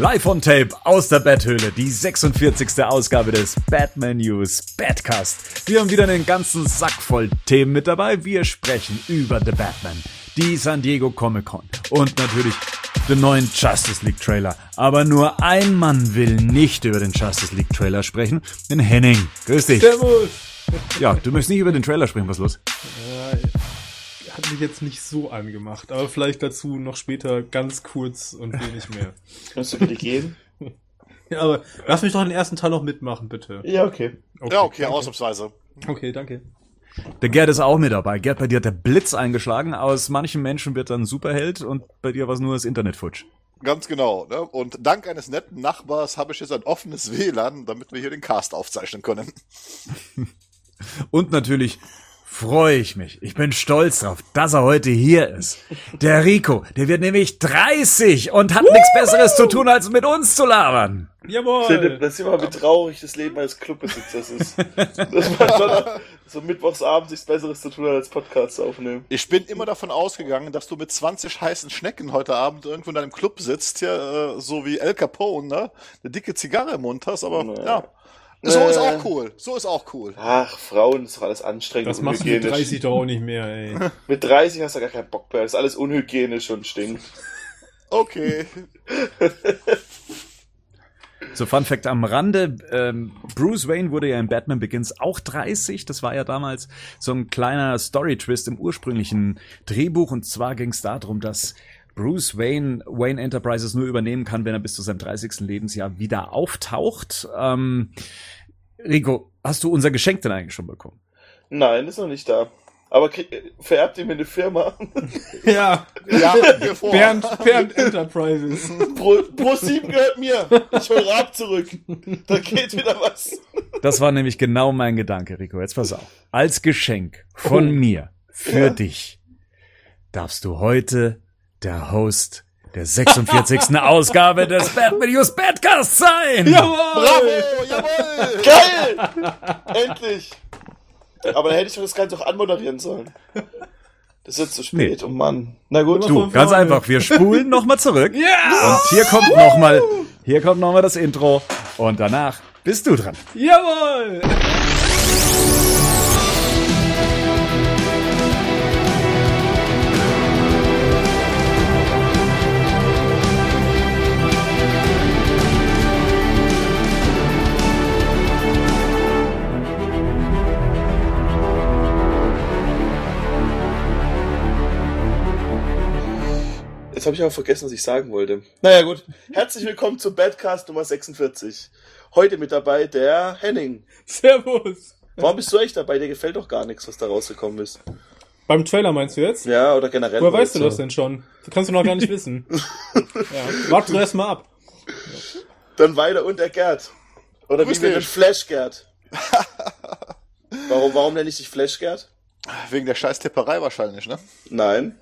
Live on Tape aus der Betthöhle, die 46. Ausgabe des Batman News Badcast. Wir haben wieder einen ganzen Sack voll Themen mit dabei. Wir sprechen über The Batman, die San Diego Comic Con und natürlich den neuen Justice League Trailer. Aber nur ein Mann will nicht über den Justice League Trailer sprechen, den Henning. Grüß dich. Servus. Ja, du möchtest nicht über den Trailer sprechen, was ist los? Ja, hat mich jetzt nicht so angemacht, aber vielleicht dazu noch später ganz kurz und wenig mehr. Kannst du bitte gehen? Ja, aber lass mich doch den ersten Teil noch mitmachen, bitte. Ja, okay. ja, okay, danke. ausnahmsweise. Okay, danke. Der Gerd ist auch mit dabei. Gerd, bei dir hat der Blitz eingeschlagen. Aus manchen Menschen wird dann ein Superheld und bei dir war es nur das Internet futsch. Ganz genau. Ne? Und dank eines netten Nachbars habe ich jetzt ein offenes WLAN, damit wir hier den Cast aufzeichnen können. Und natürlich freue ich mich. Ich bin stolz drauf, dass er heute hier ist. Der Rico, der wird nämlich 30 und hat nichts Besseres zu tun, als mit uns zu labern. Jawohl! Das ist immer, wie traurig das Leben eines Clubbesitzers ist. Dass man schon so mittwochsabends nichts Besseres zu tun hat, als Podcasts aufnehmen. Ich bin immer davon ausgegangen, dass du mit 20 heißen Schnecken heute Abend irgendwo in deinem Club sitzt, hier, äh, so wie El Capone, ne? Eine dicke Zigarre im Mund hast, aber Nee. ja. So ist auch cool. So ist auch cool. Ach, Frauen, das ist doch alles anstrengend Das machst du mit unhygienisch. 30 doch auch nicht mehr, ey. Mit 30 hast du gar keinen Bock mehr. Das ist alles unhygienisch und stinkt. Okay. So Fun Fact am Rande, ähm, Bruce Wayne wurde ja in Batman Begins auch 30. Das war ja damals so ein kleiner Story-Twist im ursprünglichen Drehbuch. Und zwar ging es darum, dass Bruce Wayne Wayne Enterprises nur übernehmen kann, wenn er bis zu seinem 30. Lebensjahr wieder auftaucht. Ähm, Rico, hast du unser Geschenk denn eigentlich schon bekommen? Nein, ist noch nicht da. Aber krieg, vererbt ihr mir eine Firma? Ja, Ja. Bernd, Bernd Enterprises. Pro, Pro 7 gehört mir. Ich hol Raab zurück. Da geht wieder was. Das war nämlich genau mein Gedanke, Rico. Jetzt pass auf. Als Geschenk von Oh. mir für Ja. dich darfst du heute der Host der 46. Ausgabe des Batman News Badcast sein. Jawohl! Bravo, jawohl! Geil! Endlich! Aber dann hätte ich doch das Ganze auch anmoderieren sollen. Das ist jetzt zu spät, Nee. oh Mann. Na gut. Du, ganz einfach. Wir spulen noch mal zurück. Ja! Und hier kommt noch mal, hier kommt noch mal das Intro. Und danach bist du dran. Jawohl! Jetzt habe ich aber vergessen, was ich sagen wollte. Naja, gut. Herzlich willkommen zum Badcast Nummer 46. Heute mit dabei der Henning. Servus! Warum bist du echt dabei? Dir gefällt doch gar nichts, was da rausgekommen ist. Beim Trailer meinst du jetzt? Ja, oder generell. Woher weißt du das denn schon? Das kannst du noch gar nicht wissen. Ja. Warte doch erst mal ab. Dann weiter und der Gerd. Oder Grüß wie wir den Flash Gerd. warum, warum nenne ich dich Flash Gerd? Wegen der scheiß Tipperei wahrscheinlich, ne? Nein.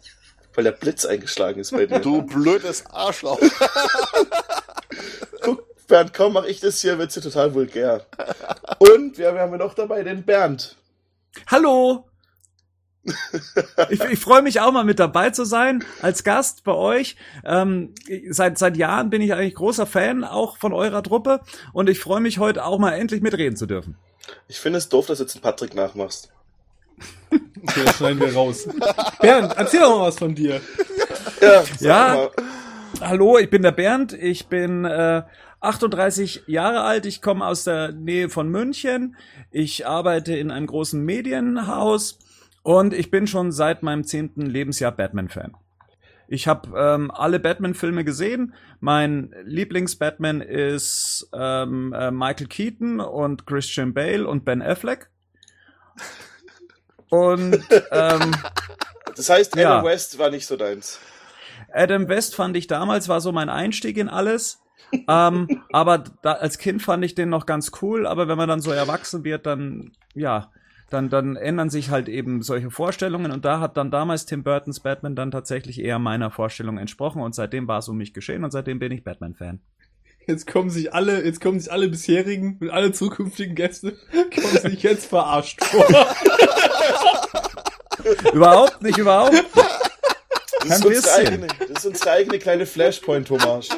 Weil der Blitz eingeschlagen ist bei dir. Du blödes Arschloch. Guck, Bernd, komm, mach ich das hier, wird's hier total vulgär. Und wir haben ja noch dabei den Bernd. Hallo. Ich, ich freue mich auch mal mit dabei zu sein als Gast bei euch. Ähm, seit seit Jahren bin ich eigentlich großer Fan auch von eurer Truppe und ich freue mich heute auch mal endlich mitreden zu dürfen. Ich finde es doof, dass du jetzt einen Patrick nachmachst. Okay, das schneiden wir raus. Bernd, erzähl doch mal was von dir. Ja, sag Ja. mal. Hallo, ich bin der Bernd. Ich bin äh, 38 Jahre alt. Ich komme aus der Nähe von München. Ich arbeite in einem großen Medienhaus und ich bin schon seit meinem zehnten Lebensjahr Batman-Fan. Ich habe ähm, alle Batman-Filme gesehen. Mein Lieblings-Batman ist ähm, äh, Michael Keaton und Christian Bale und Ben Affleck. Und ähm, Das heißt, Ja. Adam West war nicht so deins. Adam West fand ich damals, war so mein Einstieg in alles. ähm, aber da, als Kind fand ich den noch ganz cool, aber wenn man dann so erwachsen wird, dann, ja, dann, dann ändern sich halt eben solche Vorstellungen und da hat dann damals Tim Burtons Batman dann tatsächlich eher meiner Vorstellung entsprochen und seitdem war es um mich geschehen und seitdem bin ich Batman-Fan. Jetzt kommen sich alle, jetzt kommen sich alle bisherigen und alle zukünftigen Gäste kommen sich jetzt verarscht vor. überhaupt nicht, überhaupt. Das ist, Ein unsere eigene, das ist unsere eigene kleine Flashpoint-Hommage.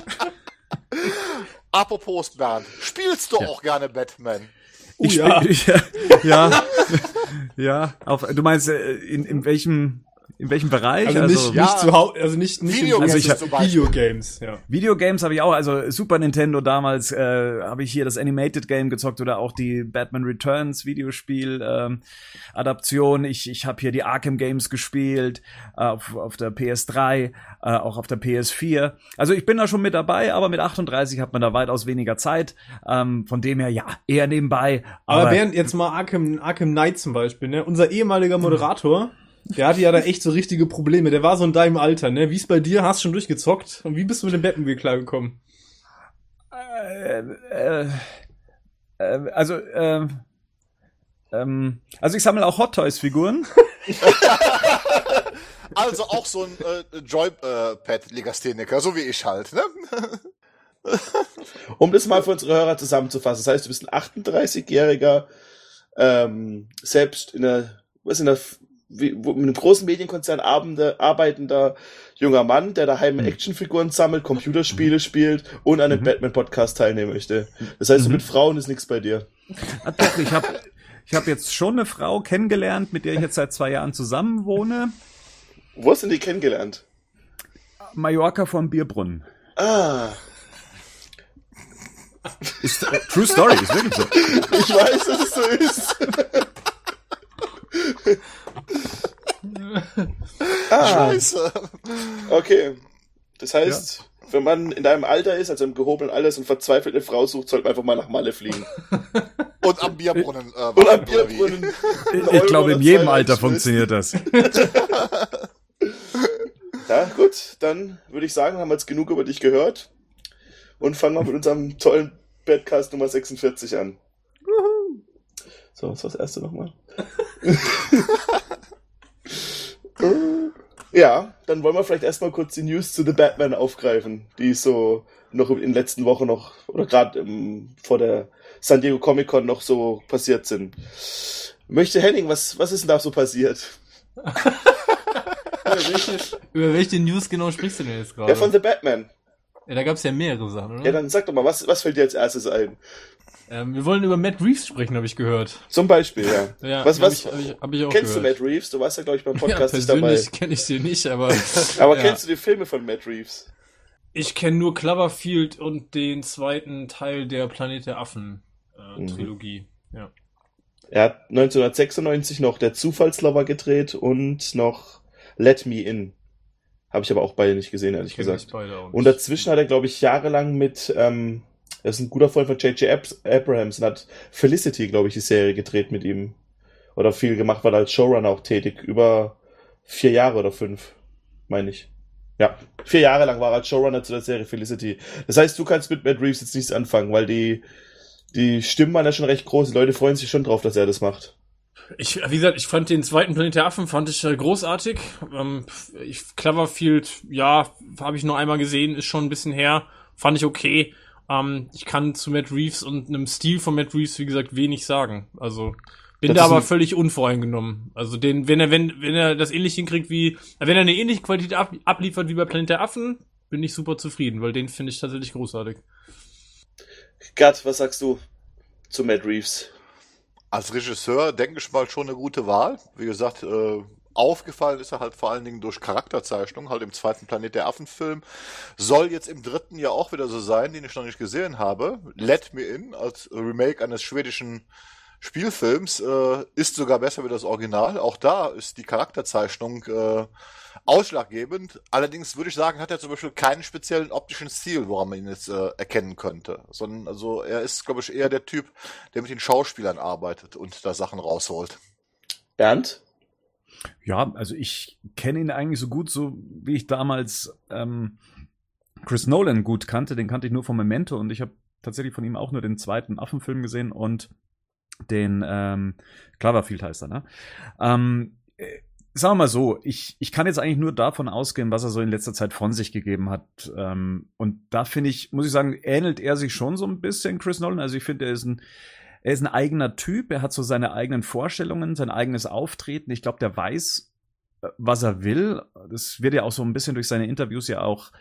Apropos Bernd, spielst du Ja. auch gerne Batman? Oh Ich ja. spiel- ja, ja. Auf, du meinst äh, in, in welchem in welchem Bereich? Also nicht, Ja. nicht zu Hause, also nicht, nicht Videogames Also ich hab- zum Beispiel. Videogames, ja. Videogames habe ich auch, also Super Nintendo damals äh, habe ich hier das Animated Game gezockt oder auch die Batman Returns Videospiel ähm, Adaption. Ich ich habe hier die Arkham Games gespielt äh, auf, auf der PS3, äh, auch auf der PS4. Also ich bin da schon mit dabei, aber mit 38 hat man da weitaus weniger Zeit. Ähm, von dem her ja eher nebenbei. Aber, während jetzt mal Arkham, Arkham Knight zum Beispiel, ne? Unser ehemaliger Moderator, der hatte ja da echt so richtige Probleme. Der war so in deinem Alter, ne? Wie ist bei dir? Hast du schon durchgezockt? Und wie bist du mit dem Batmobile klargekommen? äh, äh, äh, also äh, ähm, also ich sammle auch Hot Toys Figuren. Also auch so ein äh, Joypad-Legastheniker, so wie ich halt, ne? Um das mal für unsere Hörer zusammenzufassen. Das heißt, du bist ein 38-jähriger, ähm, selbst in der, was in der, wie, wo, mit einem großen Medienkonzern arbeitender junger Mann, der daheim Mhm. Actionfiguren sammelt, Computerspiele spielt und an einem Mhm. Batman-Podcast teilnehmen möchte. Das heißt, Mhm. mit Frauen ist nichts bei dir. Ah, doch, ich habe ich hab jetzt schon eine Frau kennengelernt, mit der ich jetzt seit zwei Jahren zusammen wohne. Wo hast du die kennengelernt? Mallorca vom Bierbrunnen. Ah, Ist, äh, True Story, ist wirklich so. ich weiß, dass es so ist. Ah, Scheiße. okay. Das heißt, wenn man in deinem Alter ist, also im gehobenen Alter ist und verzweifelt eine Frau sucht, sollte man einfach mal nach Malle fliegen. Und am Bierbrunnen. Äh, Und am? Bierbrunnen. Ich glaube, in jedem Alter funktioniert das. Ja, gut, dann würde ich sagen, haben wir jetzt genug über dich gehört und fangen wir mit unserem tollen Badcast Nummer 46 an. So, was war das erste nochmal? ja, dann wollen wir vielleicht erstmal kurz die News zu The Batman aufgreifen, die so noch in den letzten Wochen noch, oder gerade vor der San Diego Comic Con noch so passiert sind. Möchte Henning, was, was ist denn da so passiert? Über welche, über welche News genau sprichst du denn jetzt gerade? Ja, von The Batman. Ja, da gab es ja mehrere Sachen, oder? Ja, dann sag doch mal, was, was fällt dir als erstes ein? Ähm, wir wollen über Matt Reeves sprechen, habe ich gehört. Zum Beispiel, ja. Ja, was, hab was, Ich, hab ich, hab ich auch kennst gehört. du Matt Reeves? Du warst ja, glaube ich, beim Ja, Podcast nicht dabei. persönlich kenne ich den nicht, aber Aber ja. kennst du die Filme von Matt Reeves? ich kenne nur Cloverfield und den zweiten Teil der Planet der Affen äh, Mhm. Trilogie. Ja. Er hat 1996 noch Der Zufallslover gedreht und noch Let Me In. Habe ich aber auch beide nicht gesehen, ehrlich gesagt. Und dazwischen hat er, glaube ich, jahrelang mit, ähm, er ist ein guter Freund von J.J. Ab Abrams und hat Felicity, glaube ich, die Serie gedreht mit ihm. Oder viel gemacht, war als Showrunner auch tätig. Über vier Jahre oder fünf, meine ich. Ja, vier Jahre lang war er als Showrunner zu der Serie Felicity. Das heißt, du kannst mit Matt Reeves jetzt nichts anfangen, weil die, die Stimmen waren ja schon recht groß. Die Leute freuen sich schon drauf, dass er das macht. Ich, wie gesagt, ich fand den zweiten Planet der Affen fand ich äh, großartig. Ähm, ich, Cloverfield, ja, habe ich nur einmal gesehen, ist schon ein bisschen her. Fand ich okay. Ähm, ich kann zu Matt Reeves und einem Stil von Matt Reeves, wie gesagt, wenig sagen. Also bin Das da aber völlig unvoreingenommen. Also den, wenn er, wenn, wenn er das ähnlich hinkriegt wie, wenn er eine ähnliche Qualität ab, abliefert wie bei Planet der Affen, bin ich super zufrieden, weil den finde ich tatsächlich großartig. Gerd, was sagst du zu Matt Reeves? Als Regisseur denke ich mal schon eine gute Wahl. Wie gesagt, äh, aufgefallen ist er halt vor allen Dingen durch Charakterzeichnung, halt im zweiten Planet der Affen-Film. Soll jetzt im dritten ja auch wieder so sein, den ich noch nicht gesehen habe. Let Me In als Remake eines schwedischen Spielfilms äh, ist sogar besser wie das Original. Auch da ist die Charakterzeichnung äh, ausschlaggebend. Allerdings würde ich sagen, hat er zum Beispiel keinen speziellen optischen Stil, woran man ihn jetzt äh, erkennen könnte. Sondern also er ist, glaube ich, eher der Typ, der mit den Schauspielern arbeitet und da Sachen rausholt. Bernd? Ja, also ich kenne ihn eigentlich so gut, so wie ich damals ähm, Chris Nolan gut kannte. Den kannte ich nur von Memento und ich habe tatsächlich von ihm auch nur den zweiten Affenfilm gesehen und den ähm, Cloverfield heißt er, ne? Ähm, äh, sagen wir mal so, ich, ich kann jetzt eigentlich nur davon ausgehen, was er so in letzter Zeit von sich gegeben hat. Ähm, und da finde ich, muss ich sagen, ähnelt er sich schon so ein bisschen Chris Nolan. Also ich finde, er ist ein er ist ein eigener Typ, er hat so seine eigenen Vorstellungen, sein eigenes Auftreten. Ich glaube, der weiß, äh, was er will. Das wird ja auch so ein bisschen durch seine Interviews ja auch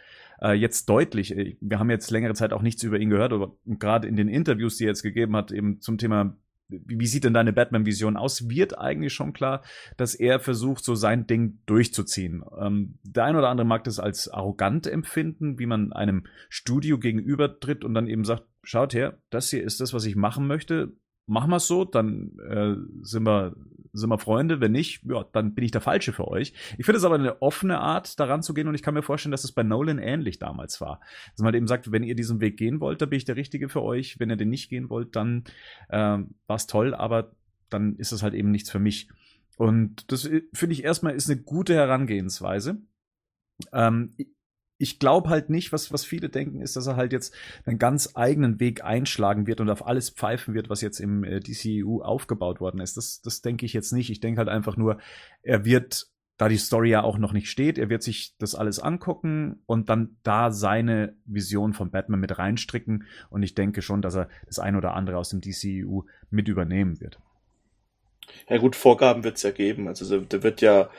äh, jetzt deutlich. Äh, wir haben jetzt längere Zeit auch nichts über ihn gehört, aber gerade in den Interviews, die er jetzt gegeben hat, eben zum Thema wie sieht denn deine Batman-Vision aus, wird eigentlich schon klar, dass er versucht, so sein Ding durchzuziehen. Ähm, der ein oder andere mag das als arrogant empfinden, wie man einem Studio gegenübertritt und dann eben sagt, schaut her, das hier ist das, was ich machen möchte machen wir es so, dann äh, sind, wir, sind wir Freunde. Wenn nicht, ja, dann bin ich der Falsche für euch. Ich finde es aber eine offene Art, daran zu gehen und ich kann mir vorstellen, dass es bei Nolan ähnlich damals war. Dass man halt eben sagt, wenn ihr diesen Weg gehen wollt, dann bin ich der Richtige für euch. Wenn ihr den nicht gehen wollt, dann äh, war es toll, aber dann ist es halt eben nichts für mich. Und das äh, finde ich erstmal ist eine gute Herangehensweise. Ähm, ich glaube halt nicht, was, was viele denken, ist, dass er halt jetzt einen ganz eigenen Weg einschlagen wird und auf alles pfeifen wird, was jetzt im äh, DCU aufgebaut worden ist. Das, das denke ich jetzt nicht. Ich denke halt einfach nur, er wird, da die Story ja auch noch nicht steht, er wird sich das alles angucken und dann da seine Vision von Batman mit reinstricken. Und ich denke schon, dass er das ein oder andere aus dem DCU mit übernehmen wird. Ja gut, Vorgaben wird es ja geben. Also der wird ja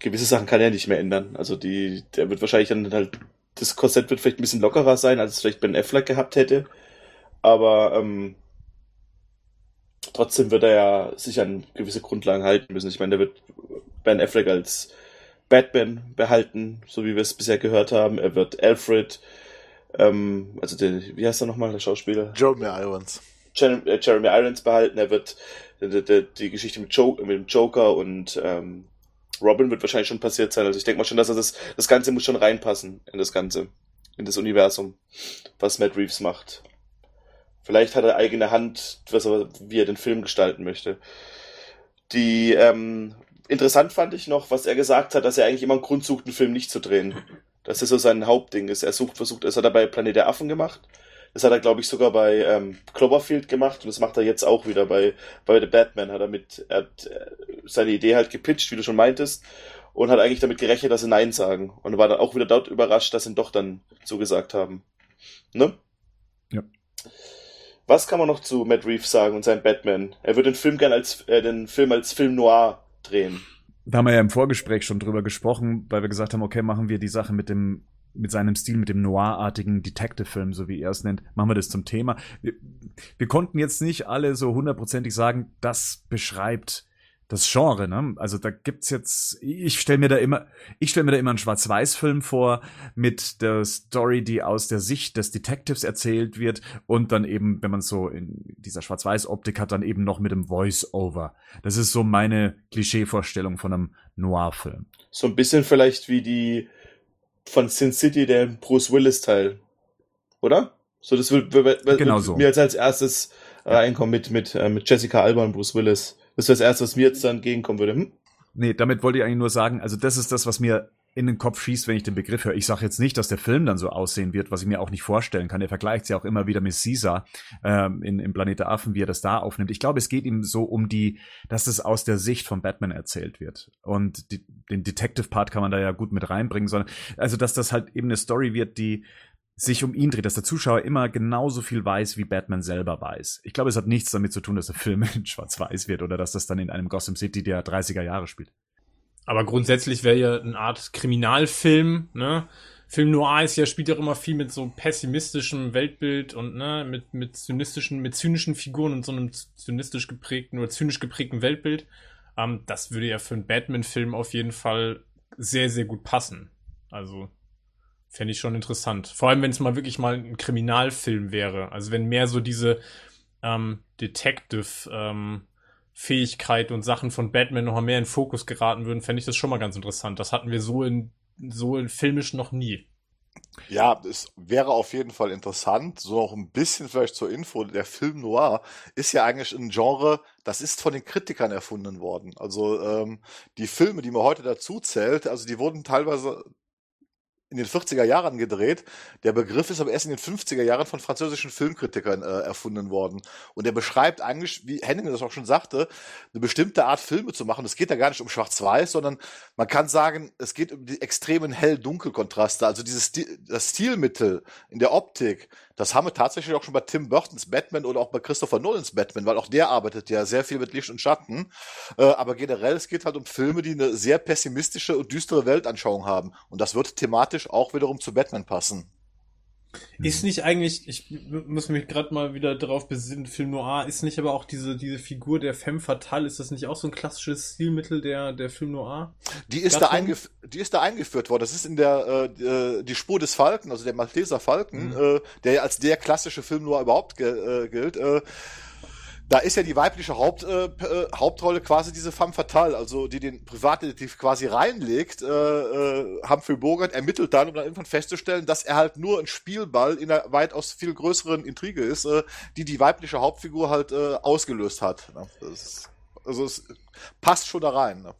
gewisse Sachen kann er nicht mehr ändern. Also die, der wird wahrscheinlich dann halt, das Korsett wird vielleicht ein bisschen lockerer sein, als es vielleicht Ben Affleck gehabt hätte. Aber ähm, trotzdem wird er ja sich an gewisse Grundlagen halten müssen. Ich meine, der wird Ben Affleck als Batman behalten, so wie wir es bisher gehört haben. Er wird Alfred, ähm, also der, wie heißt er nochmal, der Schauspieler? Jeremy Irons. Jeremy, äh, Jeremy Irons behalten. Er wird die, die, die Geschichte mit, Joker, mit dem Joker und ähm, Robin wird wahrscheinlich schon passiert sein. Also ich denke mal schon, dass er das, das Ganze muss schon reinpassen in das Ganze, in das Universum, was Matt Reeves macht. Vielleicht hat er eigene Hand, was er, wie er den Film gestalten möchte. Die, ähm, interessant fand ich noch, was er gesagt hat, dass er eigentlich immer einen Grund sucht, einen Film nicht zu drehen. Dass das so sein Hauptding ist. Er sucht, versucht, es hat er bei Planet der Affen gemacht. Das hat er, glaube ich, sogar bei ähm, Cloverfield gemacht und das macht er jetzt auch wieder bei, bei The Batman. Hat er mit, er hat äh, seine Idee halt gepitcht, wie du schon meintest, und hat eigentlich damit gerechnet, dass sie Nein sagen. Und war dann auch wieder dort überrascht, dass sie ihn doch dann zugesagt haben. Ne? Ja. Was kann man noch zu Matt Reeves sagen und seinem Batman? Er würde den Film gern als, äh, den Film als Film noir drehen. Da haben wir ja im Vorgespräch schon drüber gesprochen, weil wir gesagt haben, okay, machen wir die Sache mit dem mit seinem Stil, mit dem noir-artigen Detective-Film, so wie er es nennt, machen wir das zum Thema. Wir, wir konnten jetzt nicht alle so hundertprozentig sagen, das beschreibt das Genre, ne? Also da gibt's jetzt, ich stelle mir da immer, ich stelle mir da immer einen Schwarz-Weiß-Film vor mit der Story, die aus der Sicht des Detectives erzählt wird und dann eben, wenn man so in dieser Schwarz-Weiß-Optik hat, dann eben noch mit dem Voice-Over. Das ist so meine Klischee-Vorstellung von einem Noir-Film. So ein bisschen vielleicht wie die von Sin City der Bruce Willis Teil. Oder? So, das wird, wird, wird, genau so. mir jetzt als erstes reinkommen mit, mit, äh, mit Jessica Alba und Bruce Willis. Das ist das erste, was mir jetzt dann entgegenkommen würde. Hm? Nee, damit wollte ich eigentlich nur sagen, also das ist das, was mir in den Kopf schießt, wenn ich den Begriff höre. Ich sage jetzt nicht, dass der Film dann so aussehen wird, was ich mir auch nicht vorstellen kann. Er vergleicht ja auch immer wieder mit Caesar ähm, in, im Planet der Affen, wie er das da aufnimmt. Ich glaube, es geht ihm so um die, dass es aus der Sicht von Batman erzählt wird. Und die, den Detective-Part kann man da ja gut mit reinbringen, sondern also, dass das halt eben eine Story wird, die sich um ihn dreht, dass der Zuschauer immer genauso viel weiß, wie Batman selber weiß. Ich glaube, es hat nichts damit zu tun, dass der Film in Schwarz-Weiß wird oder dass das dann in einem Gotham City der 30er Jahre spielt. Aber grundsätzlich wäre ja eine Art Kriminalfilm, ne? Film Noir ist ja, spielt ja immer viel mit so pessimistischem Weltbild und ne, mit, mit zynistischen, mit zynischen Figuren und so einem zynistisch geprägten oder zynisch geprägten Weltbild. Ähm, das würde ja für einen Batman-Film auf jeden Fall sehr, sehr gut passen. Also, fände ich schon interessant. Vor allem, wenn es mal wirklich mal ein Kriminalfilm wäre. Also wenn mehr so diese ähm, Detective, ähm, Fähigkeit und Sachen von Batman noch mehr in Fokus geraten würden, fände ich das schon mal ganz interessant. Das hatten wir so in, so in filmisch noch nie. Ja, es wäre auf jeden Fall interessant. So noch ein bisschen vielleicht zur Info. Der Film Noir ist ja eigentlich ein Genre, das ist von den Kritikern erfunden worden. Also ähm, die Filme, die man heute dazu zählt, also die wurden teilweise in den 40er Jahren gedreht. Der Begriff ist aber erst in den 50er Jahren von französischen Filmkritikern äh, erfunden worden. Und er beschreibt eigentlich, wie Henning das auch schon sagte, eine bestimmte Art Filme zu machen. Es geht da gar nicht um Schwarz-Weiß, sondern man kann sagen, es geht um die extremen Hell-Dunkel-Kontraste. Also dieses das Stilmittel in der Optik, das haben wir tatsächlich auch schon bei Tim Burtons Batman oder auch bei Christopher Nolans Batman, weil auch der arbeitet ja sehr viel mit Licht und Schatten. Äh, aber generell, es geht halt um Filme, die eine sehr pessimistische und düstere Weltanschauung haben. Und das wird thematisch thematisch auch wiederum zu Batman passen. Ist nicht eigentlich, ich muss mich gerade mal wieder darauf besinnen, Film Noir, ist nicht aber auch diese, diese Figur der Femme Fatale, ist das nicht auch so ein klassisches Stilmittel der, der Film Noir? Die ist, da eingef die ist da eingeführt worden. Das ist in der äh, die Spur des Falken, also der Malteser Falken, mhm. äh, der als der klassische Film Noir überhaupt ge äh, gilt. Äh, da ist ja die weibliche Haupt, äh, äh, Hauptrolle quasi diese femme fatale, also die den Privatdetektiv quasi reinlegt. Äh, äh, Humphrey Bogart ermittelt dann, um dann irgendwann festzustellen, dass er halt nur ein Spielball in einer weitaus viel größeren Intrige ist, äh, die die weibliche Hauptfigur halt äh, ausgelöst hat. Ne? Ist, also es passt schon da rein. Ne?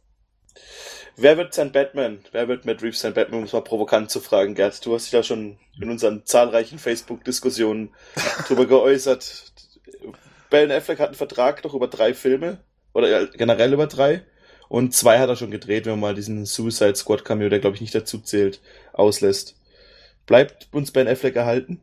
Wer wird sein Batman? Wer wird Matt Reeves sein Batman, um es mal provokant zu fragen, Gerd? Du hast dich da schon in unseren zahlreichen Facebook-Diskussionen drüber geäußert. Ben Affleck hat einen Vertrag noch über drei Filme oder generell über drei und zwei hat er schon gedreht, wenn man mal diesen Suicide Squad Cameo, der glaube ich nicht dazu zählt, auslässt. Bleibt uns Ben Affleck erhalten?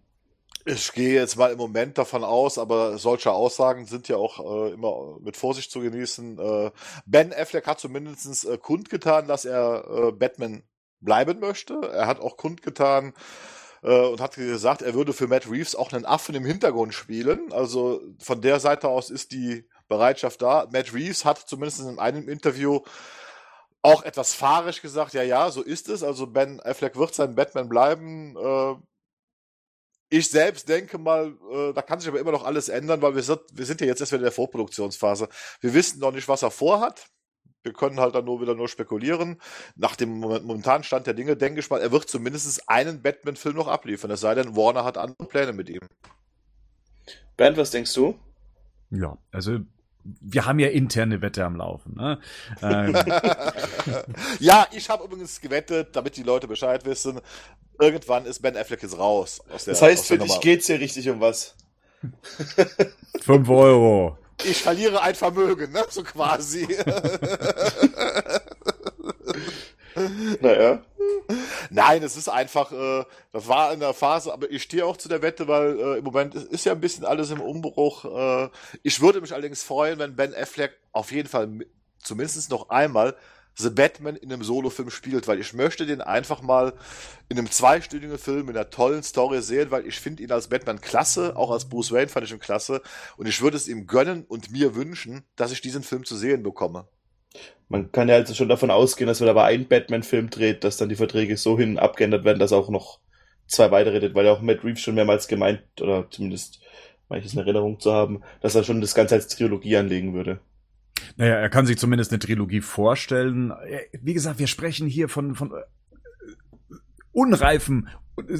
Ich gehe jetzt mal im Moment davon aus, aber solche Aussagen sind ja auch äh, immer mit Vorsicht zu genießen. Äh, ben Affleck hat zumindest äh, kundgetan, dass er äh, Batman bleiben möchte. Er hat auch kundgetan, äh, und hat gesagt, er würde für Matt Reeves auch einen Affen im Hintergrund spielen. Also von der Seite aus ist die Bereitschaft da. Matt Reeves hat zumindest in einem Interview auch etwas fahrisch gesagt, ja, ja, so ist es. Also Ben Affleck wird sein Batman bleiben. Äh, ich selbst denke mal, äh, da kann sich aber immer noch alles ändern, weil wir sind, wir sind ja jetzt erst wieder in der Vorproduktionsphase. Wir wissen noch nicht, was er vorhat wir können halt dann nur wieder nur spekulieren. Nach dem momentanen Stand der Dinge denke ich mal, er wird zumindest einen Batman-Film noch abliefern. Es sei denn, Warner hat andere Pläne mit ihm. Bernd, was denkst du? Ja, also wir haben ja interne Wette am Laufen. Ne? Ähm. ja, ich habe übrigens gewettet, damit die Leute Bescheid wissen. Irgendwann ist Ben Affleck jetzt raus. Der, das heißt, für dich geht's hier richtig um was? Fünf Euro ich verliere ein Vermögen, ne? So quasi. naja. Nein, es ist einfach, äh, das war in der Phase, aber ich stehe auch zu der Wette, weil äh, im Moment ist ja ein bisschen alles im Umbruch. Äh, ich würde mich allerdings freuen, wenn Ben Affleck auf jeden Fall zumindest noch einmal The Batman in einem Solo-Film spielt, weil ich möchte den einfach mal in einem zweistündigen Film mit einer tollen Story sehen, weil ich finde ihn als Batman klasse, auch als Bruce Wayne fand ich ihn klasse und ich würde es ihm gönnen und mir wünschen, dass ich diesen Film zu sehen bekomme. Man kann ja also schon davon ausgehen, dass wenn er aber einen Batman-Film dreht, dass dann die Verträge so hin abgeändert werden, dass auch noch zwei weitere redet, weil ja auch Matt Reeves schon mehrmals gemeint, oder zumindest manches in Erinnerung zu haben, dass er schon das Ganze als Trilogie anlegen würde. Naja, er kann sich zumindest eine Trilogie vorstellen. Wie gesagt, wir sprechen hier von, von äh, unreifen,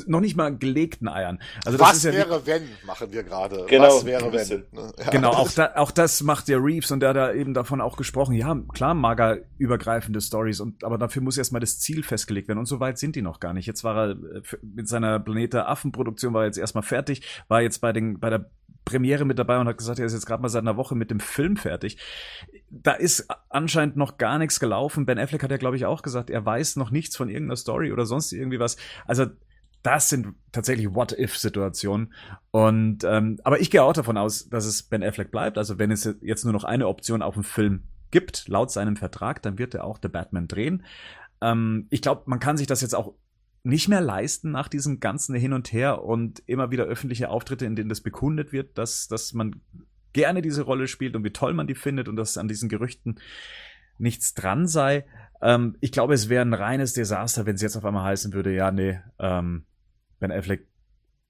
noch nicht mal gelegten Eiern. Also das Was ist ja wäre, wenn, machen wir gerade. Genau, Was wäre, wenn. Ne? Ja. Genau, auch, da, auch das macht der Reeves und der hat da eben davon auch gesprochen. Ja, klar, mager übergreifende Stories, und, aber dafür muss erstmal das Ziel festgelegt werden. Und so weit sind die noch gar nicht. Jetzt war er äh, mit seiner Planete Affen-Produktion war er jetzt erstmal fertig, war jetzt bei, den, bei der Premiere mit dabei und hat gesagt, er ist jetzt gerade mal seit einer Woche mit dem Film fertig. Da ist anscheinend noch gar nichts gelaufen. Ben Affleck hat ja, glaube ich, auch gesagt, er weiß noch nichts von irgendeiner Story oder sonst irgendwie was. Also das sind tatsächlich What-If-Situationen. Und ähm, aber ich gehe auch davon aus, dass es Ben Affleck bleibt. Also wenn es jetzt nur noch eine Option auf dem Film gibt, laut seinem Vertrag, dann wird er auch The Batman drehen. Ähm, ich glaube, man kann sich das jetzt auch nicht mehr leisten nach diesem ganzen Hin und Her und immer wieder öffentliche Auftritte, in denen das bekundet wird, dass, dass man gerne diese Rolle spielt und wie toll man die findet und dass an diesen Gerüchten nichts dran sei. Ähm, ich glaube, es wäre ein reines Desaster, wenn es jetzt auf einmal heißen würde, ja, nee, ähm, Ben Affleck,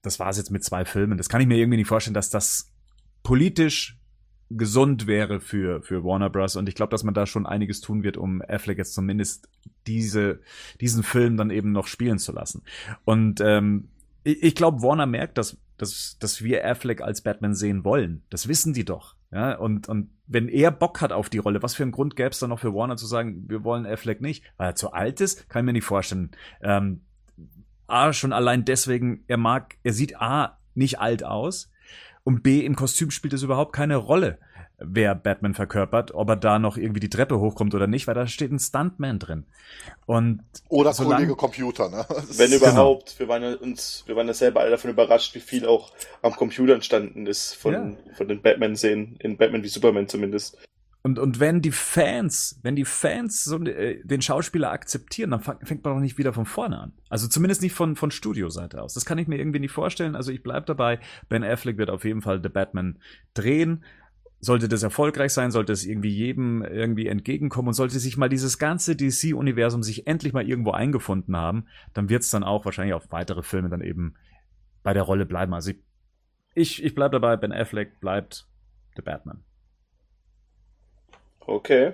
das war es jetzt mit zwei Filmen. Das kann ich mir irgendwie nicht vorstellen, dass das politisch gesund wäre für, für Warner Bros. Und ich glaube, dass man da schon einiges tun wird, um Affleck jetzt zumindest diese, diesen Film dann eben noch spielen zu lassen. Und ähm, ich, ich glaube, Warner merkt, dass, dass, dass wir Affleck als Batman sehen wollen. Das wissen die doch. Ja, und, und wenn er Bock hat auf die Rolle, was für einen Grund gäbe es dann noch für Warner zu sagen, wir wollen Affleck nicht? Weil er zu alt ist? Kann ich mir nicht vorstellen. Ähm, A, schon allein deswegen, er mag, er sieht A, nicht alt aus und B, im Kostüm spielt es überhaupt keine Rolle, wer Batman verkörpert, ob er da noch irgendwie die Treppe hochkommt oder nicht, weil da steht ein Stuntman drin. Und oder Kollege Computer, ne? Wenn überhaupt. Genau. Wir waren ja uns, wir waren ja selber alle davon überrascht, wie viel auch am Computer entstanden ist von, ja. von den Batman-Szenen, in Batman wie Superman zumindest. Und, und wenn die Fans, wenn die Fans so äh, den Schauspieler akzeptieren, dann fängt man doch nicht wieder von vorne an. Also zumindest nicht von, von Studioseite aus. Das kann ich mir irgendwie nicht vorstellen. Also ich bleib dabei. Ben Affleck wird auf jeden Fall The Batman drehen. Sollte das erfolgreich sein, sollte es irgendwie jedem irgendwie entgegenkommen und sollte sich mal dieses ganze DC-Universum sich endlich mal irgendwo eingefunden haben, dann wird es dann auch wahrscheinlich auf weitere Filme dann eben bei der Rolle bleiben. Also ich, ich, ich bleib dabei, Ben Affleck bleibt The Batman. Okay.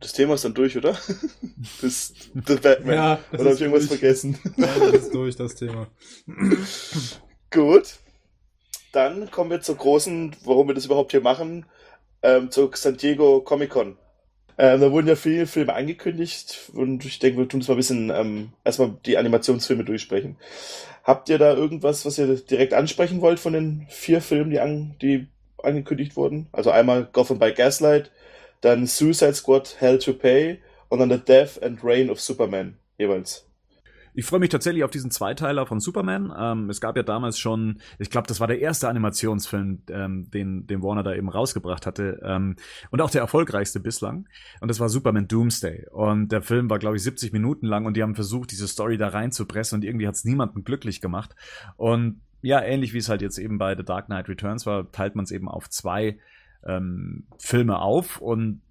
Das Thema ist dann durch, oder? Das, The Batman. Ja, das oder hab ist ich irgendwas durch. vergessen? Ja, das ist durch, das Thema. Gut. Dann kommen wir zur großen, warum wir das überhaupt hier machen, ähm, zur San Diego Comic Con. Ähm, da wurden ja viele Filme angekündigt und ich denke, wir tun das mal ein bisschen ähm, erstmal die Animationsfilme durchsprechen. Habt ihr da irgendwas, was ihr direkt ansprechen wollt von den vier Filmen, die, an, die angekündigt wurden? Also einmal Gotham by Gaslight, dann Suicide Squad, Hell to Pay und dann The Death and Reign of Superman jeweils. Ich freue mich tatsächlich auf diesen Zweiteiler von Superman. Ähm, es gab ja damals schon, ich glaube, das war der erste Animationsfilm, ähm, den, den Warner da eben rausgebracht hatte. Ähm, und auch der erfolgreichste bislang. Und das war Superman Doomsday. Und der Film war, glaube ich, 70 Minuten lang und die haben versucht, diese Story da reinzupressen und irgendwie hat es niemanden glücklich gemacht. Und ja, ähnlich wie es halt jetzt eben bei The Dark Knight Returns war, teilt man es eben auf zwei ähm, Filme auf und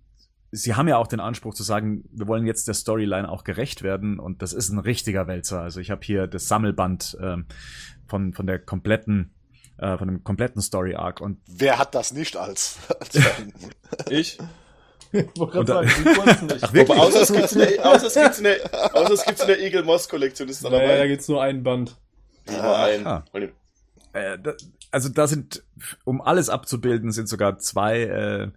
sie haben ja auch den Anspruch zu sagen, wir wollen jetzt der Storyline auch gerecht werden und das ist ein richtiger Wälzer. Also ich habe hier das Sammelband ähm, von, von der kompletten, äh, von dem kompletten Story Arc und Wer hat das nicht als? als Ich? Und da- sagen, nicht. Ach, wirklich? Außer es gibt's in der, außer es gibt's in der, außer es gibt's in der Eagle Moss Kollektion, ist da Naja, da dabei. gibt's nur einen Band. Nur ein. Ah. äh, da, also da sind, um alles abzubilden, sind sogar zwei, äh,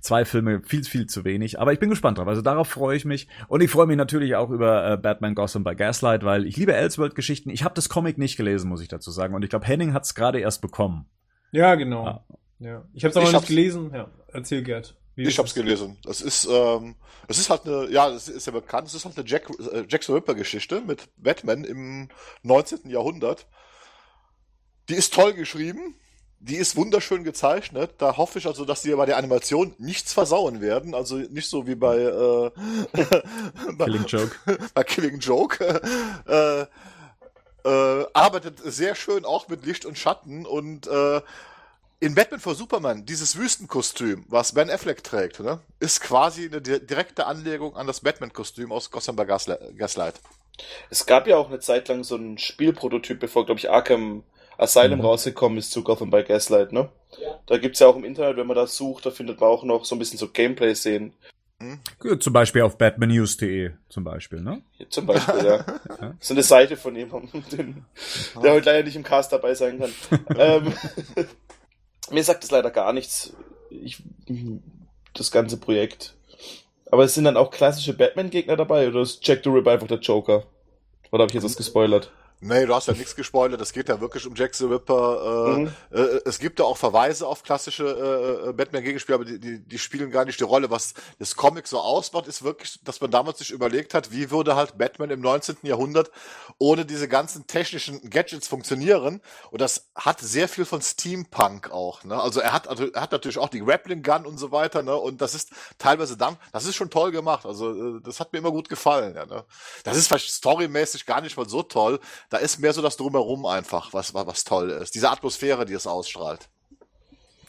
zwei Filme viel, viel zu wenig. Aber ich bin gespannt drauf. Also darauf freue ich mich. Und ich freue mich natürlich auch über äh, Batman Gotham by Gaslight, weil ich liebe Elseworld-Geschichten. Ich habe das Comic nicht gelesen, muss ich dazu sagen. Und ich glaube, Henning hat es gerade erst bekommen. Ja, genau. Ah. Ja. Ich hab's aber Ich nicht hab's- gelesen. Ja, erzähl Gerd. Wie Ich hab's es? gelesen. Das ist, ähm, es ist halt eine, ja, es ist ja bekannt, es ist halt eine Jack, äh, Jack the Ripper Geschichte mit Batman im 19. Jahrhundert. Die ist toll geschrieben. Die ist wunderschön gezeichnet. Da hoffe ich also, dass die bei der Animation nichts versauen werden. Also nicht so wie bei, äh, bei, Killing Joke. bei Killing Joke. äh, äh, arbeitet sehr schön auch mit Licht und Schatten und äh, in Batman vor Superman, dieses Wüstenkostüm, was Ben Affleck trägt, ne, ist quasi eine di direkte Anlegung an das Batman-Kostüm aus Gotham by Gasli- Gaslight. Es gab ja auch eine Zeit lang so ein Spielprototyp, bevor, glaube ich, Arkham Asylum Mhm. rausgekommen ist zu Gotham by Gaslight, ne? Da gibt's ja auch im Internet, wenn man das sucht, da findet man auch noch so ein bisschen so Gameplay-Szenen. Ja, Zum Beispiel auf batmannews.de zum Beispiel, ne? Hier Zum Beispiel, ja. Ja. So eine Seite von jemandem, den, der heute leider nicht im Cast dabei sein kann. ähm, mir sagt das leider gar nichts. Ich, das ganze Projekt. Aber es sind dann auch klassische Batman-Gegner dabei oder ist Jack the Ripper einfach der Joker? Oder habe ich jetzt was gespoilert? Nee, du hast ja nichts gespoilert. Es geht ja wirklich um Jack the Ripper. Äh, Mhm. äh, es gibt ja auch Verweise auf klassische äh, Batman-Gegenspiele, aber die, die, die spielen gar nicht die Rolle. Was das Comic so ausmacht, ist wirklich, dass man damals sich überlegt hat, wie würde halt Batman im 19. Jahrhundert ohne diese ganzen technischen Gadgets funktionieren. Und das hat sehr viel von Steampunk auch. Ne? Also er hat, also er hat natürlich auch die Grappling Gun und so weiter. Ne? Und das ist teilweise dann, das ist schon toll gemacht. Also äh, das hat mir immer gut gefallen. Ja, ne? Das ist vielleicht storymäßig gar nicht mal so toll. Da ist mehr so das Drumherum einfach, was, was, was toll ist. Diese Atmosphäre, die es ausstrahlt.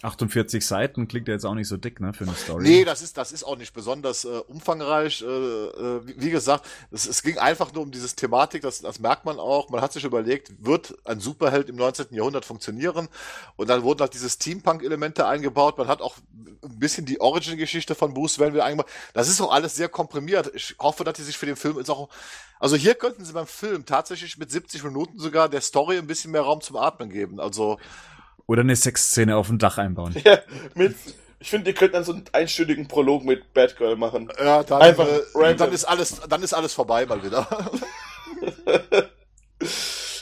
48 Seiten klingt ja jetzt auch nicht so dick, ne, für eine Story. Nee, das ist, das ist auch nicht besonders äh, umfangreich. Äh, äh, wie, wie gesagt, es, es ging einfach nur um diese Thematik, das, das merkt man auch. Man hat sich überlegt, wird ein Superheld im 19. Jahrhundert funktionieren? Und dann wurden halt diese Steampunk-Elemente eingebaut. Man hat auch ein bisschen die Origin-Geschichte von Bruce Wayne wieder eingebaut. Das ist auch alles sehr komprimiert. Ich hoffe, dass die sich für den Film jetzt auch also hier könnten sie beim Film tatsächlich mit 70 Minuten sogar der Story ein bisschen mehr Raum zum Atmen geben. Also Oder eine Sexszene auf dem Dach einbauen. Ja, mit, ich finde, die könnten dann so einen einstündigen Prolog mit Batgirl machen. ja, dann, Einfach äh, random. dann ist alles, dann ist alles vorbei mal wieder.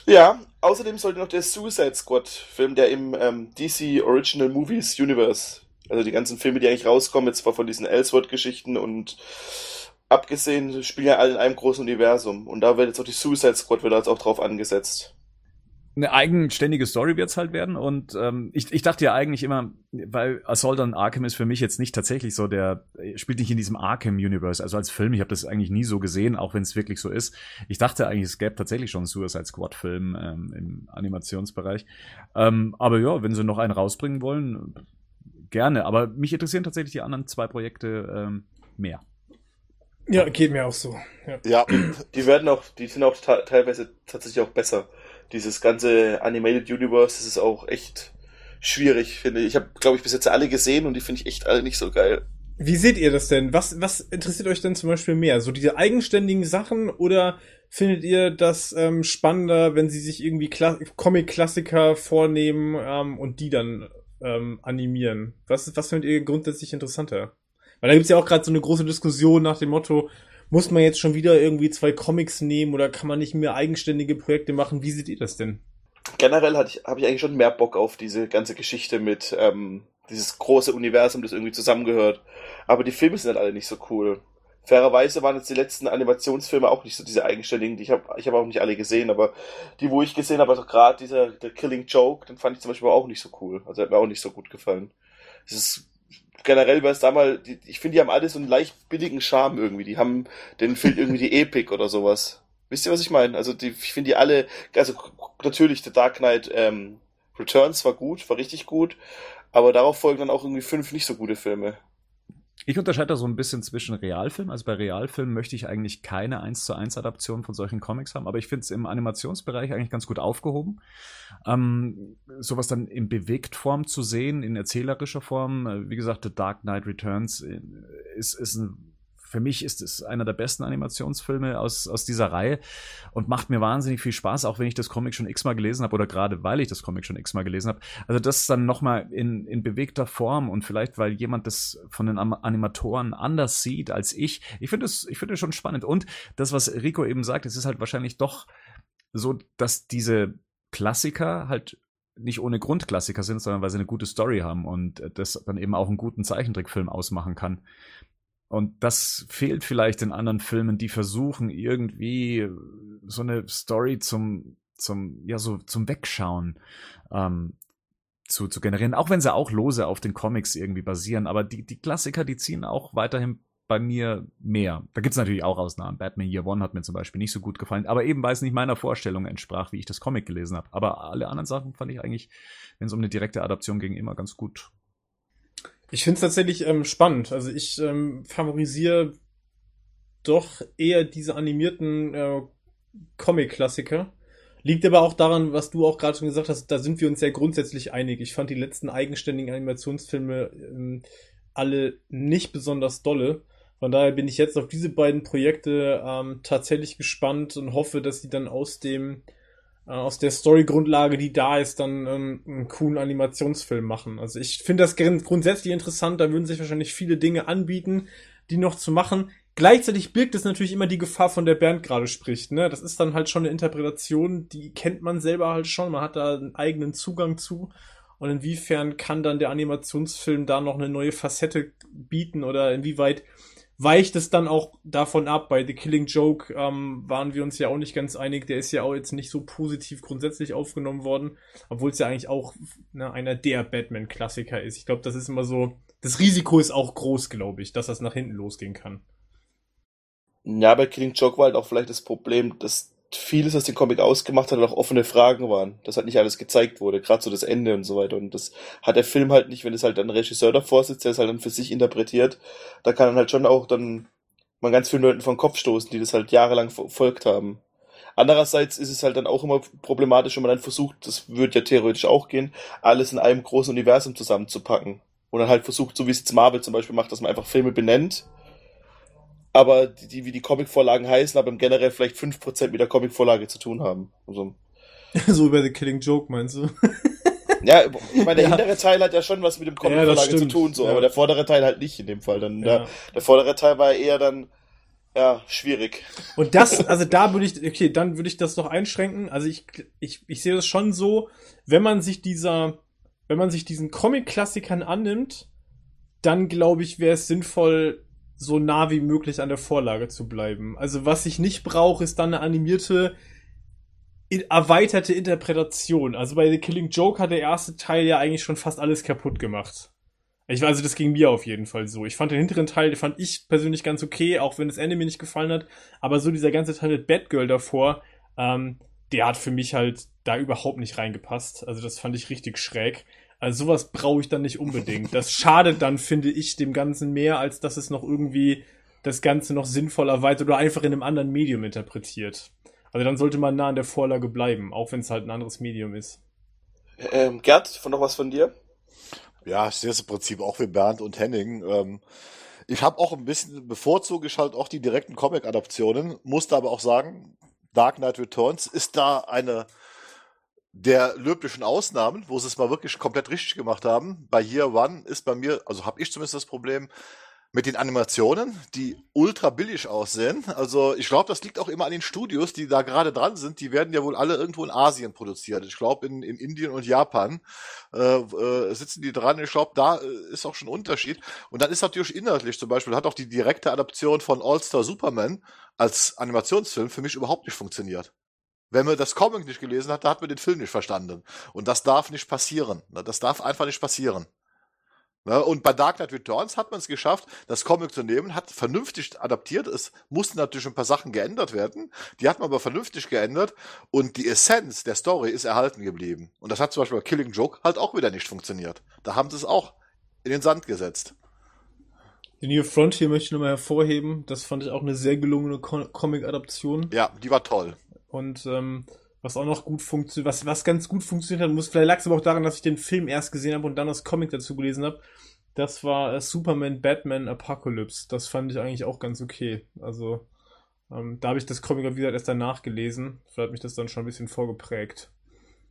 Ja, außerdem sollte noch der Suicide Squad Film, der im ähm, DC Original Movies Universe, also die ganzen Filme, die eigentlich rauskommen, jetzt zwar von diesen Ellsworth-Geschichten und abgesehen, spielen ja alle in einem großen Universum. Und da wird jetzt auch die Suicide Squad wird jetzt auch drauf angesetzt. Eine eigenständige Story wird's halt werden. Und ähm, ich, ich dachte ja eigentlich immer, weil Assault on Arkham ist für mich jetzt nicht tatsächlich so der, spielt nicht in diesem Arkham-Universe, also als Film, ich habe das eigentlich nie so gesehen, auch wenn es wirklich so ist. Ich dachte eigentlich, es gäbe tatsächlich schon einen Suicide Squad-Film ähm, im Animationsbereich. Ähm, aber ja, wenn sie noch einen rausbringen wollen, gerne. Aber mich interessieren tatsächlich die anderen zwei Projekte ähm, mehr. Ja, geht mir auch so. Ja. Ja, die werden auch, die sind auch teilweise tatsächlich auch besser. Dieses ganze Animated Universe, das ist auch echt schwierig, finde ich. Ich habe, glaube ich, bis jetzt alle gesehen und die finde ich echt alle nicht so geil. Wie seht ihr das denn? Was, was interessiert euch denn zum Beispiel mehr? So diese eigenständigen Sachen oder findet ihr das ähm, spannender, wenn sie sich irgendwie Kla Comic-Klassiker vornehmen ähm, und die dann ähm, animieren? Was, was findet ihr grundsätzlich interessanter? Weil da gibt's ja auch gerade so eine große Diskussion nach dem Motto, muss man jetzt schon wieder irgendwie zwei Comics nehmen oder kann man nicht mehr eigenständige Projekte machen? Wie seht ihr das denn? Generell ich, habe ich eigentlich schon mehr Bock auf diese ganze Geschichte mit ähm, dieses große Universum, das irgendwie zusammengehört. Aber die Filme sind halt alle nicht so cool. Fairerweise waren jetzt die letzten Animationsfilme auch nicht so diese eigenständigen. Die ich habe ich hab auch nicht alle gesehen, aber die, wo ich gesehen habe, also gerade dieser The Killing Joke, den fand ich zum Beispiel auch nicht so cool. Also hat mir auch nicht so gut gefallen. Es ist generell war es da mal, die, ich finde, die haben alle so einen leicht billigen Charme irgendwie. Die haben, den fehlt irgendwie die Epic oder sowas. Wisst ihr, was ich meine? Also die, ich finde die alle, also natürlich The Dark Knight ähm, Returns war gut, war richtig gut, aber darauf folgen dann auch irgendwie fünf nicht so gute Filme. Ich unterscheide da so ein bisschen zwischen Realfilm. Also bei Realfilmen möchte ich eigentlich keine 1 zu 1 Adaption von solchen Comics haben, aber ich finde es im Animationsbereich eigentlich ganz gut aufgehoben. Ähm, sowas dann in Bewegtform zu sehen, in erzählerischer Form. Äh, Wie gesagt, The Dark Knight Returns äh, ist, ist ein für mich ist es einer der besten Animationsfilme aus, aus dieser Reihe und macht mir wahnsinnig viel Spaß, auch wenn ich das Comic schon x-mal gelesen habe oder gerade weil ich das Comic schon x-mal gelesen habe. Also das dann nochmal in, in bewegter Form und vielleicht, weil jemand das von den Animatoren anders sieht als ich. Ich finde es ich finde es schon spannend. Und das, was Rico eben sagt, es ist halt wahrscheinlich doch so, dass diese Klassiker halt nicht ohne Grund Klassiker sind, sondern weil sie eine gute Story haben und äh, das dann eben auch einen guten Zeichentrickfilm ausmachen kann. Und das fehlt vielleicht in anderen Filmen, die versuchen irgendwie so eine Story zum, zum, ja, so zum Wegschauen ähm, zu, zu generieren. Auch wenn sie auch lose auf den Comics irgendwie basieren. Aber die, die Klassiker, die ziehen auch weiterhin bei mir mehr. Da gibt's natürlich auch Ausnahmen. Batman Year One hat mir zum Beispiel nicht so gut gefallen, aber eben weil es nicht meiner Vorstellung entsprach, wie ich das Comic gelesen habe. Aber alle anderen Sachen fand ich eigentlich, wenn es um eine direkte Adaption ging, immer ganz gut. Ich finde es tatsächlich ähm, spannend. Also ich ähm, favorisiere doch eher diese animierten äh, Comic-Klassiker. Liegt aber auch daran, was du auch gerade schon gesagt hast, da sind wir uns ja grundsätzlich einig. Ich fand die letzten eigenständigen Animationsfilme ähm, alle nicht besonders dolle. Von daher bin ich jetzt auf diese beiden Projekte ähm, tatsächlich gespannt und hoffe, dass sie dann aus dem aus der Story-Grundlage, die da ist, dann ähm, einen coolen Animationsfilm machen. Also ich finde das grundsätzlich interessant, da würden sich wahrscheinlich viele Dinge anbieten, die noch zu machen. Gleichzeitig birgt es natürlich immer die Gefahr, von der Bernd gerade spricht. Ne? Das ist dann halt schon eine Interpretation, die kennt man selber halt schon, man hat da einen eigenen Zugang zu. Und inwiefern kann dann der Animationsfilm da noch eine neue Facette bieten oder inwieweit weicht es dann auch davon ab. Bei The Killing Joke ähm, waren wir uns ja auch nicht ganz einig. Der ist ja auch jetzt nicht so positiv grundsätzlich aufgenommen worden, obwohl es ja eigentlich auch ne, einer der Batman-Klassiker ist. Ich glaube, das ist immer so. Das Risiko ist auch groß, glaube ich, dass das nach hinten losgehen kann. Ja, bei Killing Joke war halt auch vielleicht das Problem, dass vieles, was den Comic ausgemacht hat, auch offene Fragen waren. Dass halt nicht alles gezeigt wurde, gerade so das Ende und so weiter. Und das hat der Film halt nicht, wenn es halt ein Regisseur davor sitzt, der es halt dann für sich interpretiert, da kann dann halt schon auch dann man ganz vielen Leuten vom Kopf stoßen, die das halt jahrelang verfolgt haben. Andererseits ist es halt dann auch immer problematisch, wenn man dann versucht, das würde ja theoretisch auch gehen, alles in einem großen Universum zusammenzupacken. Und dann halt versucht, so wie es jetzt Marvel zum Beispiel macht, dass man einfach Filme benennt aber die, die wie die Comicvorlagen heißen, aber im generell vielleicht 5% mit der Comicvorlage zu tun haben. Also, so über The Killing Joke, meinst du? ja, ich meine, der Ja. hintere Teil hat ja schon was mit dem Ja, Comicvorlage das zu tun, so, Ja. aber der vordere Teil halt nicht in dem Fall. Dann Ja. der, der vordere Teil war eher dann ja schwierig. Und das, also da würde ich, okay, dann würde ich das noch einschränken. Also ich, ich, ich sehe das schon so, wenn man sich dieser, wenn man sich diesen Comic-Klassikern annimmt, dann glaube ich, wäre es sinnvoll, so nah wie möglich an der Vorlage zu bleiben. Also was ich nicht brauche, ist dann eine animierte erweiterte Interpretation. Also bei The Killing Joke hat der erste Teil ja eigentlich schon fast alles kaputt gemacht. Ich weiß, also das ging mir auf jeden Fall so. Ich fand den hinteren Teil, den fand ich persönlich ganz okay, auch wenn das Ende mir nicht gefallen hat. Aber so dieser ganze Teil mit Batgirl davor, ähm, der hat für mich halt da überhaupt nicht reingepasst. Also das fand ich richtig schräg. Also sowas brauche ich dann nicht unbedingt. Das schadet dann, finde ich, dem Ganzen mehr, als dass es noch irgendwie das Ganze noch sinnvoll erweitert oder einfach in einem anderen Medium interpretiert. Also dann sollte man nah an der Vorlage bleiben, auch wenn es halt ein anderes Medium ist. Ähm, Gerd, von noch was von dir? Ja, ich sehe es im Prinzip auch wie Bernd und Henning. Ähm, ich habe auch ein bisschen bevorzuge ich halt auch die direkten Comic-Adaptionen, musste aber auch sagen, Dark Knight Returns ist da eine der löblichen Ausnahmen, wo sie es mal wirklich komplett richtig gemacht haben. Bei Year One ist bei mir, also habe ich zumindest das Problem, mit den Animationen, die ultra billig aussehen. Also ich glaube, das liegt auch immer an den Studios, die da gerade dran sind. Die werden ja wohl alle irgendwo in Asien produziert. Ich glaube, in, in Indien und Japan äh, äh, sitzen die dran. Ich glaube, da äh, ist auch schon ein Unterschied. Und dann ist natürlich inhaltlich zum Beispiel, hat auch die direkte Adaption von All-Star Superman als Animationsfilm für mich überhaupt nicht funktioniert. Wenn man das Comic nicht gelesen hat, da hat man den Film nicht verstanden. Und das darf nicht passieren. Das darf einfach nicht passieren. Ne? Und bei Dark Knight Returns hat man es geschafft, das Comic zu nehmen, hat vernünftig adaptiert. Es mussten natürlich ein paar Sachen geändert werden. Die hat man aber vernünftig geändert. Und die Essenz der Story ist erhalten geblieben. Und das hat zum Beispiel bei Killing Joke halt auch wieder nicht funktioniert. Da haben sie es auch in den Sand gesetzt. Die New Frontier möchte ich nochmal hervorheben. Das fand ich auch eine sehr gelungene Comic-Adaption. Ja, die war toll. Und ähm, was auch noch gut funktioniert, was, was ganz gut funktioniert hat, muss, vielleicht lag es aber auch daran, dass ich den Film erst gesehen habe und dann das Comic dazu gelesen habe. Das war äh, Superman Batman Apocalypse. Das fand ich eigentlich auch ganz okay. Also, ähm, da habe ich das Comic wieder erst danach gelesen. Vielleicht hat mich das dann schon ein bisschen vorgeprägt.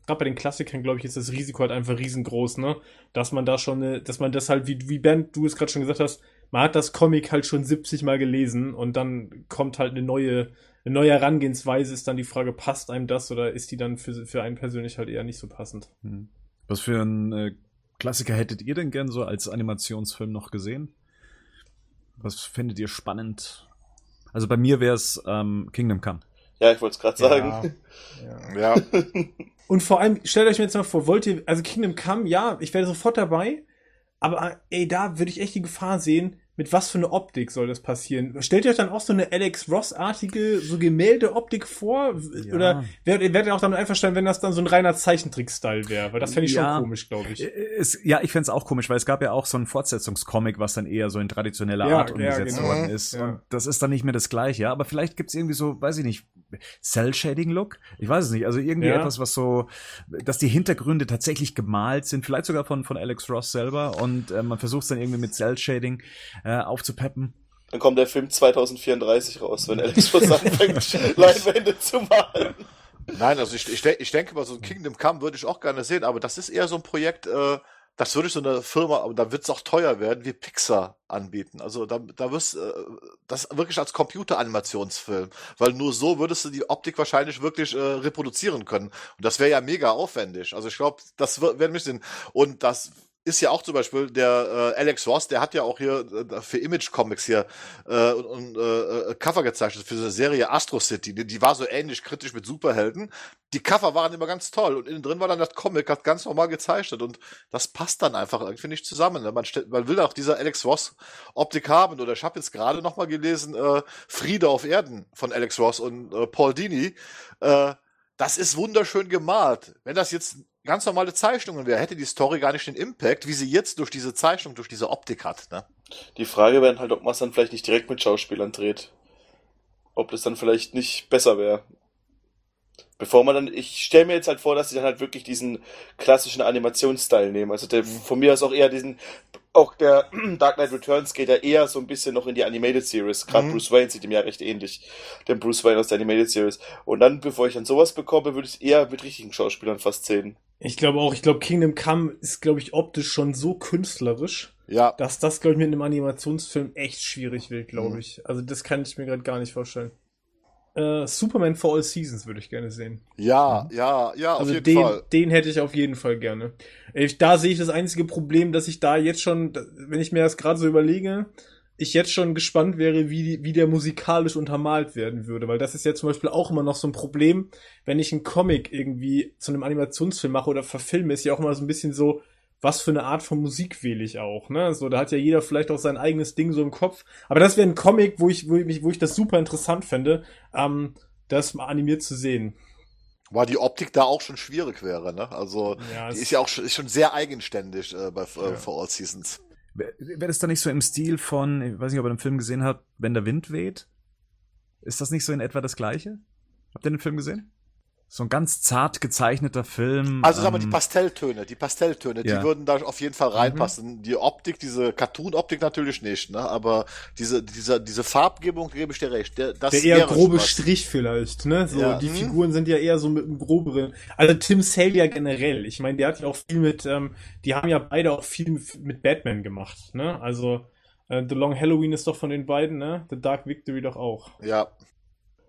Gerade bei den Klassikern, glaube ich, ist das Risiko halt einfach riesengroß, ne? Dass man da schon, eine, dass man das halt, wie, wie Ben, du es gerade schon gesagt hast, man hat das Comic halt schon 70 Mal gelesen und dann kommt halt eine neue, eine neue Herangehensweise, ist dann die Frage, passt einem das oder ist die dann für, für einen persönlich halt eher nicht so passend? Hm. Was für ein äh, Klassiker hättet ihr denn gern so als Animationsfilm noch gesehen? Was findet ihr spannend? Also bei mir wäre es ähm, Kingdom Come. Ja, ich wollte es gerade sagen. Ja. ja. Und vor allem, stellt euch mir jetzt mal vor, wollt ihr, also Kingdom Come, ja, ich wäre sofort dabei, aber ey, da würde ich echt die Gefahr sehen, mit was für eine Optik soll das passieren? Stellt ihr euch dann auch so eine Alex Ross-artige, so Gemälde-Optik vor? Ja. Oder werdet werd ihr auch damit einverstanden, wenn das dann so ein reiner Zeichentrick-Style wäre? Weil das fände ich ja. schon komisch, glaube ich. Es, ja, ich fände es auch komisch, weil es gab ja auch so einen Fortsetzungscomic, was dann eher so in traditioneller ja, Art umgesetzt genau. worden ist. Und das ist dann nicht mehr das Gleiche, ja. Aber vielleicht gibt's irgendwie so, weiß ich nicht, Cell-Shading-Look? Ich weiß es nicht. Also irgendwie etwas, was so, dass die Hintergründe tatsächlich gemalt sind, vielleicht sogar von, von Alex Ross selber und äh, man versucht es dann irgendwie mit Cell-Shading äh, aufzupeppen. Dann kommt der Film 2034 raus, wenn Alex Ross anfängt, Leinwände zu malen. Nein, also ich, ich, ich denke mal, so ein Kingdom Come würde ich auch gerne sehen, aber das ist eher so ein Projekt, äh, das würde so eine Firma, aber da wird es auch teuer werden, wie Pixar anbieten. Also da, da wirst äh, das wirklich als Computeranimationsfilm, weil nur so würdest du die Optik wahrscheinlich wirklich äh, reproduzieren können. Und das wäre ja mega aufwendig. Also ich glaube, das wäre ein bisschen und das ist ja auch zum Beispiel der äh, Alex Ross, der hat ja auch hier äh, für Image Comics hier äh, und, und äh, Cover gezeichnet für diese Serie Astro City. Die, die war so ähnlich kritisch mit Superhelden. Die Cover waren immer ganz toll und innen drin war dann das Comic, hat ganz normal gezeichnet und das passt dann einfach irgendwie nicht zusammen. Man, stellt, man will auch dieser Alex Ross Optik haben oder ich habe jetzt gerade noch mal gelesen äh, Friede auf Erden von Alex Ross und äh, Paul Dini. Äh, das ist wunderschön gemalt. Wenn das jetzt ganz normale Zeichnungen wäre, hätte die Story gar nicht den Impact, wie sie jetzt durch diese Zeichnung, durch diese Optik hat. Ne? Die Frage wäre halt, ob man es dann vielleicht nicht direkt mit Schauspielern dreht. Ob das dann vielleicht nicht besser wäre. Bevor man dann, ich stelle mir jetzt halt vor, dass sie dann halt wirklich diesen klassischen Animationsstyle nehmen. Also der, von mir aus auch eher diesen, auch der Dark Knight Returns geht ja eher so ein bisschen noch in die Animated Series. Gerade mhm. Bruce Wayne sieht ihm ja recht ähnlich, dem Bruce Wayne aus der Animated Series. Und dann, bevor ich dann sowas bekomme, würde ich es eher mit richtigen Schauspielern fast sehen. Ich glaube auch, ich glaube Kingdom Come ist, glaube ich, optisch schon so künstlerisch, ja. dass das, glaube ich, mit einem Animationsfilm echt schwierig wird, glaube mhm. ich. Also das kann ich mir gerade gar nicht vorstellen. Äh, Superman for All Seasons würde ich gerne sehen. Ja, mhm. ja, ja, also auf jeden den, Fall. Den hätte ich auf jeden Fall gerne. Ich, da sehe ich das einzige Problem, dass ich da jetzt schon, wenn ich mir das gerade so überlege, ich jetzt schon gespannt wäre, wie, wie der musikalisch untermalt werden würde, weil das ist ja zum Beispiel auch immer noch so ein Problem, wenn ich einen Comic irgendwie zu einem Animationsfilm mache oder verfilme, ist ja auch immer so ein bisschen so, was für eine Art von Musik wähle ich auch, ne? So, da hat ja jeder vielleicht auch sein eigenes Ding so im Kopf. Aber das wäre ein Comic, wo ich, wo ich, wo ich das super interessant fände, ähm, das mal animiert zu sehen. Weil die Optik da auch schon schwierig wäre, ne? Also, Ja, die ist ja auch schon, ist schon sehr eigenständig äh, bei äh, Ja. For All Seasons. Wäre wär das dann nicht so im Stil von, ich weiß nicht, ob ihr den Film gesehen habt, wenn der Wind weht? Ist das nicht so in etwa das gleiche? Habt ihr den Film gesehen? So ein ganz zart gezeichneter Film. Also sag mal, die ähm, Pastelltöne, die Pastelltöne, Ja. die würden da auf jeden Fall reinpassen. Die Optik, diese Cartoon-Optik natürlich nicht, ne? Aber diese, diese, diese Farbgebung, gebe ich dir recht. Der, das Der eher grobe. Strich vielleicht, ne? So, Ja. die Mhm. Figuren sind ja eher so mit einem groberen. Also Tim Sale ja generell. Ich meine, der hat ja auch viel mit, ähm, die haben ja beide auch viel mit- mit Batman gemacht, ne? Also, äh, The Long Halloween ist doch von den beiden, ne? The Dark Victory doch auch. Ja.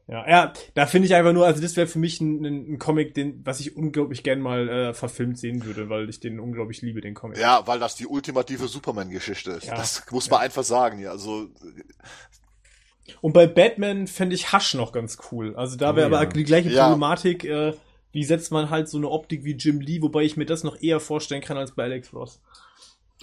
Ja, ja, da finde ich einfach nur, also das wäre für mich ein, ein, ein Comic, den, was ich unglaublich gern mal äh, verfilmt sehen würde, weil ich den unglaublich liebe, den Comic. Ja, weil das die ultimative Superman-Geschichte ist. Ja. Das muss man einfach sagen, ja. Also, Und bei Batman fände ich Hush noch ganz cool. Also da wäre Oh, aber ja. die gleiche Ja. Problematik, äh, wie setzt man halt so eine Optik wie Jim Lee, wobei ich mir das noch eher vorstellen kann als bei Alex Ross.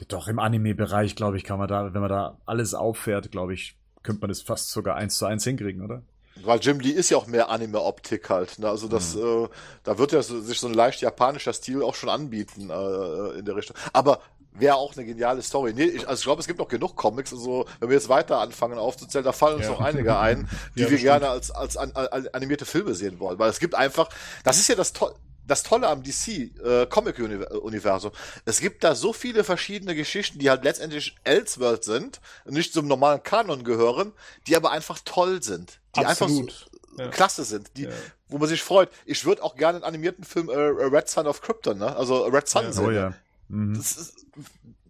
Doch, im Anime-Bereich, glaube ich, kann man da, wenn man da alles auffährt, glaube ich, könnte man das fast sogar eins zu eins hinkriegen, oder? Weil Jim Lee ist ja auch mehr Anime-Optik halt. Ne? Also das, äh, da wird ja so, sich so ein leicht japanischer Stil auch schon anbieten äh, in der Richtung. Aber wäre auch eine geniale Story. Nee, ich, also ich glaube, es gibt noch genug Comics. Also wenn wir jetzt weiter anfangen aufzuzählen, da fallen uns Ja. noch einige ein, die Ja, wir bestimmt. gerne als, als an, an, animierte Filme sehen wollen. Weil es gibt einfach, das ist ja das Tolle. Das Tolle am DC äh, Comic Uni- Universum. Es gibt da so viele verschiedene Geschichten, die halt letztendlich Elseworld sind, nicht zum normalen Kanon gehören, die aber einfach toll sind, die einfach so, Absolut. Ja. klasse sind, die, Ja. wo man sich freut. Ich würde auch gerne einen animierten Film äh, Red Son of Krypton, ne? Also Red Sun Ja. sehen. Oh ja. Mhm. Das ist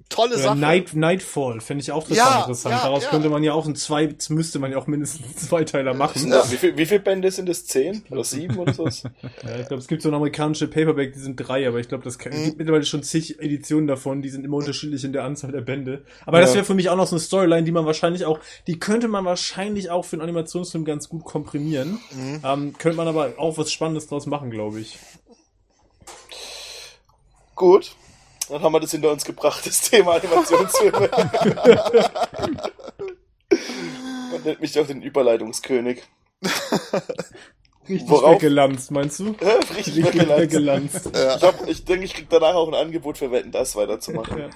tolle Sache. Night, Nightfall fände ich auch total Ja, interessant. ja, Daraus ja. könnte man ja auch ein zwei, müsste man ja auch mindestens einen Zweiteiler machen. Ja. Wie, viel, wie viele Bände sind es? Zehn oder sieben oder so? Ja, ich glaube, es gibt so eine amerikanische Paperback, die sind drei, aber ich glaube, das kann, es gibt mittlerweile schon zig Editionen davon, die sind immer unterschiedlich in der Anzahl der Bände. Aber das wäre für mich auch noch so eine Storyline, die man wahrscheinlich auch, die könnte man wahrscheinlich auch für einen Animationsfilm ganz gut komprimieren. Ähm, könnte man aber auch was Spannendes draus machen, glaube ich. Gut. Dann haben wir das hinter uns gebracht, das Thema Animationsfilme. Man nennt mich auch den Überleitungskönig. Richtig Worauf? weggelanzt, meinst du? Ja, richtig Richtig weggelanzt. weggelanzt. Ich, hab, ich denke, ich krieg danach auch ein Angebot für Wetten, das weiterzumachen. Ja, ja.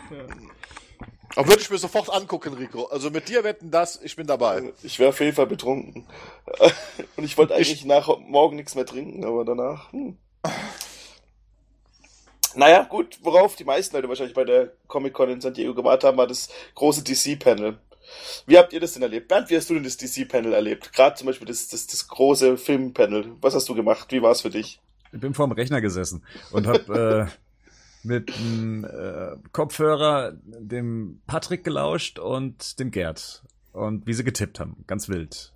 Aber würde ich mir sofort angucken, Rico. Also mit dir wetten das, ich bin dabei. Ich wäre auf jeden Fall betrunken. Und ich wollte eigentlich nach morgen nichts mehr trinken, aber danach. Hm. Naja, gut, worauf die meisten Leute wahrscheinlich bei der Comic-Con in San Diego gewartet haben, war das große DC-Panel. Wie habt ihr das denn erlebt? Bernd, wie hast du denn das DC-Panel erlebt? Gerade zum Beispiel das, das, das große Film-Panel. Was hast du gemacht? Wie war es für dich? Ich bin vorm Rechner gesessen und habe äh, mit dem äh, Kopfhörer dem Patrick gelauscht und dem Gerd. Und wie sie getippt haben. Ganz wild.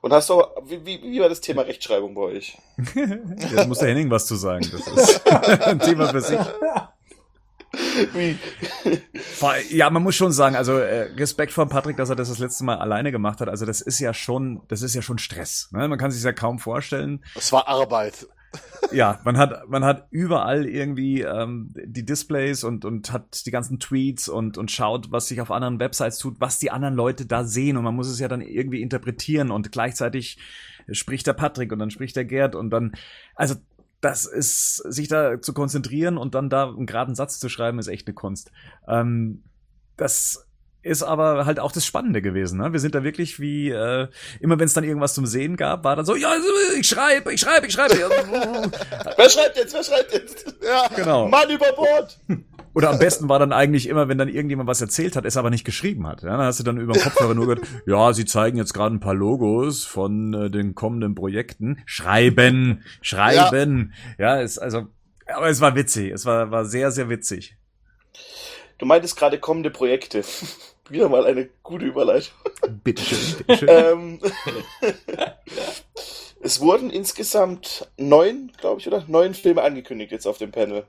Und hast du, wie, wie, wie war das Thema Rechtschreibung bei euch? Jetzt muss der Henning was zu sagen. Das ist ein Thema für sich. Wie? Ja, man muss schon sagen, also äh, Respekt vor Patrick, dass er das das letzte Mal alleine gemacht hat. Also das ist ja schon, das ist ja schon Stress. Ne? Man kann sich ja kaum vorstellen. Es war Arbeit. Ja, man hat, man hat überall irgendwie ähm, die Displays und, und hat die ganzen Tweets und, und schaut, was sich auf anderen Websites tut, was die anderen Leute da sehen. Und man muss es ja dann irgendwie interpretieren und gleichzeitig spricht der Patrick und dann spricht der Gerd und dann, also das ist, sich da zu konzentrieren und dann da einen geraden Satz zu schreiben, ist echt eine Kunst. Ähm, das ist aber halt auch das Spannende gewesen. Ne? Wir sind da wirklich wie, äh, immer wenn es dann irgendwas zum Sehen gab, war dann so, ja, ich schreibe, ich schreibe, ich schreibe. Wer schreibt jetzt? Wer schreibt jetzt? Ja, genau. Mann über Bord! Oder am besten war dann eigentlich immer, wenn dann irgendjemand was erzählt hat, es aber nicht geschrieben hat. Ja, dann hast du dann über den Kopfhörer nur gehört, ja, sie zeigen jetzt gerade ein paar Logos von äh, den kommenden Projekten. Schreiben, schreiben. Ja, es, also, aber es war witzig. Es war, war sehr, sehr witzig. Du meintest gerade kommende Projekte. Wieder mal eine gute Überleitung. Bitteschön, bitteschön. ähm, es wurden insgesamt neun, glaube ich, oder? Neun Filme angekündigt jetzt auf dem Panel.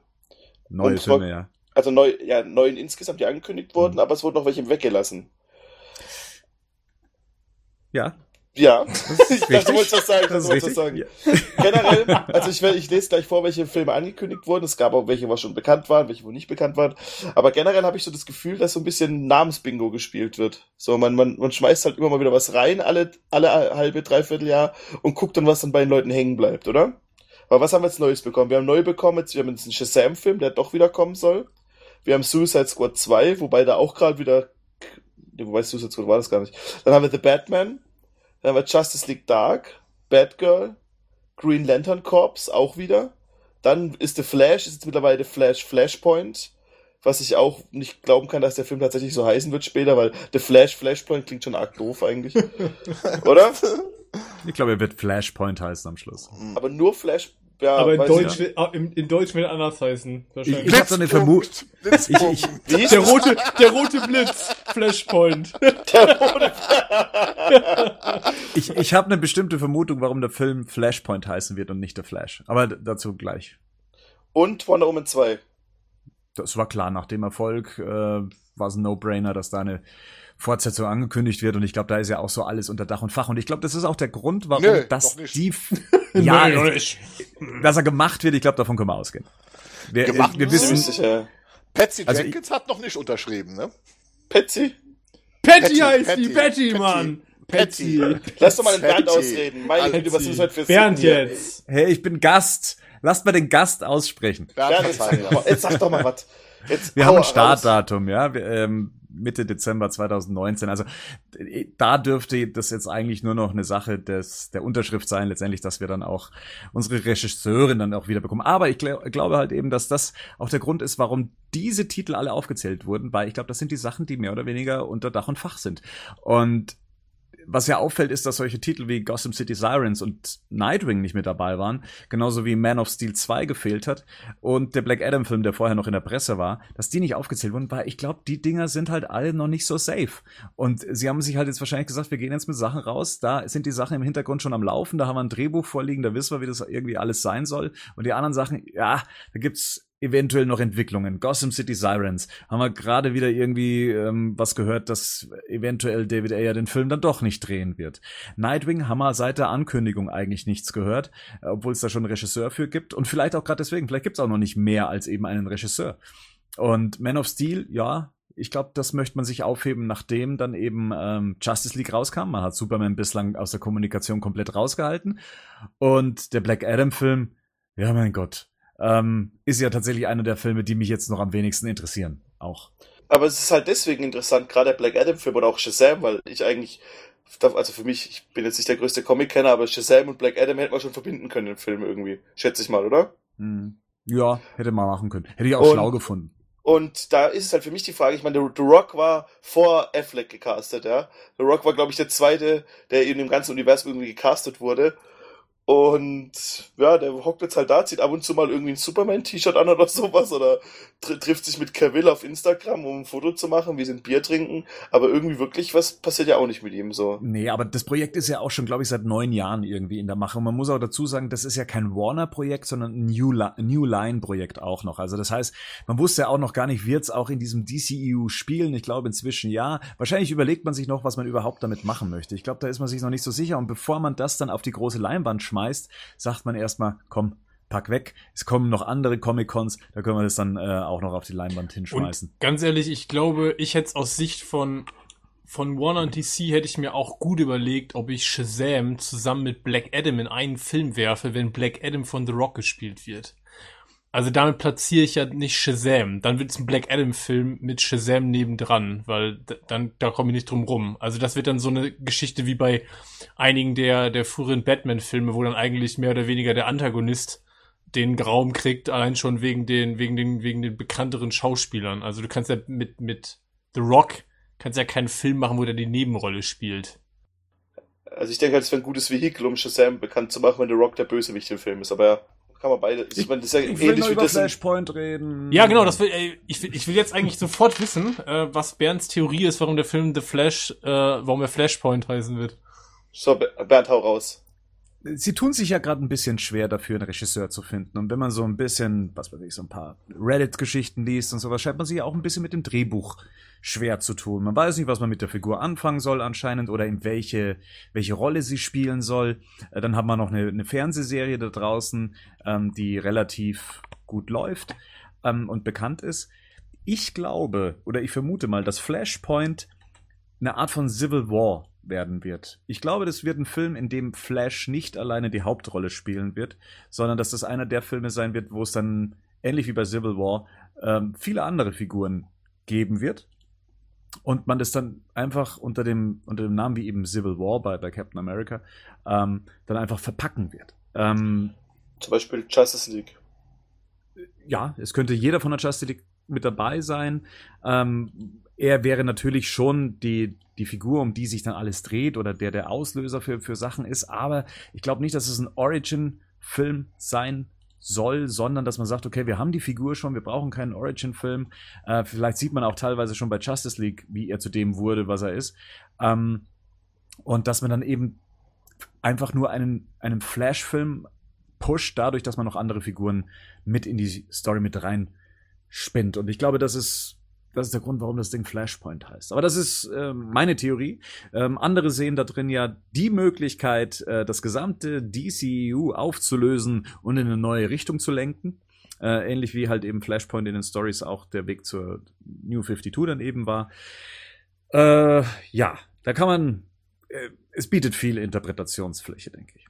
Neue und Filme, ja. Also neu, ja, neun insgesamt, die angekündigt wurden, Mhm. aber es wurden noch welche weggelassen. Ja, Ja, ich dachte, wolltest was sagen. das richtig. sagen. Ja. Generell, also ich, ich lese gleich vor, welche Filme angekündigt wurden. Es gab auch welche, was schon bekannt waren, welche, wo nicht bekannt waren. Aber generell habe ich so das Gefühl, dass so ein bisschen Namensbingo gespielt wird. So, man, man, man schmeißt halt immer mal wieder was rein, alle, alle halbe, dreiviertel Jahr und guckt dann, was dann bei den Leuten hängen bleibt, oder? Aber was haben wir jetzt Neues bekommen? Wir haben neu bekommen, jetzt, wir haben jetzt einen Shazam-Film, der doch wieder kommen soll. Wir haben Suicide Squad 2, wobei da auch gerade wieder, wobei Suicide Squad war das gar nicht. Dann haben wir The Batman, dann haben wir Justice League Dark, Batgirl, Green Lantern Corps auch wieder. Dann ist The Flash, ist jetzt mittlerweile The Flash Flashpoint, was ich auch nicht glauben kann, dass der Film tatsächlich so heißen wird später, weil The Flash Flashpoint klingt schon arg doof eigentlich. Oder? Ich glaube, er wird Flashpoint heißen am Schluss. Aber nur Flash, ja, Aber in Deutsch, will, ah, in, in Deutsch will er anders heißen. Ich, ich habe so eine Vermutung. Der rote, der rote Blitz, Flashpoint. ich, ich habe eine bestimmte Vermutung, warum der Film Flashpoint heißen wird und nicht The Flash. Aber dazu gleich. Und Wonder Woman 2. Das war klar, nach dem Erfolg äh, war es ein No-Brainer, dass da eine Fortsetzung angekündigt wird. Und ich glaube, da ist ja auch so alles unter Dach und Fach. Und ich glaube, das ist auch der Grund, warum Nö, das die. ja, nicht. dass er gemacht wird, ich glaube, davon können wir ausgehen. Wir, Gemacht wir wissen, sicher. Patsy Also Jenkins hat noch nicht unterschrieben, ne? Patsy? Patty, heißt Patty, die, Patty, Patty. Mann. Patty. Patty. Lass doch mal den Bernd ausreden. Meine Güte, was ist heute für Bernd jetzt. hey, ich bin Gast. Lasst mal den Gast aussprechen. Bernd, Bernd jetzt, Verzeihen. sag doch mal- jetzt sag doch mal was. Jetzt Wir haben ein raus. Startdatum, ja, wir, ähm, Mitte Dezember 2019. Also äh, da dürfte das jetzt eigentlich nur noch eine Sache des, der Unterschrift sein, letztendlich, dass wir dann auch unsere Regisseurin dann auch wieder bekommen. Aber ich gl glaube halt eben, dass das auch der Grund ist, warum diese Titel alle aufgezählt wurden, weil ich glaube, das sind die Sachen, die mehr oder weniger unter Dach und Fach sind. Und was ja auffällt, ist, dass solche Titel wie Gotham City Sirens und Nightwing nicht mit dabei waren, genauso wie Man of Steel 2 gefehlt hat und der Black Adam Film, der vorher noch in der Presse war, dass die nicht aufgezählt wurden, weil ich glaube, die Dinger sind halt alle noch nicht so safe. Und sie haben sich halt jetzt wahrscheinlich gesagt, wir gehen jetzt mit Sachen raus, da sind die Sachen im Hintergrund schon am Laufen, da haben wir ein Drehbuch vorliegen, da wissen wir, wie das irgendwie alles sein soll. Und die anderen Sachen, ja, da gibt's eventuell noch Entwicklungen. Gotham City Sirens haben wir gerade wieder irgendwie ähm, was gehört, dass eventuell David Ayer den Film dann doch nicht drehen wird. Nightwing haben wir seit der Ankündigung eigentlich nichts gehört, äh, obwohl es da schon einen Regisseur für gibt und vielleicht auch gerade deswegen, vielleicht gibt's auch noch nicht mehr als eben einen Regisseur. Und Man of Steel, ja, ich glaube, das möchte man sich aufheben, nachdem dann eben ähm, Justice League rauskam. Man hat Superman bislang aus der Kommunikation komplett rausgehalten. Und der Black Adam-Film, ja mein Gott, ähm, ist ja tatsächlich einer der Filme, die mich jetzt noch am wenigsten interessieren. Auch. Aber es ist halt deswegen interessant, gerade der Black Adam-Film oder auch Shazam, weil ich eigentlich, also für mich, ich bin jetzt nicht der größte Comic-Kenner, aber Shazam und Black Adam hätte man schon verbinden können im Film irgendwie. Schätze ich mal, oder? Hm. Ja, hätte man machen können. Hätte ich auch Und- schlau gefunden. Und da ist es halt für mich die Frage, ich meine, The Rock war vor Affleck gecastet, ja. The Rock war, glaube ich, der zweite, der in dem ganzen Universum irgendwie gecastet wurde. Und ja, der hockt jetzt halt da, zieht ab und zu mal irgendwie ein Superman-T-Shirt an oder sowas oder tr trifft sich mit Cavill auf Instagram, um ein Foto zu machen, wie sie ein Bier trinken. Aber irgendwie wirklich was passiert ja auch nicht mit ihm so. Nee, aber das Projekt ist ja auch schon, glaube ich, seit neun Jahren irgendwie in der Mache. Und man muss auch dazu sagen, das ist ja kein Warner-Projekt, sondern ein New, Li New Line-Projekt auch noch. Also das heißt, man wusste ja auch noch gar nicht, wird's auch in diesem DCEU spielen? Ich glaube inzwischen ja. Wahrscheinlich überlegt man sich noch, was man überhaupt damit machen möchte. Ich glaube, da ist man sich noch nicht so sicher. Und bevor man das dann auf die große Leinwand schmeißt, sagt man erstmal, komm, pack weg. Es kommen noch andere Comic-Cons, da können wir das dann äh, auch noch auf die Leinwand hinschmeißen. Und ganz ehrlich, ich glaube, ich hätte es aus Sicht von, von Warner und DC hätte ich mir auch gut überlegt, ob ich Shazam zusammen mit Black Adam in einen Film werfe, wenn Black Adam von The Rock gespielt wird. Also damit platziere ich ja nicht Shazam. Dann wird es ein Black Adam-Film mit Shazam nebendran, weil dann da komme ich nicht drum rum. Also das wird dann so eine Geschichte wie bei einigen der, der früheren Batman-Filme, wo dann eigentlich mehr oder weniger der Antagonist den Raum kriegt, allein schon wegen den, wegen den, wegen den bekannteren Schauspielern. Also du kannst ja mit, mit The Rock kannst ja keinen Film machen, wo der die Nebenrolle spielt. Also ich denke halt, es wäre ein gutes Vehikel, um Shazam bekannt zu machen, wenn The Rock der Bösewicht im Film ist. Aber ja, kann man beide. Ich meine, das ist ja Ich will ähnlich nur wie über Flashpoint reden. Ja, genau, das will, ey, ich, will, ich will jetzt eigentlich sofort wissen, äh, was Bernds Theorie ist, warum der Film The Flash, äh, warum er Flashpoint heißen wird. So, Bernd, hau raus. Sie tun sich ja gerade ein bisschen schwer dafür, einen Regisseur zu finden. Und wenn man so ein bisschen, was weiß ich, so ein paar Reddit-Geschichten liest und sowas, scheint man sich ja auch ein bisschen mit dem Drehbuch schwer zu tun. Man weiß nicht, was man mit der Figur anfangen soll anscheinend oder in welche, welche Rolle sie spielen soll. Äh, dann hat man noch eine, eine Fernsehserie da draußen, ähm, die relativ gut läuft ähm, und bekannt ist. Ich glaube oder ich vermute mal, dass Flashpoint eine Art von Civil War werden wird. Ich glaube, das wird ein Film, in dem Flash nicht alleine die Hauptrolle spielen wird, sondern dass das einer der Filme sein wird, wo es dann ähnlich wie bei Civil War ähm, viele andere Figuren geben wird und man das dann einfach unter dem unter dem Namen wie eben Civil War bei, bei Captain America ähm, dann einfach verpacken wird. Ähm, Zum Beispiel Justice League. Ja, es könnte jeder von der Justice League mit dabei sein. Ähm, er wäre natürlich schon die, die Figur, um die sich dann alles dreht oder der der Auslöser für, für Sachen ist. Aber ich glaube nicht, dass es ein Origin-Film sein soll, sondern dass man sagt, okay, wir haben die Figur schon, wir brauchen keinen Origin-Film. Äh, vielleicht sieht man auch teilweise schon bei Justice League, wie er zu dem wurde, was er ist. Ähm, und dass man dann eben einfach nur einen, einen Flash-Film pusht, dadurch, dass man noch andere Figuren mit in die Story mit rein spinnt. Und ich glaube, das ist das ist der Grund, warum das Ding Flashpoint heißt. Aber das ist äh, meine Theorie. Ähm, andere sehen da drin ja die Möglichkeit, äh, das gesamte DCU aufzulösen und in eine neue Richtung zu lenken. Äh, ähnlich wie halt eben Flashpoint in den Stories auch der Weg zur New 52 dann eben war. Äh, ja, da kann man, äh, es bietet viel Interpretationsfläche, denke ich.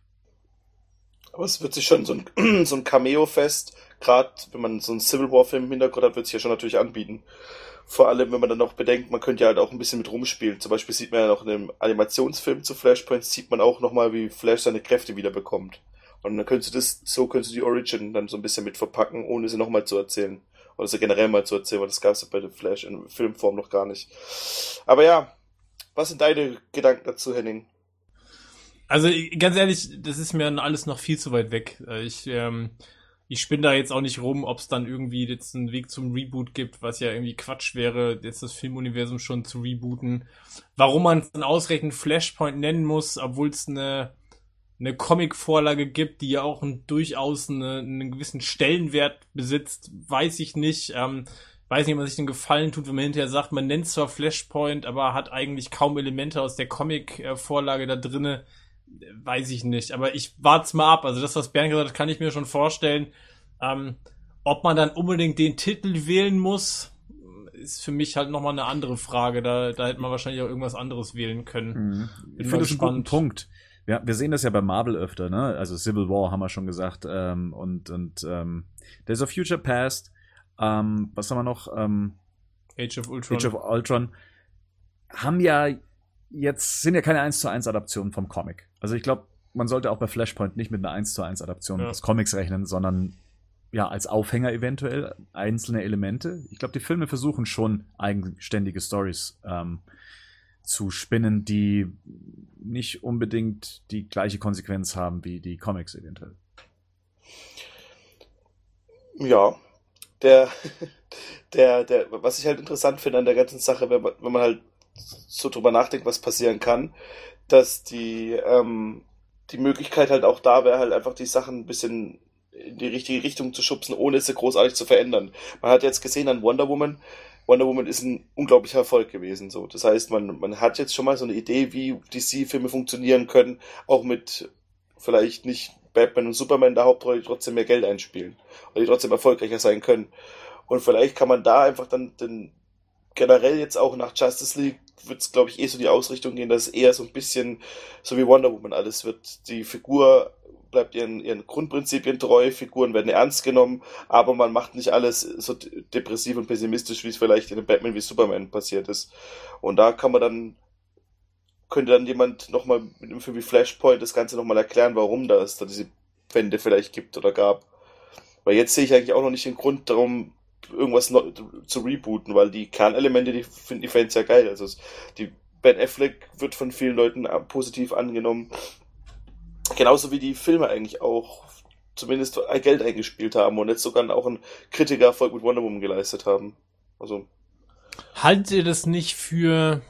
Aber es wird sich schon so ein, so ein Cameo-Fest, gerade wenn man so einen Civil War-Film im Hintergrund hat, wird sich ja schon natürlich anbieten. Vor allem, wenn man dann noch bedenkt, man könnte ja halt auch ein bisschen mit rumspielen. Zum Beispiel sieht man ja noch in dem Animationsfilm zu Flashpoint, sieht man auch nochmal, wie Flash seine Kräfte wieder bekommt. Und dann könntest du das, so könntest du die Origin dann so ein bisschen mit verpacken, ohne sie nochmal zu erzählen. Oder sie generell mal zu erzählen, weil das gab es ja bei der Flash in Filmform noch gar nicht. Aber ja, was sind deine Gedanken dazu, Henning? Also ganz ehrlich, das ist mir alles noch viel zu weit weg. Ich ähm, ich spinne da jetzt auch nicht rum, ob es dann irgendwie jetzt einen Weg zum Reboot gibt, was ja irgendwie Quatsch wäre, jetzt das Filmuniversum schon zu rebooten. Warum man es dann ausgerechnet Flashpoint nennen muss, obwohl es eine, eine Comic-Vorlage gibt, die ja auch ein, durchaus eine, einen gewissen Stellenwert besitzt, weiß ich nicht. Ähm, weiß nicht, ob man sich den Gefallen tut, wenn man hinterher sagt, man nennt zwar Flashpoint, aber hat eigentlich kaum Elemente aus der Comic-Vorlage da drinne weiß ich nicht. Aber ich warte mal ab. Also das, was Bernd gesagt hat, kann ich mir schon vorstellen. Ähm, ob man dann unbedingt den Titel wählen muss, ist für mich halt nochmal eine andere Frage. Da, da hätte man wahrscheinlich auch irgendwas anderes wählen können. Mhm. Ich finde das einen guten Punkt. Wir, wir sehen das ja bei Marvel öfter, ne? Also Civil War haben wir schon gesagt. Ähm, und und ähm, There's a Future Past. Ähm, was haben wir noch? Ähm, Age of Ultron. Age of Ultron. Haben ja jetzt, sind ja keine 1 zu 1 Adaptionen vom Comic. Also ich glaube, man sollte auch bei Flashpoint nicht mit einer 1 zu 1 Adaption ja. des Comics rechnen, sondern ja, als Aufhänger eventuell einzelne Elemente. Ich glaube, die Filme versuchen schon eigenständige Stories ähm, zu spinnen, die nicht unbedingt die gleiche Konsequenz haben wie die Comics eventuell. Ja, der, der, der, was ich halt interessant finde an der ganzen Sache, wenn man, wenn man halt so drüber nachdenkt, was passieren kann, dass die, ähm, die Möglichkeit halt auch da wäre, halt einfach die Sachen ein bisschen in die richtige Richtung zu schubsen, ohne sie großartig zu verändern. Man hat jetzt gesehen an Wonder Woman, Wonder Woman ist ein unglaublicher Erfolg gewesen. So. Das heißt, man, man hat jetzt schon mal so eine Idee, wie DC-Filme funktionieren können, auch mit vielleicht nicht Batman und Superman in der Hauptrolle, die trotzdem mehr Geld einspielen oder die trotzdem erfolgreicher sein können. Und vielleicht kann man da einfach dann den, generell jetzt auch nach Justice League wird es, glaube ich, eh so die Ausrichtung gehen, dass es eher so ein bisschen so wie Wonder Woman alles wird. Die Figur bleibt ihren, ihren Grundprinzipien treu, Figuren werden ernst genommen, aber man macht nicht alles so depressiv und pessimistisch, wie es vielleicht in einem Batman wie Superman passiert ist. Und da kann man dann, könnte dann jemand nochmal mit einem Film wie Flashpoint das Ganze nochmal erklären, warum das da diese Wende vielleicht gibt oder gab. Weil jetzt sehe ich eigentlich auch noch nicht den Grund darum, irgendwas zu rebooten, weil die Kernelemente, die finden die Fans ja geil. Also die Ben Affleck wird von vielen Leuten äh, positiv angenommen. Genauso wie die Filme eigentlich auch zumindest Geld eingespielt haben und jetzt sogar auch einen Kritikererfolg mit Wonder Woman geleistet haben. Also. Haltet ihr das nicht für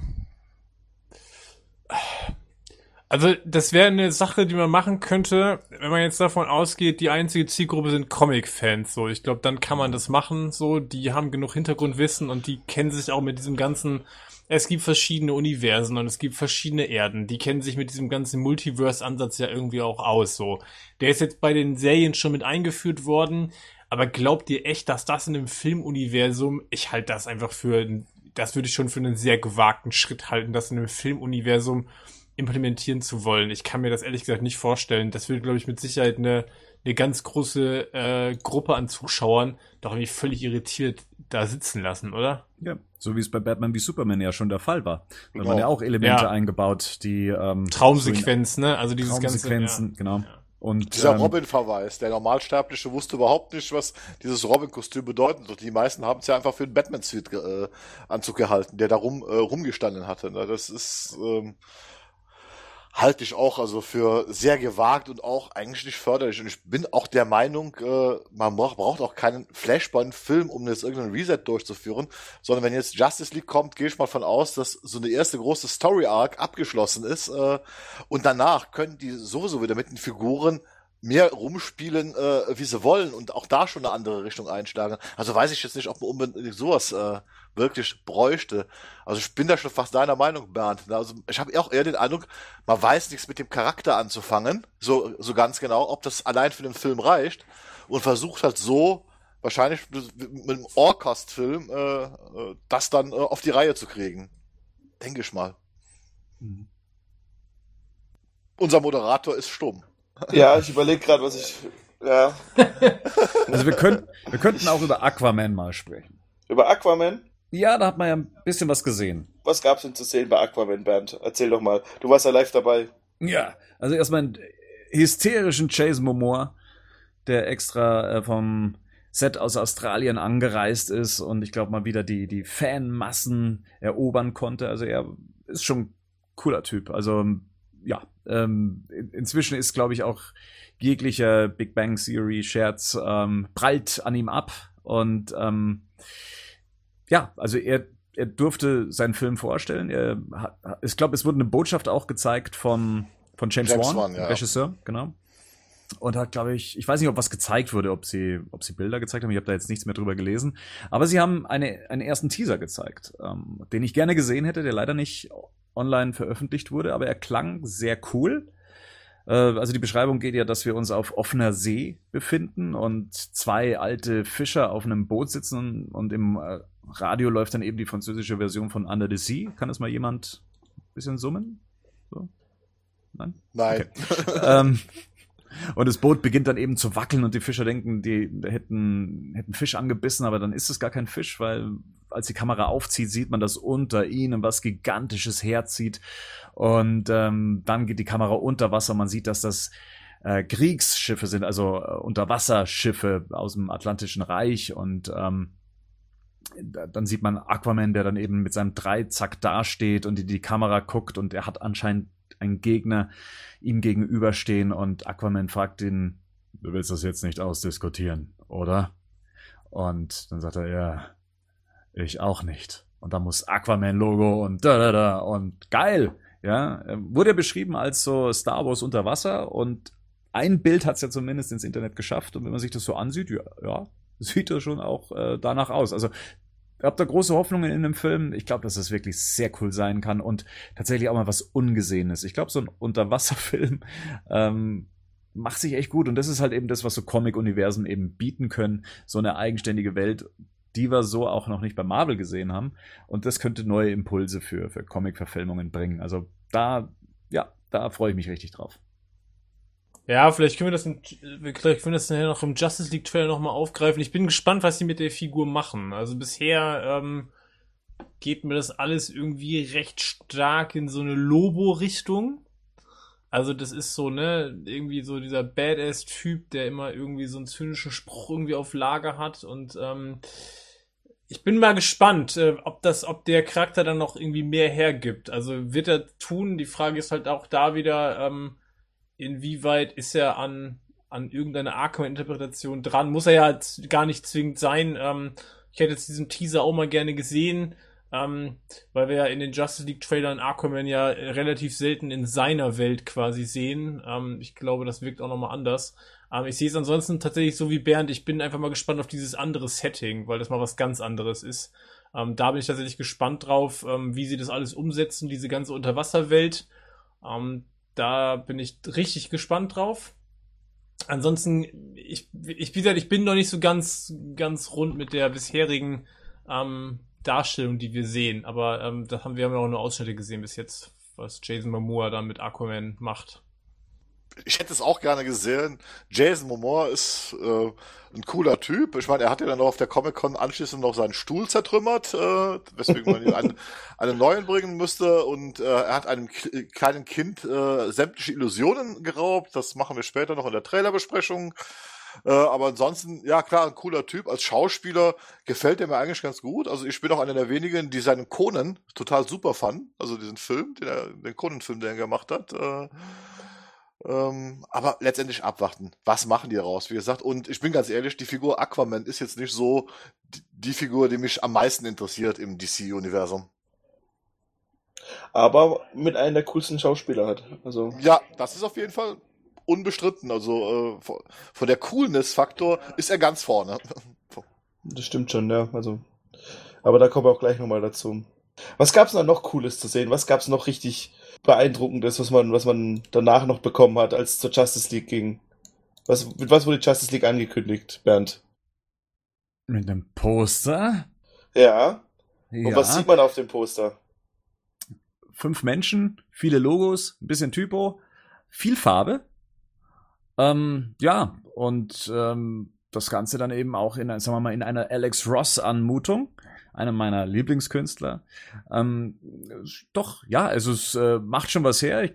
Also, das wäre eine Sache, die man machen könnte, wenn man jetzt davon ausgeht, die einzige Zielgruppe sind Comic-Fans. So, ich glaube, dann kann man das machen. So, die haben genug Hintergrundwissen und die kennen sich auch mit diesem ganzen. Es gibt verschiedene Universen und es gibt verschiedene Erden. Die kennen sich mit diesem ganzen Multiverse-Ansatz ja irgendwie auch aus. So, der ist jetzt bei den Serien schon mit eingeführt worden. Aber glaubt ihr echt, dass das in einem Filmuniversum? Ich halte das einfach für, das würde ich schon für einen sehr gewagten Schritt halten, das in einem Filmuniversum implementieren zu wollen. Ich kann mir das ehrlich gesagt nicht vorstellen. Das würde, glaube ich, mit Sicherheit eine, eine ganz große äh, Gruppe an Zuschauern doch irgendwie völlig irritiert da sitzen lassen, oder? Ja, so wie es bei Batman wie Superman ja schon der Fall war. Da Genau. waren ja auch Elemente Ja. eingebaut, die ähm, Traumsequenz, ne? Also so dieses ganze. Traumsequenzen, Ja. genau. Und Dieser ähm, Robin-Verweis, der Normalsterbliche wusste überhaupt nicht, was dieses Robin-Kostüm bedeuten soll. Die meisten haben es ja einfach für einen Batman-Suit-Anzug gehalten, der da rum, äh, rumgestanden hatte. Ne? Das ist, ähm, halte ich auch also für sehr gewagt und auch eigentlich nicht förderlich. Und ich bin auch der Meinung, äh, man braucht, auch keinen Flashpoint-Film, um jetzt irgendeinen Reset durchzuführen, sondern wenn jetzt Justice League kommt, gehe ich mal von aus, dass so eine erste große Story-Arc abgeschlossen ist äh, und danach können die sowieso wieder mit den Figuren mehr rumspielen, äh, wie sie wollen und auch da schon eine andere Richtung einschlagen. Also weiß ich jetzt nicht, ob man unbedingt sowas äh, wirklich bräuchte. Also ich bin da schon fast deiner Meinung, Bernd. Also ich habe auch eher den Eindruck, man weiß nichts mit dem Charakter anzufangen, so, so ganz genau, ob das allein für den Film reicht und versucht halt so wahrscheinlich mit einem Orcast-Film äh, äh, das dann äh, auf die Reihe zu kriegen. Denke ich mal. Mhm. Unser Moderator ist stumm. Ja, ich überlege gerade, was ich. Ja. also wir, können, wir könnten auch über Aquaman mal sprechen. Über Aquaman? Ja, da hat man ja ein bisschen was gesehen. Was gab's denn zu sehen bei Aquaman, Bernd? Erzähl doch mal. Du warst ja live dabei. Ja, also erstmal einen hysterischen Chase Momoa, der extra äh, vom Set aus Australien angereist ist und ich glaube mal wieder die, die Fanmassen erobern konnte. Also er ist schon ein cooler Typ. Also ja, ähm, in- inzwischen ist, glaube ich, auch jeglicher Big Bang Theory Scherz ähm, prallt an ihm ab und ähm, ja, also er er durfte seinen Film vorstellen. Er ich glaube, es wurde eine Botschaft auch gezeigt von, von James, James Wan, Wan, ja. Regisseur, genau. Und hat, glaube ich, ich weiß nicht, ob was gezeigt wurde, ob sie, ob sie Bilder gezeigt haben. Ich habe da jetzt nichts mehr drüber gelesen. Aber sie haben eine, einen ersten Teaser gezeigt, ähm, den ich gerne gesehen hätte, der leider nicht online veröffentlicht wurde, aber er klang sehr cool. Äh, also die Beschreibung geht ja, dass wir uns auf offener See befinden und zwei alte Fischer auf einem Boot sitzen und im äh, Radio läuft dann eben die französische Version von Under the Sea. Kann das mal jemand ein bisschen summen? So? Nein? Nein. ähm, und das Boot beginnt dann eben zu wackeln und die Fischer denken, die hätten, hätten Fisch angebissen, aber dann ist es gar kein Fisch, weil als die Kamera aufzieht, sieht man, dass unter ihnen was Gigantisches herzieht. Und ähm, dann geht die Kamera unter Wasser. Man sieht, dass das äh, Kriegsschiffe sind, also äh, Unterwasserschiffe aus dem Atlantischen Reich. Und ähm, dann sieht man Aquaman, der dann eben mit seinem Dreizack dasteht und in die Kamera guckt und er hat anscheinend einen Gegner ihm gegenüberstehen und Aquaman fragt ihn, du willst das jetzt nicht ausdiskutieren, oder? Und dann sagt er, ja, ich auch nicht. Und da muss Aquaman-Logo und da, da, da und geil, ja. Wurde beschrieben als so Star Wars unter Wasser und ein Bild hat es ja zumindest ins Internet geschafft und wenn man sich das so ansieht, ja, ja sieht das schon auch äh, danach aus. Also habe da große Hoffnungen in dem Film. Ich glaube, dass es wirklich sehr cool sein kann und tatsächlich auch mal was Ungesehenes. Ich glaube, so ein Unterwasserfilm ähm, macht sich echt gut und das ist halt eben das, was so Comic-Universen eben bieten können. So eine eigenständige Welt, die wir so auch noch nicht bei Marvel gesehen haben. Und das könnte neue Impulse für, für Comic-Verfilmungen bringen. Also da, ja, da freue ich mich richtig drauf. Ja, vielleicht können wir das, in, vielleicht können wir das nachher noch im Justice League Trailer nochmal aufgreifen. Ich bin gespannt, was sie mit der Figur machen. Also bisher ähm, geht mir das alles irgendwie recht stark in so eine Lobo-Richtung. Also das ist so, ne, irgendwie so dieser Badass-Typ, der immer irgendwie so einen zynischen Spruch irgendwie auf Lager hat und ähm, ich bin mal gespannt, äh, ob das, ob der Charakter dann noch irgendwie mehr hergibt. Also wird er tun. Die Frage ist halt auch da wieder, ähm, inwieweit ist er an, an irgendeine Arkham-Interpretation dran? Muss er ja gar nicht zwingend sein. Ähm, ich hätte jetzt diesen Teaser auch mal gerne gesehen, ähm, weil wir ja in den Justice League Trailern Aquaman ja relativ selten in seiner Welt quasi sehen. Ähm, ich glaube, das wirkt auch nochmal anders. Ähm, ich sehe es ansonsten tatsächlich so wie Bernd. Ich bin einfach mal gespannt auf dieses andere Setting, weil das mal was ganz anderes ist. Ähm, da bin ich tatsächlich gespannt drauf, ähm, wie sie das alles umsetzen, diese ganze Unterwasserwelt. Ähm, da bin ich richtig gespannt drauf. Ansonsten, ich, ich, wie gesagt, ich bin noch nicht so ganz, ganz rund mit der bisherigen ähm, Darstellung, die wir sehen. Aber ähm, da haben wir haben ja auch nur Ausschnitte gesehen bis jetzt, was Jason Momoa da mit Aquaman macht. Ich hätte es auch gerne gesehen. Jason Momoa ist äh, ein cooler Typ. Ich meine, er hat ja dann noch auf der Comic-Con anschließend noch seinen Stuhl zertrümmert, äh, weswegen man ihn einen, einen neuen bringen müsste. Und äh, er hat einem k- kleinen Kind äh, sämtliche Illusionen geraubt. Das machen wir später noch in der Trailerbesprechung. Äh, aber ansonsten, ja klar, ein cooler Typ. Als Schauspieler gefällt er mir eigentlich ganz gut. Also ich bin auch einer der wenigen, die seinen Conan total super fanden. Also diesen Film, den, er, den Conan-Film, den er gemacht hat. Äh, ähm, aber letztendlich abwarten. Was machen die daraus? Wie gesagt, und ich bin ganz ehrlich, die Figur Aquaman ist jetzt nicht so die, die Figur, die mich am meisten interessiert im DC-Universum. Aber mit einem der coolsten Schauspieler hat. Also, Ja, das ist auf jeden Fall unbestritten. Also äh, von, der Coolness-Faktor ist er ganz vorne. das stimmt schon, ja. Also, aber da kommen wir auch gleich nochmal dazu. Was gab's da noch Cooles zu sehen? Was gab's noch richtig Beeindruckendes, was man, was man danach noch bekommen hat, als es zur Justice League ging? Was, mit was wurde die Justice League angekündigt, Bernd? Mit einem Poster? Ja. Und Ja. was sieht man auf dem Poster? Fünf Menschen, viele Logos, ein bisschen Typo, viel Farbe. Ähm, ja, und ähm, das Ganze dann eben auch in, sagen wir mal, in einer Alex Ross-Anmutung, einer meiner Lieblingskünstler. Ähm, doch, ja, also es äh, macht schon was her. Ich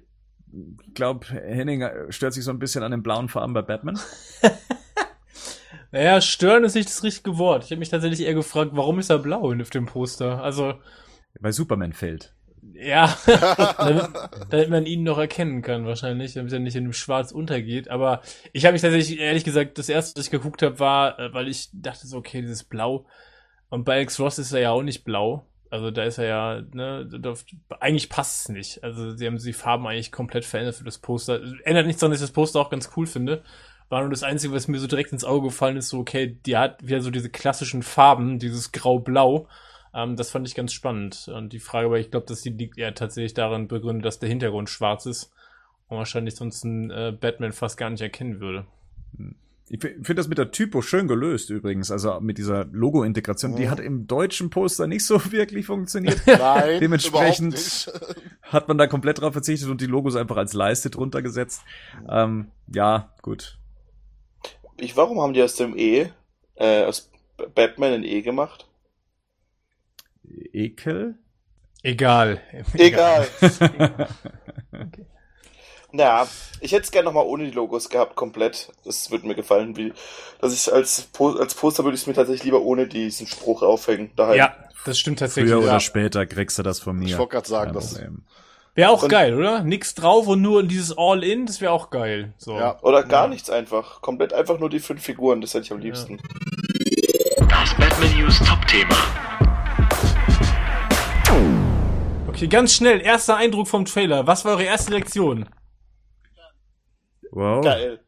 glaube, Henning stört sich so ein bisschen an den blauen Farben bei Batman. Naja, stören ist nicht das richtige Wort. Ich habe mich tatsächlich eher gefragt, warum ist er blau auf dem Poster? Also, Weil Superman fällt. Ja, damit, damit man ihn noch erkennen kann wahrscheinlich, damit er nicht in dem Schwarz untergeht. Aber ich habe mich tatsächlich, ehrlich gesagt, das erste, was ich geguckt habe, war, äh, weil ich dachte so, okay, dieses Blau. Und bei Alex Ross ist er ja auch nicht blau. Also da ist er ja, ne, da, eigentlich passt es nicht. Also sie haben die Farben eigentlich komplett verändert für das Poster. Ändert nichts dass ich das Poster auch ganz cool finde. War nur das Einzige, was mir so direkt ins Auge gefallen ist, so, okay, die hat wieder so diese klassischen Farben, dieses Grau-Blau. Ähm, das fand ich ganz spannend. Und die Frage, aber ich glaube, dass die liegt eher tatsächlich darin begründet, dass der Hintergrund schwarz ist und wahrscheinlich sonst ein äh, Batman fast gar nicht erkennen würde. Ich finde das mit der Typo schön gelöst übrigens, also mit dieser Logo-Integration. Die Mhm. hat im deutschen Poster nicht so wirklich funktioniert. Nein, Dementsprechend- hat man da komplett drauf verzichtet und die Logos einfach als Leiste drunter gesetzt. Ähm, ja, gut. Ich, warum haben die aus dem E, äh, aus Batman ein E gemacht? Ekel? Egal. Egal. Ja, ich hätte es gerne nochmal ohne die Logos gehabt, komplett. Das würde mir gefallen, wie, dass ich als, po als Poster würde ich es mir tatsächlich lieber ohne diesen Spruch aufhängen. Daheim. Ja, das stimmt tatsächlich. Früher oder Ja. später kriegst du das von mir. Ich wollte gerade sagen, das. Wäre auch Und- geil, oder? Nix drauf und nur dieses All-In, das wäre auch geil. So. Ja. Oder gar Ja. nichts einfach. Komplett einfach nur die fünf Figuren, das hätte ich am liebsten. Das Batman News Top-Thema. Okay, ganz schnell, erster Eindruck vom Trailer. Was war eure erste Reaktion? Wow. Geil.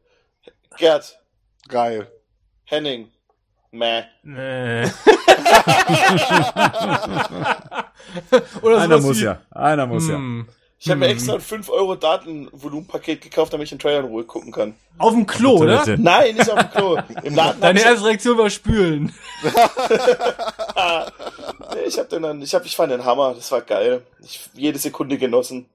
Gerd, geil. Henning, meh. Äh. Oder Einer muss wie, ja. Einer muss ja. Ich habe mir Hm. extra ein 5 Euro Datenvolumenpaket gekauft, damit ich den Trailer in Ruhe gucken kann. Auf dem Klo, oder? Toilette. Nein, nicht auf dem Klo. Im Laden Deine erste Reaktion war spülen. Ich hab den dann, ich hab, ich fand den Hammer, das war geil. Ich jede Sekunde genossen.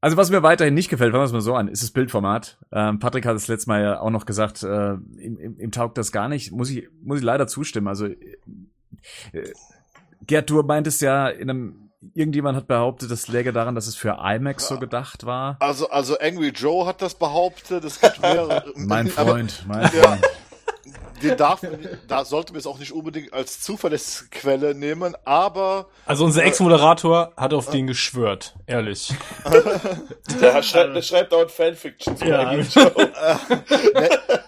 Also was mir weiterhin nicht gefällt, fangen wir es mal so an, ist das Bildformat. Ähm, Patrick hat es letztes Mal ja auch noch gesagt, äh, ihm, ihm, ihm taugt das gar nicht. Muss ich, muss ich leider zustimmen. Also äh, Gerd, du meintest ja in einem, irgendjemand hat behauptet, das läge daran, dass es für IMAX so gedacht war. Also, also Angry Joe hat das behauptet, es gibt mehrere. Mein Aber Freund, mein Ja. Freund. den darf, da sollte man es auch nicht unbedingt als Zuverlässquelle nehmen, aber Also unser Ex-Moderator hat auf den geschwört, ehrlich. Der, schreibt, der schreibt dauernd Fanfiction zu Ja. Angry Joe.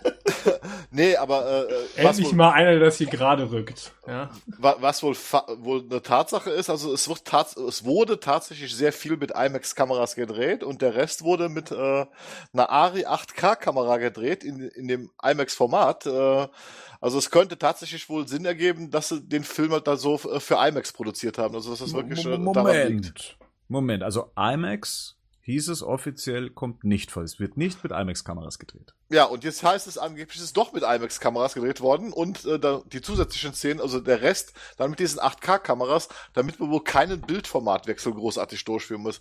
Nee, aber äh, äh, was, Endlich wohl, mal einer, der das hier gerade rückt. Ja. wa- was wohl, fa- wohl eine Tatsache ist, also es, wird tats es wurde tatsächlich sehr viel mit IMAX-Kameras gedreht und der Rest wurde mit äh, einer Ari 8K-Kamera gedreht in, in dem IMAX-Format. Äh, also es könnte tatsächlich wohl Sinn ergeben, dass sie den Film halt da so äh, für IMAX produziert haben. Also dass das wirklich äh, Mo- daran liegt. Moment. Moment, also IMAX hieß es offiziell, kommt nicht vor. Es wird nicht mit IMAX-Kameras gedreht. Ja, und jetzt heißt es angeblich, es ist doch mit IMAX-Kameras gedreht worden und äh, da, die zusätzlichen Szenen, also der Rest, dann mit diesen 8K-Kameras, damit man wohl keinen Bildformatwechsel großartig durchführen muss.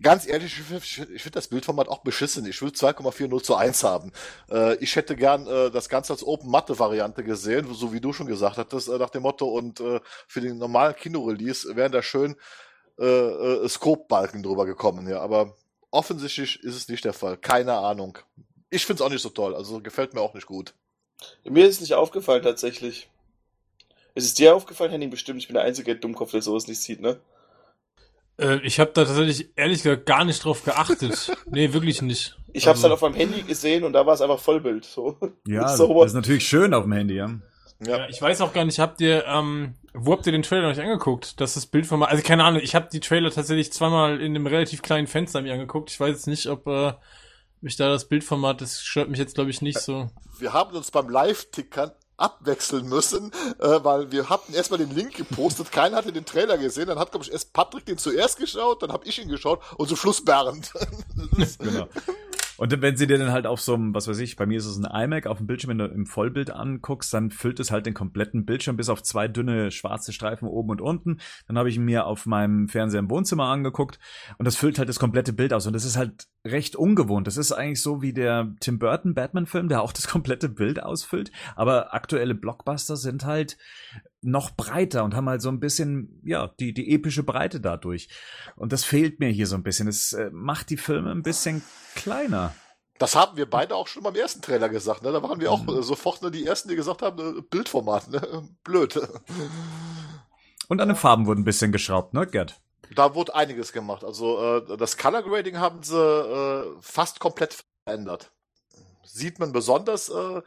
Ganz ehrlich, ich, ich finde das Bildformat auch beschissen. Ich will 2,40 zu 1 haben. Äh, ich hätte gern äh, das Ganze als Open-Matte-Variante gesehen, so wie du schon gesagt hattest, äh, nach dem Motto, und äh, für den normalen Kino-Release wären da schön äh, äh, Scope-Balken drüber gekommen, ja, aber offensichtlich ist es nicht der Fall. Keine Ahnung. Ich find's auch nicht so toll, also gefällt mir auch nicht gut. Mir ist es nicht aufgefallen tatsächlich. Ist es dir aufgefallen, Henning? Bestimmt, ich bin der einzige Dummkopf, der sowas nicht sieht, ne? Äh, ich habe da tatsächlich ehrlich gesagt gar nicht drauf geachtet. nee, wirklich nicht. Ich hab's Also- dann auf meinem Handy gesehen und da war es einfach Vollbild. So. Ja, so das ist natürlich schön auf dem Handy, ja. Ja. Ja, ich weiß auch gar nicht, habt ihr, ähm, wo habt ihr den Trailer noch nicht angeguckt? Das ist das Bild von mal, also keine Ahnung, ich habe die Trailer tatsächlich zweimal in einem relativ kleinen Fenster mir angeguckt. Ich weiß jetzt nicht, ob äh, mich da das Bildformat, das stört mich jetzt glaube ich nicht so. Wir haben uns beim Live-Tickern abwechseln müssen, äh, weil wir hatten erstmal den Link gepostet, keiner hatte den Trailer gesehen, dann hat, glaube ich, erst Patrick den zuerst geschaut, dann habe ich ihn geschaut und zum Schluss Bernd. Genau. Und wenn sie dir dann halt auf so einem, was weiß ich, bei mir ist es ein iMac, auf dem Bildschirm, wenn du im Vollbild anguckst, dann füllt es halt den kompletten Bildschirm bis auf zwei dünne schwarze Streifen oben und unten. Dann habe ich ihn mir auf meinem Fernseher im Wohnzimmer angeguckt und das füllt halt das komplette Bild aus. Und das ist halt recht ungewohnt. Das ist eigentlich so wie der Tim Burton Batman-Film, der auch das komplette Bild ausfüllt. Aber aktuelle Blockbuster sind halt noch breiter und haben halt so ein bisschen, ja, die, die epische Breite dadurch. Und das fehlt mir hier so ein bisschen. Es äh, macht die Filme ein bisschen kleiner. Das haben wir beide auch schon beim ersten Trailer gesagt, ne? Da waren wir auch äh, sofort ne, die ersten, die gesagt haben, äh, Bildformat, ne? Blöd. Und an den Farben wurden ein bisschen geschraubt, ne, Gerd? Da wurde einiges gemacht. Also äh, das Color Grading haben sie äh, fast komplett verändert. Sieht man besonders äh,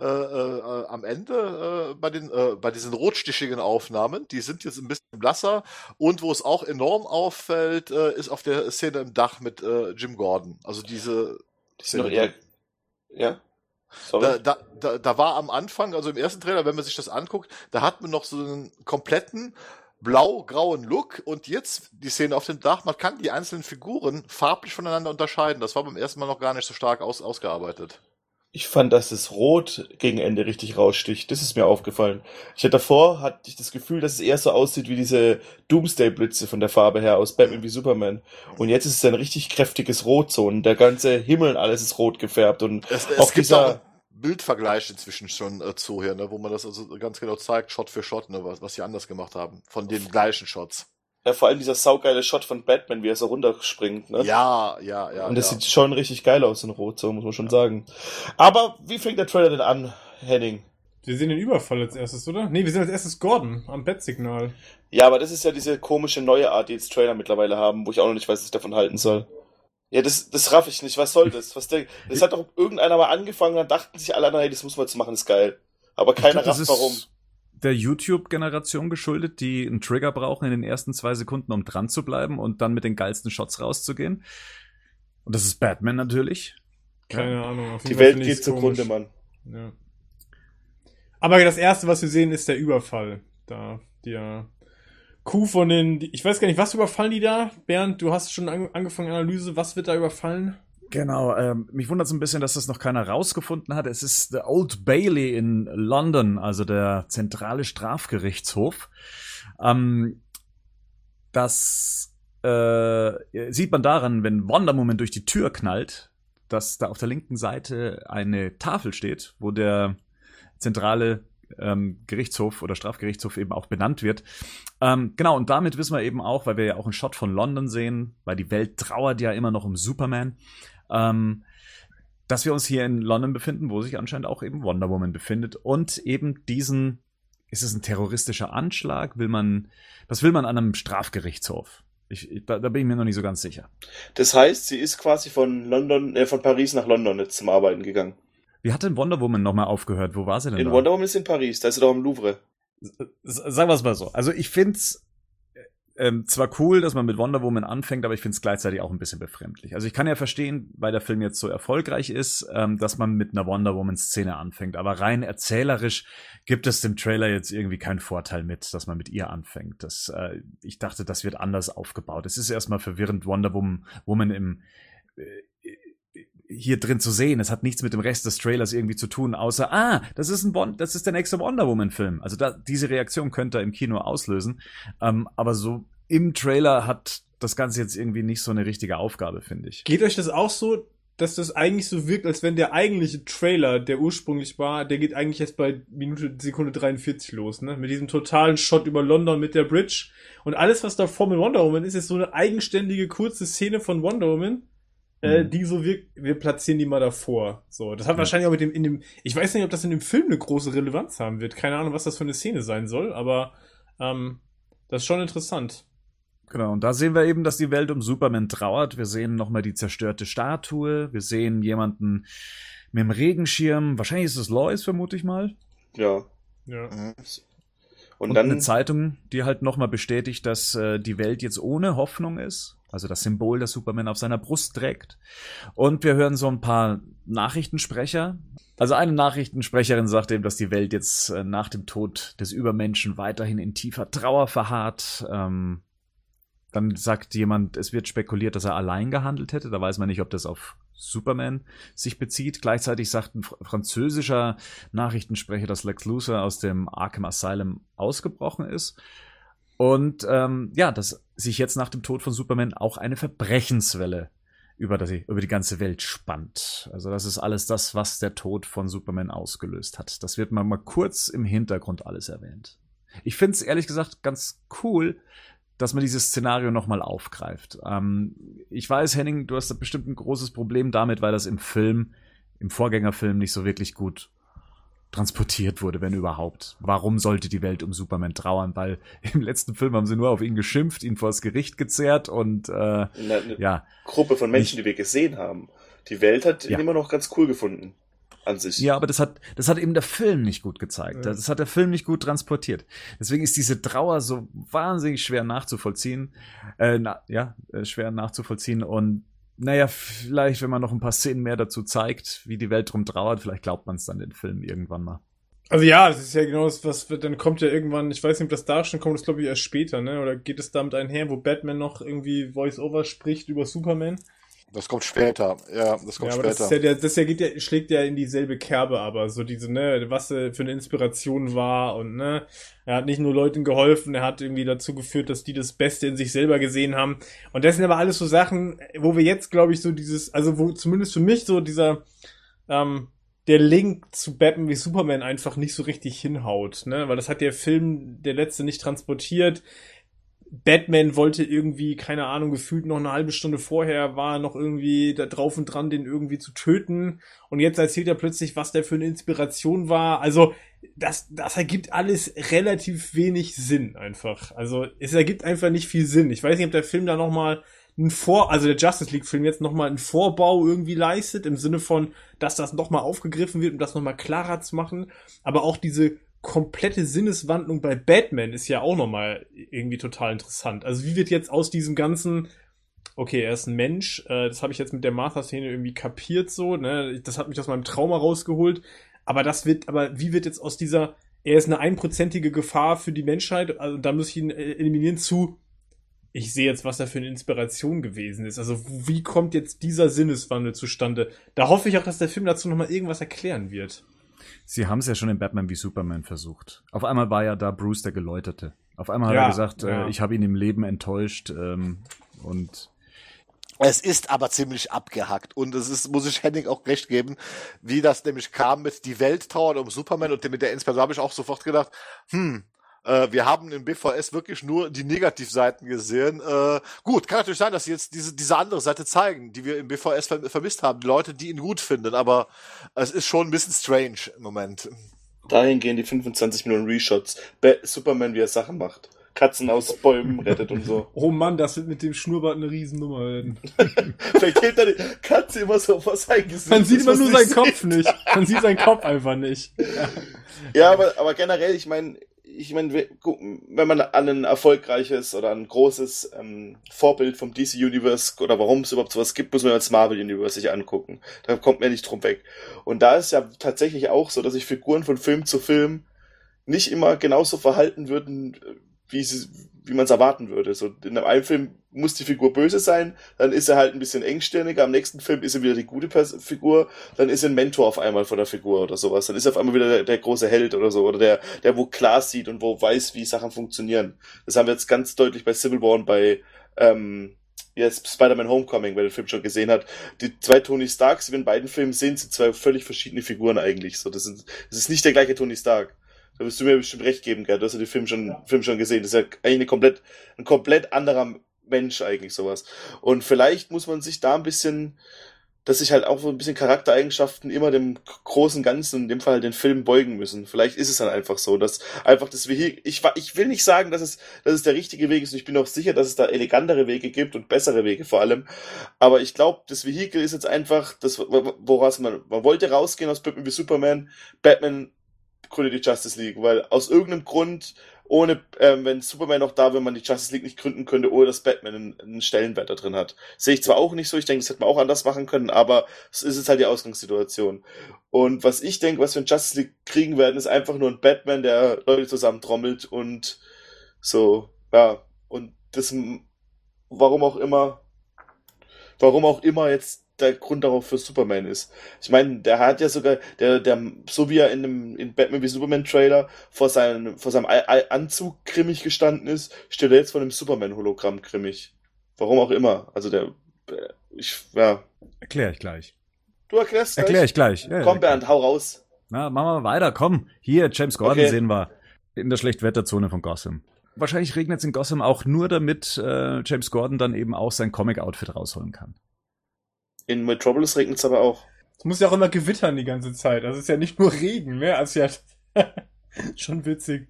äh, äh, am Ende äh, bei den äh, bei diesen rotstichigen Aufnahmen. Die sind jetzt ein bisschen blasser und wo es auch enorm auffällt, äh, ist auf der Szene im Dach mit äh, Jim Gordon. Also diese Die noch eher. Ja? Da, da, da, da war am Anfang, also im ersten Trailer, wenn man sich das anguckt, da hat man noch so einen kompletten blau-grauen Look und jetzt die Szene auf dem Dach, man kann die einzelnen Figuren farblich voneinander unterscheiden. Das war beim ersten Mal noch gar nicht so stark aus, ausgearbeitet. Ich fand, dass das Rot gegen Ende richtig raussticht. Das ist mir aufgefallen. Ich hatte davor hatte ich das Gefühl, dass es eher so aussieht wie diese Doomsday-Blitze von der Farbe her aus Batman wie Superman. Und jetzt ist es ein richtig kräftiges Rot so und der ganze Himmel und alles ist rot gefärbt und Es, Auch es gibt dieser- auch einen Bildvergleich inzwischen schon äh, zu hier, ne, wo man das also ganz genau zeigt, Shot für Shot, ne, was, was sie anders gemacht haben, von den gleichen Shots. ja, vor allem dieser saugeile Shot von Batman, wie er so runterspringt. Ne? Ja, ja, ja. und das ja. sieht schon richtig geil aus in Rot, so muss man schon sagen. Aber wie fängt der Trailer denn an, Henning? Wir sehen den Überfall als erstes, oder? Nee, wir sehen als erstes Gordon am Bettsignal. Ja, aber das ist ja diese komische neue Art, die jetzt Trailer mittlerweile haben, wo ich auch noch nicht weiß, was ich davon halten soll. Ja, das, das raff ich nicht. Was soll das? Was der, das hat doch irgendeiner mal angefangen, dann dachten sich alle anderen, hey, das muss man jetzt machen, ist geil. Aber keiner rafft ist warum. Der YouTube-Generation geschuldet, die einen Trigger brauchen in den ersten zwei Sekunden, um dran zu bleiben und dann mit den geilsten Shots rauszugehen. Und das ist Batman natürlich. Keine Ahnung. Die Welt geht zugrunde. Mann. Ja. Aber das erste, was wir sehen, ist der Überfall. Da, der Kuh von den, ich weiß gar nicht, was überfallen die da? Bernd, du hast schon an, angefangen, Analyse, was wird da überfallen? Genau, ähm, mich wundert es ein bisschen, dass das noch keiner rausgefunden hat. Es ist der Old Bailey in London, also der zentrale Strafgerichtshof. Ähm, das äh, sieht man daran, wenn Wonder Woman durch die Tür knallt, dass da auf der linken Seite eine Tafel steht, wo der zentrale ähm, Gerichtshof oder Strafgerichtshof eben auch benannt wird. Ähm, genau, und damit wissen wir eben auch, weil wir ja auch einen Shot von London sehen, weil die Welt trauert ja immer noch um Superman, ähm, dass wir uns hier in London befinden, wo sich anscheinend auch eben Wonder Woman befindet und eben diesen, ist es ein terroristischer Anschlag? Will man, was will man an einem Strafgerichtshof? Ich, da, da bin ich mir noch nicht so ganz sicher. Das heißt, sie ist quasi von London, äh, von Paris nach London jetzt zum Arbeiten gegangen. Wie hat denn Wonder Woman nochmal aufgehört? Wo war sie denn? In da? Wonder Woman ist in Paris, da ist er doch im Louvre. Sagen wir es mal so. Also ich find's ähm, zwar cool, dass man mit Wonder Woman anfängt, aber ich find's gleichzeitig auch ein bisschen befremdlich. Also ich kann ja verstehen, weil der Film jetzt so erfolgreich ist, ähm, dass man mit einer Wonder Woman-Szene anfängt. Aber rein erzählerisch gibt es dem Trailer jetzt irgendwie keinen Vorteil mit, dass man mit ihr anfängt. Das, äh, ich dachte, das wird anders aufgebaut. Es ist erstmal verwirrend, Wonder Woman, Woman im äh, hier drin zu sehen. Es hat nichts mit dem Rest des Trailers irgendwie zu tun, außer, ah, das ist ein Bond, das ist der nächste Wonder Woman Film. Also da, diese Reaktion könnte er im Kino auslösen. Ähm, aber so im Trailer hat das Ganze jetzt irgendwie nicht so eine richtige Aufgabe, finde ich. Geht euch das auch so, dass das eigentlich so wirkt, als wenn der eigentliche Trailer, der ursprünglich war, der geht eigentlich erst bei Minute, Sekunde 43 los, ne? Mit diesem totalen Shot über London mit der Bridge. Und alles, was davor mit Wonder Woman ist, ist so eine eigenständige, kurze Szene von Wonder Woman, äh, Mhm. die so wirkt, wir platzieren die mal davor. So, das hat Ja. wahrscheinlich auch mit dem, in dem, ich weiß nicht, ob das in dem Film eine große Relevanz haben wird. Keine Ahnung, was das für eine Szene sein soll, aber, ähm, das ist schon interessant. Genau, und da sehen wir eben, dass die Welt um Superman trauert. Wir sehen nochmal die zerstörte Statue. Wir sehen jemanden mit dem Regenschirm. Wahrscheinlich ist es Lois, vermute ich mal. Ja. Ja. Und, Und, dann eine Zeitung, die halt nochmal bestätigt, dass äh, die Welt jetzt ohne Hoffnung ist. Also das Symbol, das Superman auf seiner Brust trägt. Und wir hören so ein paar Nachrichtensprecher. Also eine Nachrichtensprecherin sagt eben, dass die Welt jetzt äh, nach dem Tod des Übermenschen weiterhin in tiefer Trauer verharrt. Ähm, dann sagt jemand, es wird spekuliert, dass er allein gehandelt hätte. Da weiß man nicht, ob das auf Superman sich bezieht. Gleichzeitig sagt ein fr französischer Nachrichtensprecher, dass Lex Luthor aus dem Arkham Asylum ausgebrochen ist. Und ähm, ja, dass sich jetzt nach dem Tod von Superman auch eine Verbrechenswelle über die, über die ganze Welt spannt. Also das ist alles das, was der Tod von Superman ausgelöst hat. Das wird mal, mal kurz im Hintergrund alles erwähnt. Ich finde es ehrlich gesagt ganz cool, dass man dieses Szenario nochmal aufgreift. Ähm, ich weiß, Henning, du hast da bestimmt ein großes Problem damit, weil das im Film, im Vorgängerfilm nicht so wirklich gut transportiert wurde, wenn überhaupt. Warum sollte die Welt um Superman trauern? Weil im letzten Film haben sie nur auf ihn geschimpft, ihn vors Gericht gezerrt und äh, eine, eine ja, Gruppe von Menschen, die wir gesehen haben. Die Welt hat ihn Ja. immer noch ganz cool gefunden. An sich. Ja, aber das hat, das hat eben der Film nicht gut gezeigt. Ja. Das hat der Film nicht gut transportiert. Deswegen ist diese Trauer so wahnsinnig schwer nachzuvollziehen. Äh, na, ja, äh, schwer nachzuvollziehen. Und naja, vielleicht, wenn man noch ein paar Szenen mehr dazu zeigt, wie die Welt drum trauert, vielleicht glaubt man es dann den Film irgendwann mal. Also ja, das ist ja genau das, was dann kommt ja irgendwann, ich weiß nicht, ob das da schon kommt, das glaube ich erst später, ne? Oder geht es damit einher, wo Batman noch irgendwie Voice-Over spricht über Superman? Das kommt später. Ja, das kommt ja, aber das, später. ist ja, das ja, geht ja, schlägt ja in dieselbe Kerbe, aber so diese, ne, was er für eine Inspiration war und ne, er hat nicht nur Leuten geholfen, er hat irgendwie dazu geführt, dass die das Beste in sich selber gesehen haben. Und das sind aber alles so Sachen, wo wir jetzt, glaube ich, so dieses, also wo zumindest für mich so dieser, ähm, der Link zu Batman wie Superman einfach nicht so richtig hinhaut, ne, weil das hat der Film, der letzte, nicht transportiert. Batman wollte irgendwie, keine Ahnung, gefühlt noch eine halbe Stunde vorher war noch irgendwie da drauf und dran, den irgendwie zu töten. Und jetzt erzählt er plötzlich, was der für eine Inspiration war. Also, das, das ergibt alles relativ wenig Sinn einfach. Also, es ergibt einfach nicht viel Sinn. Ich weiß nicht, ob der Film da nochmal ein Vor, also der Justice League Film jetzt nochmal einen Vorbau irgendwie leistet, im Sinne von, dass das nochmal aufgegriffen wird, um das nochmal klarer zu machen. Aber auch diese komplette Sinneswandlung bei Batman ist ja auch nochmal irgendwie total interessant. Also wie wird jetzt aus diesem ganzen, okay, er ist ein Mensch, äh, das habe ich jetzt mit der Martha-Szene irgendwie kapiert so, ne? Das hat mich aus meinem Trauma rausgeholt. Aber das wird, aber wie wird jetzt aus dieser, er ist eine einprozentige Gefahr für die Menschheit, also da muss ich ihn äh, eliminieren zu, ich sehe jetzt, was da für eine Inspiration gewesen ist. Also wie kommt jetzt dieser Sinneswandel zustande? Da hoffe ich auch, dass der Film dazu nochmal irgendwas erklären wird. Sie haben es ja schon in Batman wie Superman versucht. Auf einmal war ja da Bruce der Geläuterte. Auf einmal Ja, hat er gesagt, ja. äh, ich habe ihn im Leben enttäuscht ähm, und Es ist aber ziemlich abgehackt und es ist, muss ich Henning auch recht geben, wie das nämlich kam mit die Welt trauert um Superman und mit der Inspiration habe ich auch sofort gedacht, hm, äh, wir haben in BVS wirklich nur die Negativseiten gesehen. Äh, gut, kann natürlich sein, dass sie jetzt diese, diese andere Seite zeigen, die wir im BVS ver vermisst haben, die Leute, die ihn gut finden, aber es ist schon ein bisschen strange im Moment. Dahin gehen die 25 Millionen Reshots. Ba Superman, wie er Sachen macht. Katzen aus Bäumen rettet und so. Oh Mann, das wird mit dem Schnurrbart eine Riesennummer werden. Vielleicht hält die Katze immer so vor sein Gesicht. Man sieht immer nur seinen nicht Kopf sieht. nicht. Man sieht seinen Kopf einfach nicht. Ja, aber, aber generell, ich meine, ich meine, wenn man an ein erfolgreiches oder ein großes ähm, Vorbild vom DC Universe oder warum es überhaupt sowas gibt, muss man das Marvel Universe sich angucken. Da kommt man nicht drum weg. Und da ist ja tatsächlich auch so, dass sich Figuren von Film zu Film nicht immer genauso verhalten würden, wie sie, wie man es erwarten würde. So in einem Film muss die Figur böse sein, dann ist er halt ein bisschen engstirniger, am nächsten Film ist er wieder die gute Pers Figur, dann ist er ein Mentor auf einmal von der Figur oder sowas, dann ist er auf einmal wieder der, der große Held oder so, oder der, der wo klar sieht und wo weiß, wie Sachen funktionieren. Das haben wir jetzt ganz deutlich bei Civil War und bei ähm, jetzt Spider-Man Homecoming, wer den Film schon gesehen hat. Die zwei Tony Starks, die wir in beiden Filmen sehen, sind zwei völlig verschiedene Figuren eigentlich. So, das, sind, das ist nicht der gleiche Tony Stark. Da wirst du mir bestimmt recht geben, Gerd. Du hast ja den Film schon, Film schon gesehen. Das ist ja eigentlich eine komplett, ein komplett anderer Mensch eigentlich sowas. Und vielleicht muss man sich da ein bisschen, dass sich halt auch so ein bisschen Charaktereigenschaften immer dem großen Ganzen, in dem Fall den Film beugen müssen. Vielleicht ist es dann einfach so, dass einfach das Vehikel, ich, ich will nicht sagen, dass es, dass es der richtige Weg ist und ich bin auch sicher, dass es da elegantere Wege gibt und bessere Wege vor allem. Aber ich glaube, das Vehikel ist jetzt einfach, das, woraus man, man wollte rausgehen aus Batman wie Superman, Batman gründet die Justice League, weil aus irgendeinem Grund, ohne, ähm, wenn Superman noch da wäre, man die Justice League nicht gründen könnte, ohne dass Batman einen, einen Stellenwert da drin hat. Sehe ich zwar auch nicht so, ich denke, das hätte man auch anders machen können, aber es ist jetzt halt die Ausgangssituation. Und was ich denke, was wir in Justice League kriegen werden, ist einfach nur ein Batman, der Leute zusammentrommelt und so, ja, und das, warum auch immer, warum auch immer jetzt der Grund darauf für Superman ist. Ich meine, der hat ja sogar, der, der, so wie er in dem in Batman wie Superman Trailer vor seinem, vor seinem Ei- Ei- Anzug grimmig gestanden ist, steht er jetzt vor einem Superman-Hologramm grimmig. Warum auch immer. Also der, äh, ich, ja. Erklär ich gleich. Du erklärst gleich. Erklär ich gleich. Ja, Komm, ja. Bernd, hau raus. Na, machen wir weiter, komm. Hier, James Gordon Okay. sehen wir in der Schlechtwetterzone von Gotham. Wahrscheinlich regnet es in Gotham auch nur, damit äh, James Gordon dann eben auch sein Comic-Outfit rausholen kann. In Metropolis regnet es aber auch. Es muss ja auch immer gewittern die ganze Zeit. Also es ist ja nicht nur Regen, mehr als ja schon witzig.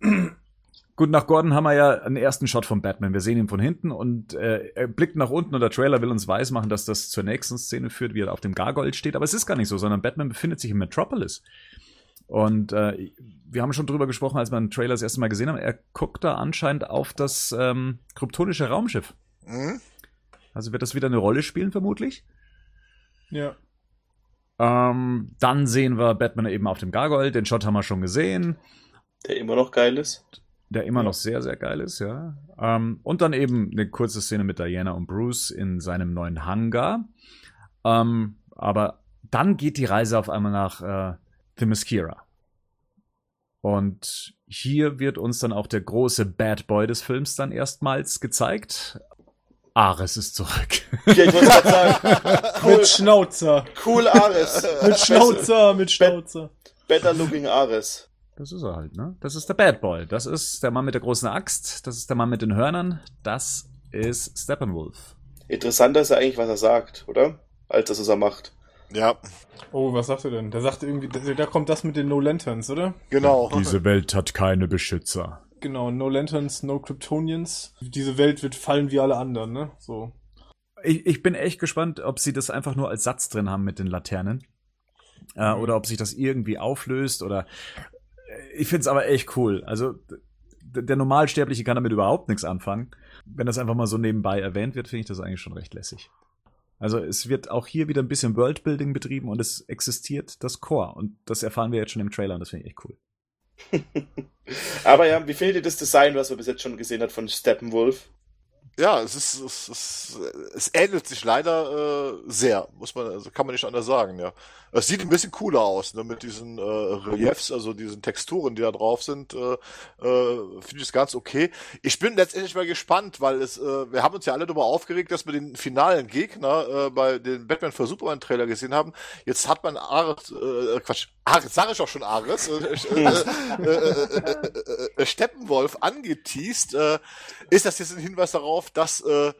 Gut, nach Gordon haben wir ja einen ersten Shot von Batman. Wir sehen ihn von hinten und äh, er blickt nach unten und der Trailer will uns weismachen, dass das zur nächsten Szene führt, wie er auf dem Gargold steht. Aber es ist gar nicht so, sondern Batman befindet sich in Metropolis. Und äh, wir haben schon drüber gesprochen, als wir den Trailer das erste Mal gesehen haben. Er guckt da anscheinend auf das ähm, kryptonische Raumschiff. Mhm. Also wird das wieder eine Rolle spielen, vermutlich. Ja. Ähm, dann sehen wir Batman eben auf dem Gargold. Den Shot haben wir schon gesehen. Der immer noch geil ist. der immer Ja. noch sehr, sehr geil ist, ja. Ähm, und dann eben eine kurze Szene mit Diana und Bruce in seinem neuen Hangar. Ähm, aber dann geht die Reise auf einmal nach äh, Themyscira. Und hier wird uns dann auch der große Bad Boy des Films dann erstmals gezeigt. Ares ist zurück. Ja, ich wollte gerade sagen. Cool, Mit Schnauzer. cool Ares. Mit Schnauzer, mit Schnauzer. Better looking Ares. Das ist er halt, ne? Das ist der Bad Boy. Das ist der Mann mit der großen Axt. Das ist der Mann mit den Hörnern. Das ist Steppenwolf. Interessanter ist ja eigentlich, was er sagt, oder? Als das, was er macht. Ja, Oh, was sagt er denn? Der sagt irgendwie, da da kommt das mit den No Lanterns, oder? genau. Diese Welt hat keine Beschützer. Genau, No Lanterns, No Kryptonians. Diese Welt wird fallen wie alle anderen, ne? So. Ich, ich bin echt gespannt, ob sie das einfach nur als Satz drin haben mit den Laternen. Äh, Mhm. oder ob sich das irgendwie auflöst oder. Ich find's aber echt cool. Also, der Normalsterbliche kann damit überhaupt nichts anfangen. Wenn das einfach mal so nebenbei erwähnt wird, finde ich das eigentlich schon recht lässig. Also, es wird auch hier wieder ein bisschen Worldbuilding betrieben und es existiert das Core. Und das erfahren wir jetzt schon im Trailer und das finde ich echt cool. Aber ja, wie findet ihr das Design, was man bis jetzt schon gesehen hat von Steppenwolf? Ja, es ist, es, es, es ähnelt sich leider äh, sehr, muss man, also kann man nicht anders sagen, ja. Es sieht ein bisschen cooler aus, ne, mit diesen äh, Reliefs, also diesen Texturen, die da drauf sind, äh, äh, finde ich es ganz okay. Ich bin letztendlich mal gespannt, weil es, äh, wir haben uns ja alle darüber aufgeregt, dass wir den finalen Gegner äh, bei den Batman für Superman Trailer gesehen haben. Jetzt hat man Ares, äh, Quatsch, Ares, sag ich auch schon Ares, äh, äh, äh, äh, äh, äh, Steppenwolf angeteased. Äh, ist das jetzt ein Hinweis darauf, dass äh,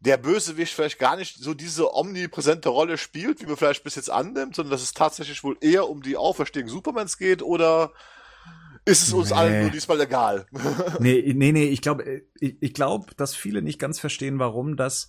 der Bösewicht vielleicht gar nicht so diese omnipräsente Rolle spielt, wie man vielleicht bis jetzt annimmt, sondern dass es tatsächlich wohl eher um die Auferstehung Supermans geht oder ist es uns Nee. allen nur diesmal egal. Nee, nee, nee, ich glaube, ich, ich glaube, dass viele nicht ganz verstehen, warum das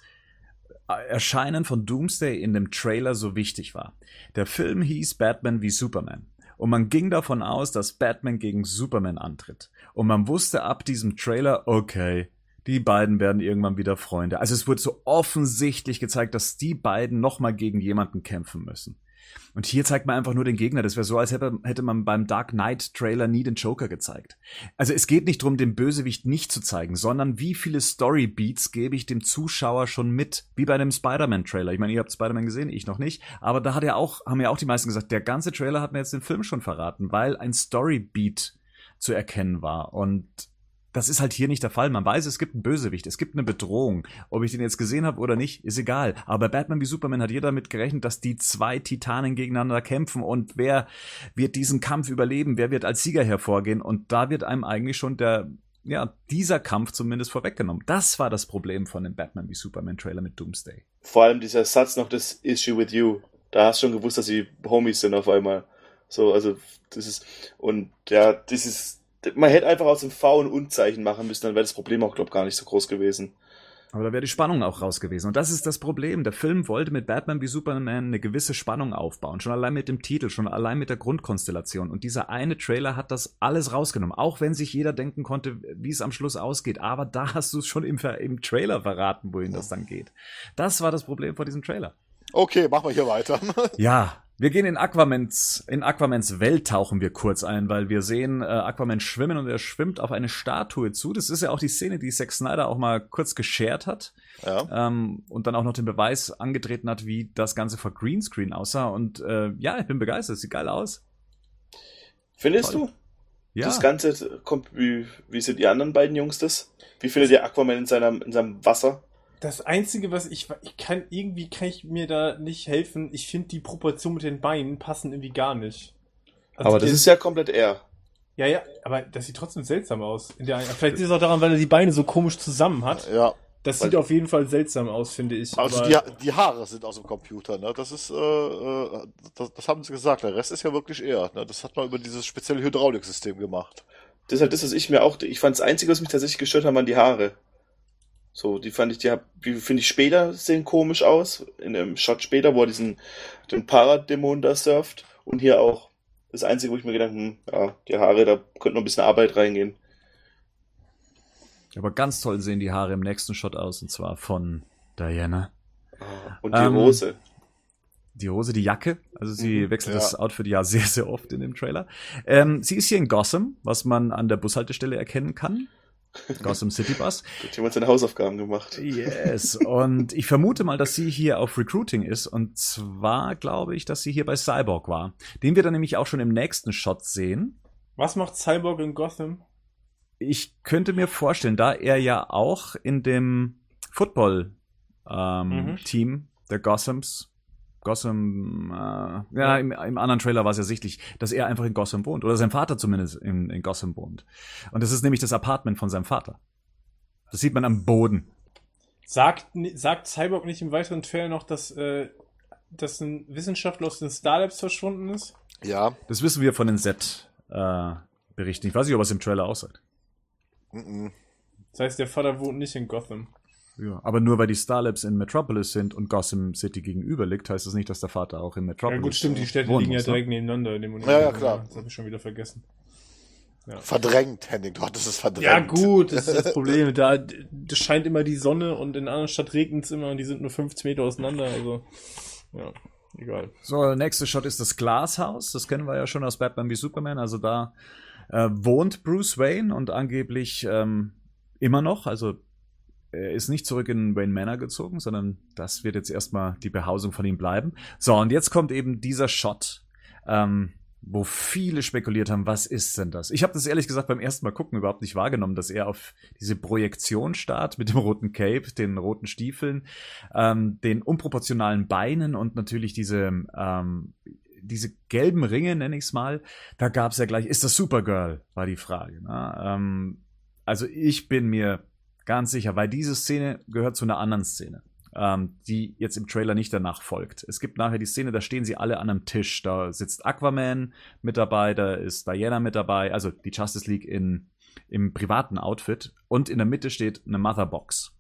Erscheinen von Doomsday in dem Trailer so wichtig war. Der Film hieß Batman wie Superman. Und man ging davon aus, dass Batman gegen Superman antritt. Und man wusste ab diesem Trailer, okay, die beiden werden irgendwann wieder Freunde. Also es wurde so offensichtlich gezeigt, dass die beiden nochmal gegen jemanden kämpfen müssen. Und hier zeigt man einfach nur den Gegner. Das wäre so, als hätte, man beim Dark Knight Trailer nie den Joker gezeigt. Also es geht nicht darum, den Bösewicht nicht zu zeigen, sondern wie viele Storybeats gebe ich dem Zuschauer schon mit, wie bei dem Spider-Man Trailer. Ich meine, ihr habt Spider-Man gesehen, ich noch nicht, aber da hat ja auch, haben ja auch die meisten gesagt, der ganze Trailer hat mir jetzt den Film schon verraten, weil ein Storybeat zu erkennen war und das ist halt hier nicht der Fall. Man weiß, es gibt einen Bösewicht, es gibt eine Bedrohung. Ob ich den jetzt gesehen habe oder nicht, ist egal. Aber bei Batman wie Superman hat jeder damit gerechnet, dass die zwei Titanen gegeneinander kämpfen und wer wird diesen Kampf überleben, wer wird als Sieger hervorgehen. Und da wird einem eigentlich schon der, ja, dieser Kampf zumindest vorweggenommen. Das war das Problem von dem Batman wie Superman Trailer mit Doomsday. Vor allem dieser Satz noch, das Issue with you. Da hast du schon gewusst, dass sie Homies sind auf einmal. So, also, das ist, und ja, das ist, man hätte einfach aus dem V ein Unzeichen machen müssen, dann wäre das Problem auch, glaube gar nicht so groß gewesen. Aber da wäre die Spannung auch raus gewesen. Und das ist das Problem. Der Film wollte mit Batman wie Superman eine gewisse Spannung aufbauen. Schon allein mit dem Titel, schon allein mit der Grundkonstellation. Und dieser eine Trailer hat das alles rausgenommen. Auch wenn sich jeder denken konnte, wie es am Schluss ausgeht. Aber da hast du es schon im, im Trailer verraten, wohin das dann geht. Das war das Problem vor diesem Trailer. Okay, machen wir hier weiter. Ja, wir gehen in Aquamans, in Aquamans Welt tauchen wir kurz ein, weil wir sehen äh, Aquaman schwimmen und er schwimmt auf eine Statue zu. Das ist ja auch die Szene, die Zack Snyder auch mal kurz geshared hat Ja. ähm, und dann auch noch den Beweis angetreten hat, wie das Ganze vor Greenscreen aussah. Und äh, ja, ich bin begeistert, sieht geil aus. Findest Toll. du? Ja, Das Ganze kommt, wie, wie sind die anderen beiden Jungs das? Wie findet ihr Aquaman in seinem, in seinem Wasser? Das Einzige, was ich, ich kann, irgendwie kann ich mir da nicht helfen. Ich finde, die Proportion mit den Beinen passen irgendwie gar nicht. Also Aber das ist ja komplett er. Ja, ja, aber das sieht trotzdem seltsam aus. In der, vielleicht ist es auch daran, weil er die Beine so komisch zusammen hat. Ja. Das sieht auf jeden Fall seltsam aus, finde ich. Also aber, die, die Haare sind aus dem Computer, ne? Das ist, äh, äh, das, das haben sie gesagt. Der Rest ist ja wirklich er. Ne? Das hat man über dieses spezielle Hydrauliksystem gemacht. Das ist halt das, was ich mir auch, ich fand das Einzige, was mich tatsächlich gestört hat, waren die Haare. So, die fand ich, die, die finde ich später sehen komisch aus. In dem Shot später, wo er diesen, den Paradämon da surft. Und hier auch. Das Einzige, wo ich mir gedacht habe, hm, ja, die Haare, da könnte noch ein bisschen Arbeit reingehen. aber ganz toll sehen die Haare im nächsten Shot aus, und zwar von Diana. Und die Ähm, Hose. die Hose, die Jacke. Also sie Mhm, wechselt ja. das Outfit ja sehr, sehr oft in dem Trailer. Ähm, sie ist hier in Gotham, was man an der Bushaltestelle erkennen kann. Gotham City Bus. Hat jemand seine Hausaufgaben gemacht. Yes. Und ich vermute mal, dass sie hier auf Recruiting ist. Und zwar glaube ich, dass sie hier bei Cyborg war. Den wir dann nämlich auch schon im nächsten Shot sehen. was macht Cyborg in Gotham? Ich könnte mir vorstellen, da er ja auch in dem Football ähm, Mhm. Team der Gothams Gotham, äh, ja, im, im anderen Trailer war es ja sichtlich, dass er einfach in Gotham wohnt. Oder sein Vater zumindest in, in Gotham wohnt. Und das ist nämlich das Apartment von seinem Vater. Das sieht man am Boden. Sagt, sagt Cyborg nicht im weiteren Trailer noch, dass, äh, dass ein Wissenschaftler aus den Starlabs verschwunden ist? Ja. Das wissen wir von den Set-Berichten. ich weiß nicht, ob er es im Trailer aussagt. Mhm. Das heißt, der Vater wohnt nicht in Gotham. Ja, aber nur weil die Starlabs in Metropolis sind und Gotham City gegenüber liegt, heißt das nicht, dass der Vater auch in Metropolis Ja gut, stimmt, die Städte liegen ja ne? direkt nebeneinander in dem Ja, ja, klar. Das habe ich schon wieder vergessen. Verdrängt, Henning. Du hattest es verdrängt. Ja gut, das ist das Problem. Da das scheint immer die Sonne und in einer anderen Stadt regnet es immer und die sind nur 50 Meter auseinander. Also, ja, egal. So, der nächste Shot ist das Glashaus. Das kennen wir ja schon aus Batman wie Superman. Also da äh, wohnt Bruce Wayne und angeblich ähm, immer noch. Also er ist nicht zurück in Wayne Manor gezogen, sondern das wird jetzt erstmal die Behausung von ihm bleiben. So, und jetzt kommt eben dieser Shot, ähm, wo viele spekuliert haben, was ist denn das? Ich habe das ehrlich gesagt beim ersten Mal gucken überhaupt nicht wahrgenommen, dass er auf diese Projektion starrt mit dem roten Cape, den roten Stiefeln, ähm, den unproportionalen Beinen und natürlich diese, ähm, diese gelben Ringe, nenne ich es mal. Da gab es ja gleich, ist das Supergirl, war die Frage. Ne? Ähm, also ich bin mir ganz sicher, weil diese Szene gehört zu einer anderen Szene. ähm, die jetzt im Trailer nicht danach folgt. Es gibt nachher die Szene, da stehen sie alle an einem Tisch. Da sitzt Aquaman mit dabei, da ist Diana mit dabei, also die Justice League in, im privaten Outfit. Und in der Mitte steht eine Motherbox.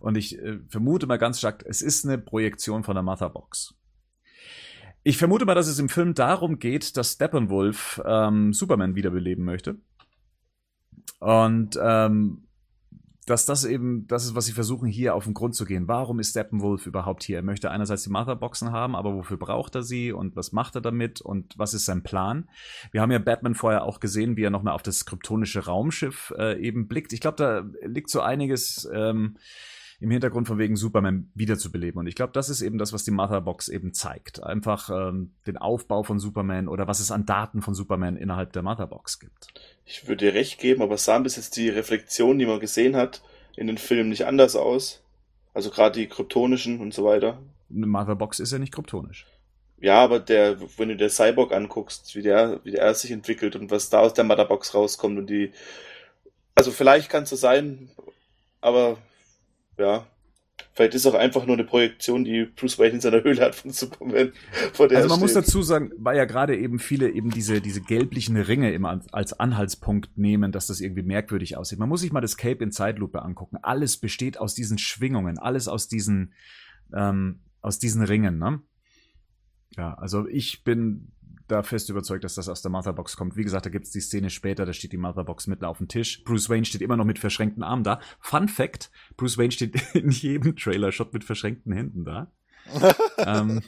Und ich äh, vermute mal ganz stark, es ist eine Projektion von der Motherbox. Ich vermute mal, dass es im Film darum geht, dass Steppenwolf ähm, Superman wiederbeleben möchte. Und ähm, dass das eben das ist, was sie versuchen, hier auf den Grund zu gehen. Warum ist Steppenwolf überhaupt hier? Er möchte einerseits die Motherboxen haben, aber wofür braucht er sie und was macht er damit und was ist sein Plan? Wir haben ja Batman vorher auch gesehen, wie er nochmal auf das kryptonische Raumschiff äh, eben blickt. Ich glaube, da liegt so einiges ähm, im Hintergrund von wegen Superman wiederzubeleben. Und ich glaube, das ist eben das, was die Motherbox eben zeigt. Einfach ähm, den Aufbau von Superman oder was es an Daten von Superman innerhalb der Motherbox gibt. Ich würde dir recht geben, aber sahen bis jetzt die Reflexion, die man gesehen hat, in den Filmen nicht anders aus. Also gerade die kryptonischen und so weiter. Eine Motherbox ist ja nicht kryptonisch. Ja, aber der, wenn du der Cyborg anguckst, wie der, wie der sich entwickelt und was da aus der Motherbox rauskommt und die, also vielleicht kann es so sein, aber ja, vielleicht ist auch einfach nur eine Projektion, die Bruce Wayne in seiner Höhle hat von Superman. Also man er muss steht. dazu sagen, weil ja gerade eben viele eben diese, diese gelblichen Ringe immer als- als Anhaltspunkt nehmen, dass das irgendwie merkwürdig aussieht. Man muss sich mal das Cape in Zeitlupe angucken. Alles besteht aus diesen Schwingungen, alles aus diesen, ähm, aus diesen Ringen, ne? Ja, also ich bin da fest überzeugt, dass das aus der Motherbox kommt. Wie gesagt, da gibt's die Szene später, da steht die Motherbox mitten auf dem Tisch. Bruce Wayne steht immer noch mit verschränkten Armen da. Fun Fact, Bruce Wayne steht in jedem Trailer-Shot mit verschränkten Händen da. ähm,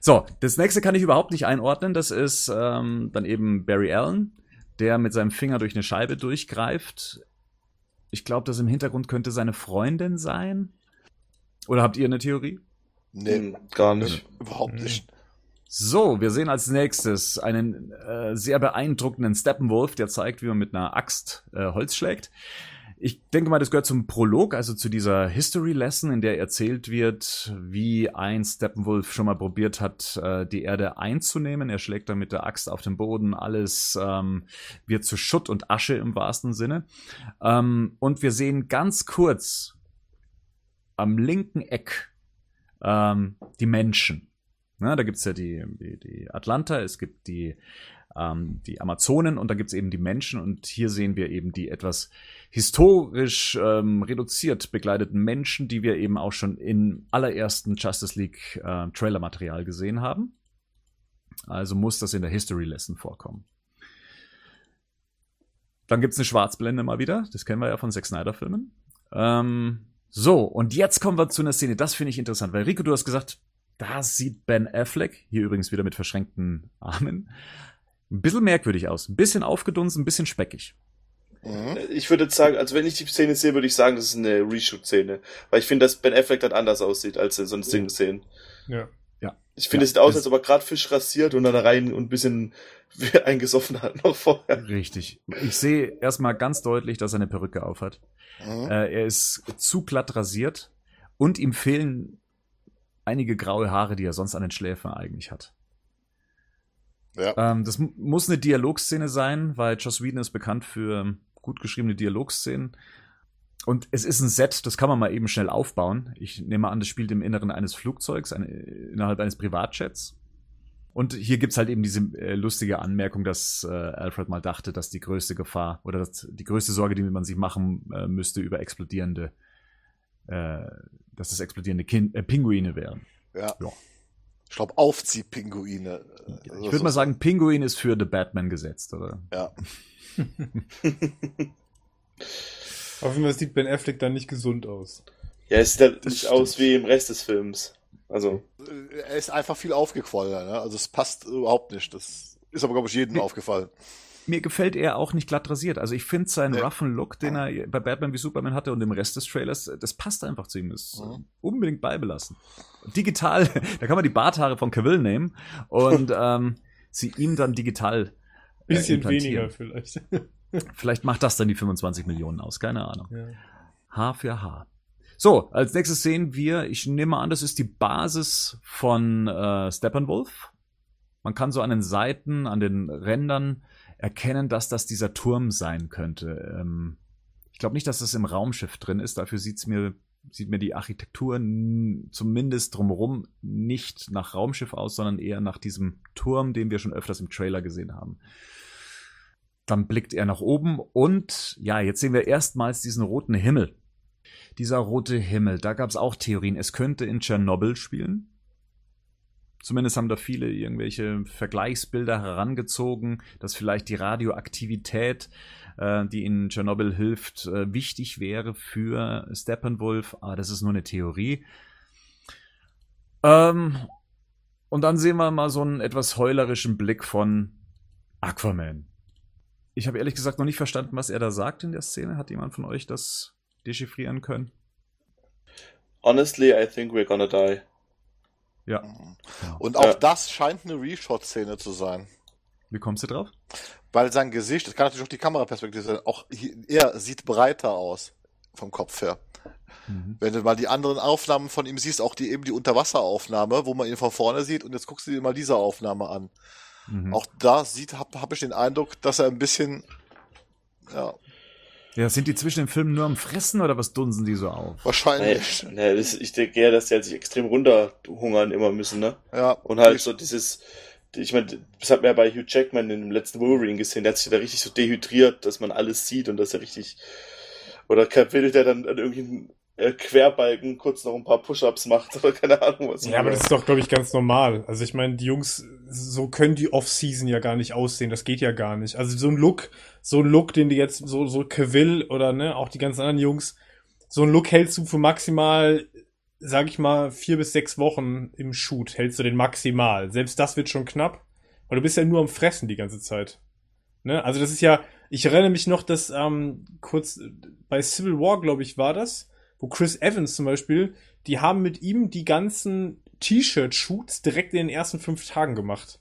so, das nächste kann ich überhaupt nicht einordnen. Das ist ähm, dann eben Barry Allen, der mit seinem Finger durch eine Scheibe durchgreift. Ich glaube, das im Hintergrund könnte seine Freundin sein. Oder habt ihr eine Theorie? Nee, gar nicht. überhaupt nicht. So, wir sehen als nächstes einen äh, sehr beeindruckenden Steppenwolf, der zeigt, wie man mit einer Axt äh, Holz schlägt. Ich denke mal, das gehört zum Prolog, also zu dieser History Lesson, in der erzählt wird, wie ein Steppenwolf schon mal probiert hat, äh, die Erde einzunehmen. Er schlägt dann mit der Axt auf den Boden, alles ähm, wird zu Schutt und Asche im wahrsten Sinne. Ähm, und wir sehen ganz kurz am linken Eck ähm, die Menschen. Na, da gibt's ja die, die, die Atlanta, es gibt die, ähm, die Amazonen und da gibt's eben die Menschen und hier sehen wir eben die etwas historisch ähm, reduziert begleiteten Menschen, die wir eben auch schon im allerersten Justice League äh, Trailer-Material gesehen haben. Also muss das in der History Lesson vorkommen. Dann gibt's eine Schwarzblende mal wieder, das kennen wir ja von Zack Snyder-Filmen. Ähm, so, und jetzt kommen wir zu einer Szene, das finde ich interessant, weil Rico, du hast gesagt, da sieht Ben Affleck, hier übrigens wieder mit verschränkten Armen, ein bisschen merkwürdig aus. Ein bisschen aufgedunsen, ein bisschen speckig. Mhm. Ich würde jetzt sagen, also wenn ich die Szene sehe, würde ich sagen, das ist eine Reshoot-Szene. Weil ich finde, dass Ben Affleck dann anders aussieht als in sonstigen Szenen. Ja. Ich finde, Ja, es sieht aus, als ob er gerade Fisch rasiert und dann rein und ein bisschen eingesoffen hat noch vorher. Richtig. Ich sehe erstmal ganz deutlich, dass er eine Perücke aufhat. Mhm. Äh, er ist zu glatt rasiert und ihm fehlen einige graue Haare, die er sonst an den Schläfen eigentlich hat. Ja. Ähm, das mu- muss eine Dialogszene sein, weil Joss Whedon ist bekannt für gut geschriebene Dialogszenen. Und es ist ein Set, das kann man mal eben schnell aufbauen. Ich nehme an, das spielt im Inneren eines Flugzeugs, eine, innerhalb eines Privatjets. Und hier gibt's halt eben diese äh, lustige Anmerkung, dass äh, Alfred mal dachte, dass die größte Gefahr oder dass die größte Sorge, die man sich machen äh, müsste über explodierende, äh, dass das explodierende Kin äh, Pinguine wären. Ja. Ja. Ich glaube, Aufziehpinguine. Ich würde mal sagen, Pinguin ist für The Batman gesetzt, oder? Ja. Auf jeden Fall sieht Ben Affleck dann nicht gesund aus. Ja, es sieht halt nicht stimmt. aus wie im Rest des Films. Also, Er ist einfach viel aufgequollener, ne? Also es passt überhaupt nicht. Das ist aber, glaube ich, jedem aufgefallen. Mir gefällt er auch nicht glatt rasiert. Also ich finde seinen Nee. roughen Look, den er bei Batman wie Superman hatte und im Rest des Trailers, das passt einfach zu ihm. Das Mhm. unbedingt beibelassen. Digital, da kann man die Barthaare von Cavill nehmen und ähm, sie ihm dann digital äh, Bisschen weniger vielleicht. Vielleicht macht das dann die 25 Millionen aus, keine Ahnung. ja. Haar für Haar. So, als nächstes sehen wir, ich nehme an, das ist die Basis von äh, Steppenwolf. Man kann so an den Seiten, an den Rändern erkennen, dass das dieser Turm sein könnte. Ähm, ich glaube nicht, dass das im Raumschiff drin ist. Dafür sieht's mir sieht mir die Architektur zumindest drumherum nicht nach Raumschiff aus, sondern eher nach diesem Turm, den wir schon öfters im Trailer gesehen haben. Dann blickt er nach oben und ja, jetzt sehen wir erstmals diesen roten Himmel. Dieser rote Himmel, da gab es auch Theorien. Es könnte in Tschernobyl spielen. Zumindest haben da viele irgendwelche Vergleichsbilder herangezogen, dass vielleicht die Radioaktivität, äh, die in Tschernobyl hilft, äh, wichtig wäre für Steppenwolf. Aber das ist nur eine Theorie. Ähm, und dann sehen wir mal so einen etwas heulerischen Blick von Aquaman. Ich habe ehrlich gesagt noch nicht verstanden, was er da sagt in der Szene. Hat jemand von euch das dechiffrieren können? Honestly, I think we're gonna die. Ja. Und auch Ja. das scheint eine Reshot-Szene zu sein. Wie kommst du drauf? Weil sein Gesicht, das kann natürlich auch die Kameraperspektive sein, auch hier, er sieht breiter aus vom Kopf her. Mhm. Wenn du mal die anderen Aufnahmen von ihm siehst, auch die eben die Unterwasseraufnahme, wo man ihn von vorne sieht, und jetzt guckst du dir mal diese Aufnahme an. Mhm. Auch da sieht, habe hab ich den Eindruck, dass er ein bisschen, ja, Ja, sind die zwischen den Filmen nur am Fressen oder was dunsen die so auf? Nee, wahrscheinlich. nee, das, ich denke eher, dass die halt sich extrem runterhungern immer müssen, ne? Ja. Und halt so dieses, ich meine, das hat man ja bei Hugh Jackman in dem letzten Wolverine gesehen, der hat sich da richtig so dehydriert, dass man alles sieht und dass er richtig, oder Cavill, der dann an irgendeinem äh, Querbalken kurz noch ein paar Push-Ups macht oder keine Ahnung was. Ja, aber das ist doch, glaube ich, ganz normal. Also ich meine, die Jungs, so können die Off-Season ja gar nicht aussehen. Das geht ja gar nicht. Also so ein Look, so ein Look, den die jetzt, so, so Cavill oder ne, auch die ganzen anderen Jungs, so ein Look hältst du für maximal, sag ich mal, vier bis sechs Wochen im Shoot. Hältst du den maximal. Selbst das wird schon knapp, weil du bist ja nur am Fressen die ganze Zeit. Ne? Also das ist ja, ich erinnere mich noch, dass ähm, kurz äh, bei Civil War, glaube ich, war das, wo Chris Evans zum Beispiel, die haben mit ihm die ganzen T-Shirt-Shoots direkt in den ersten fünf Tagen gemacht.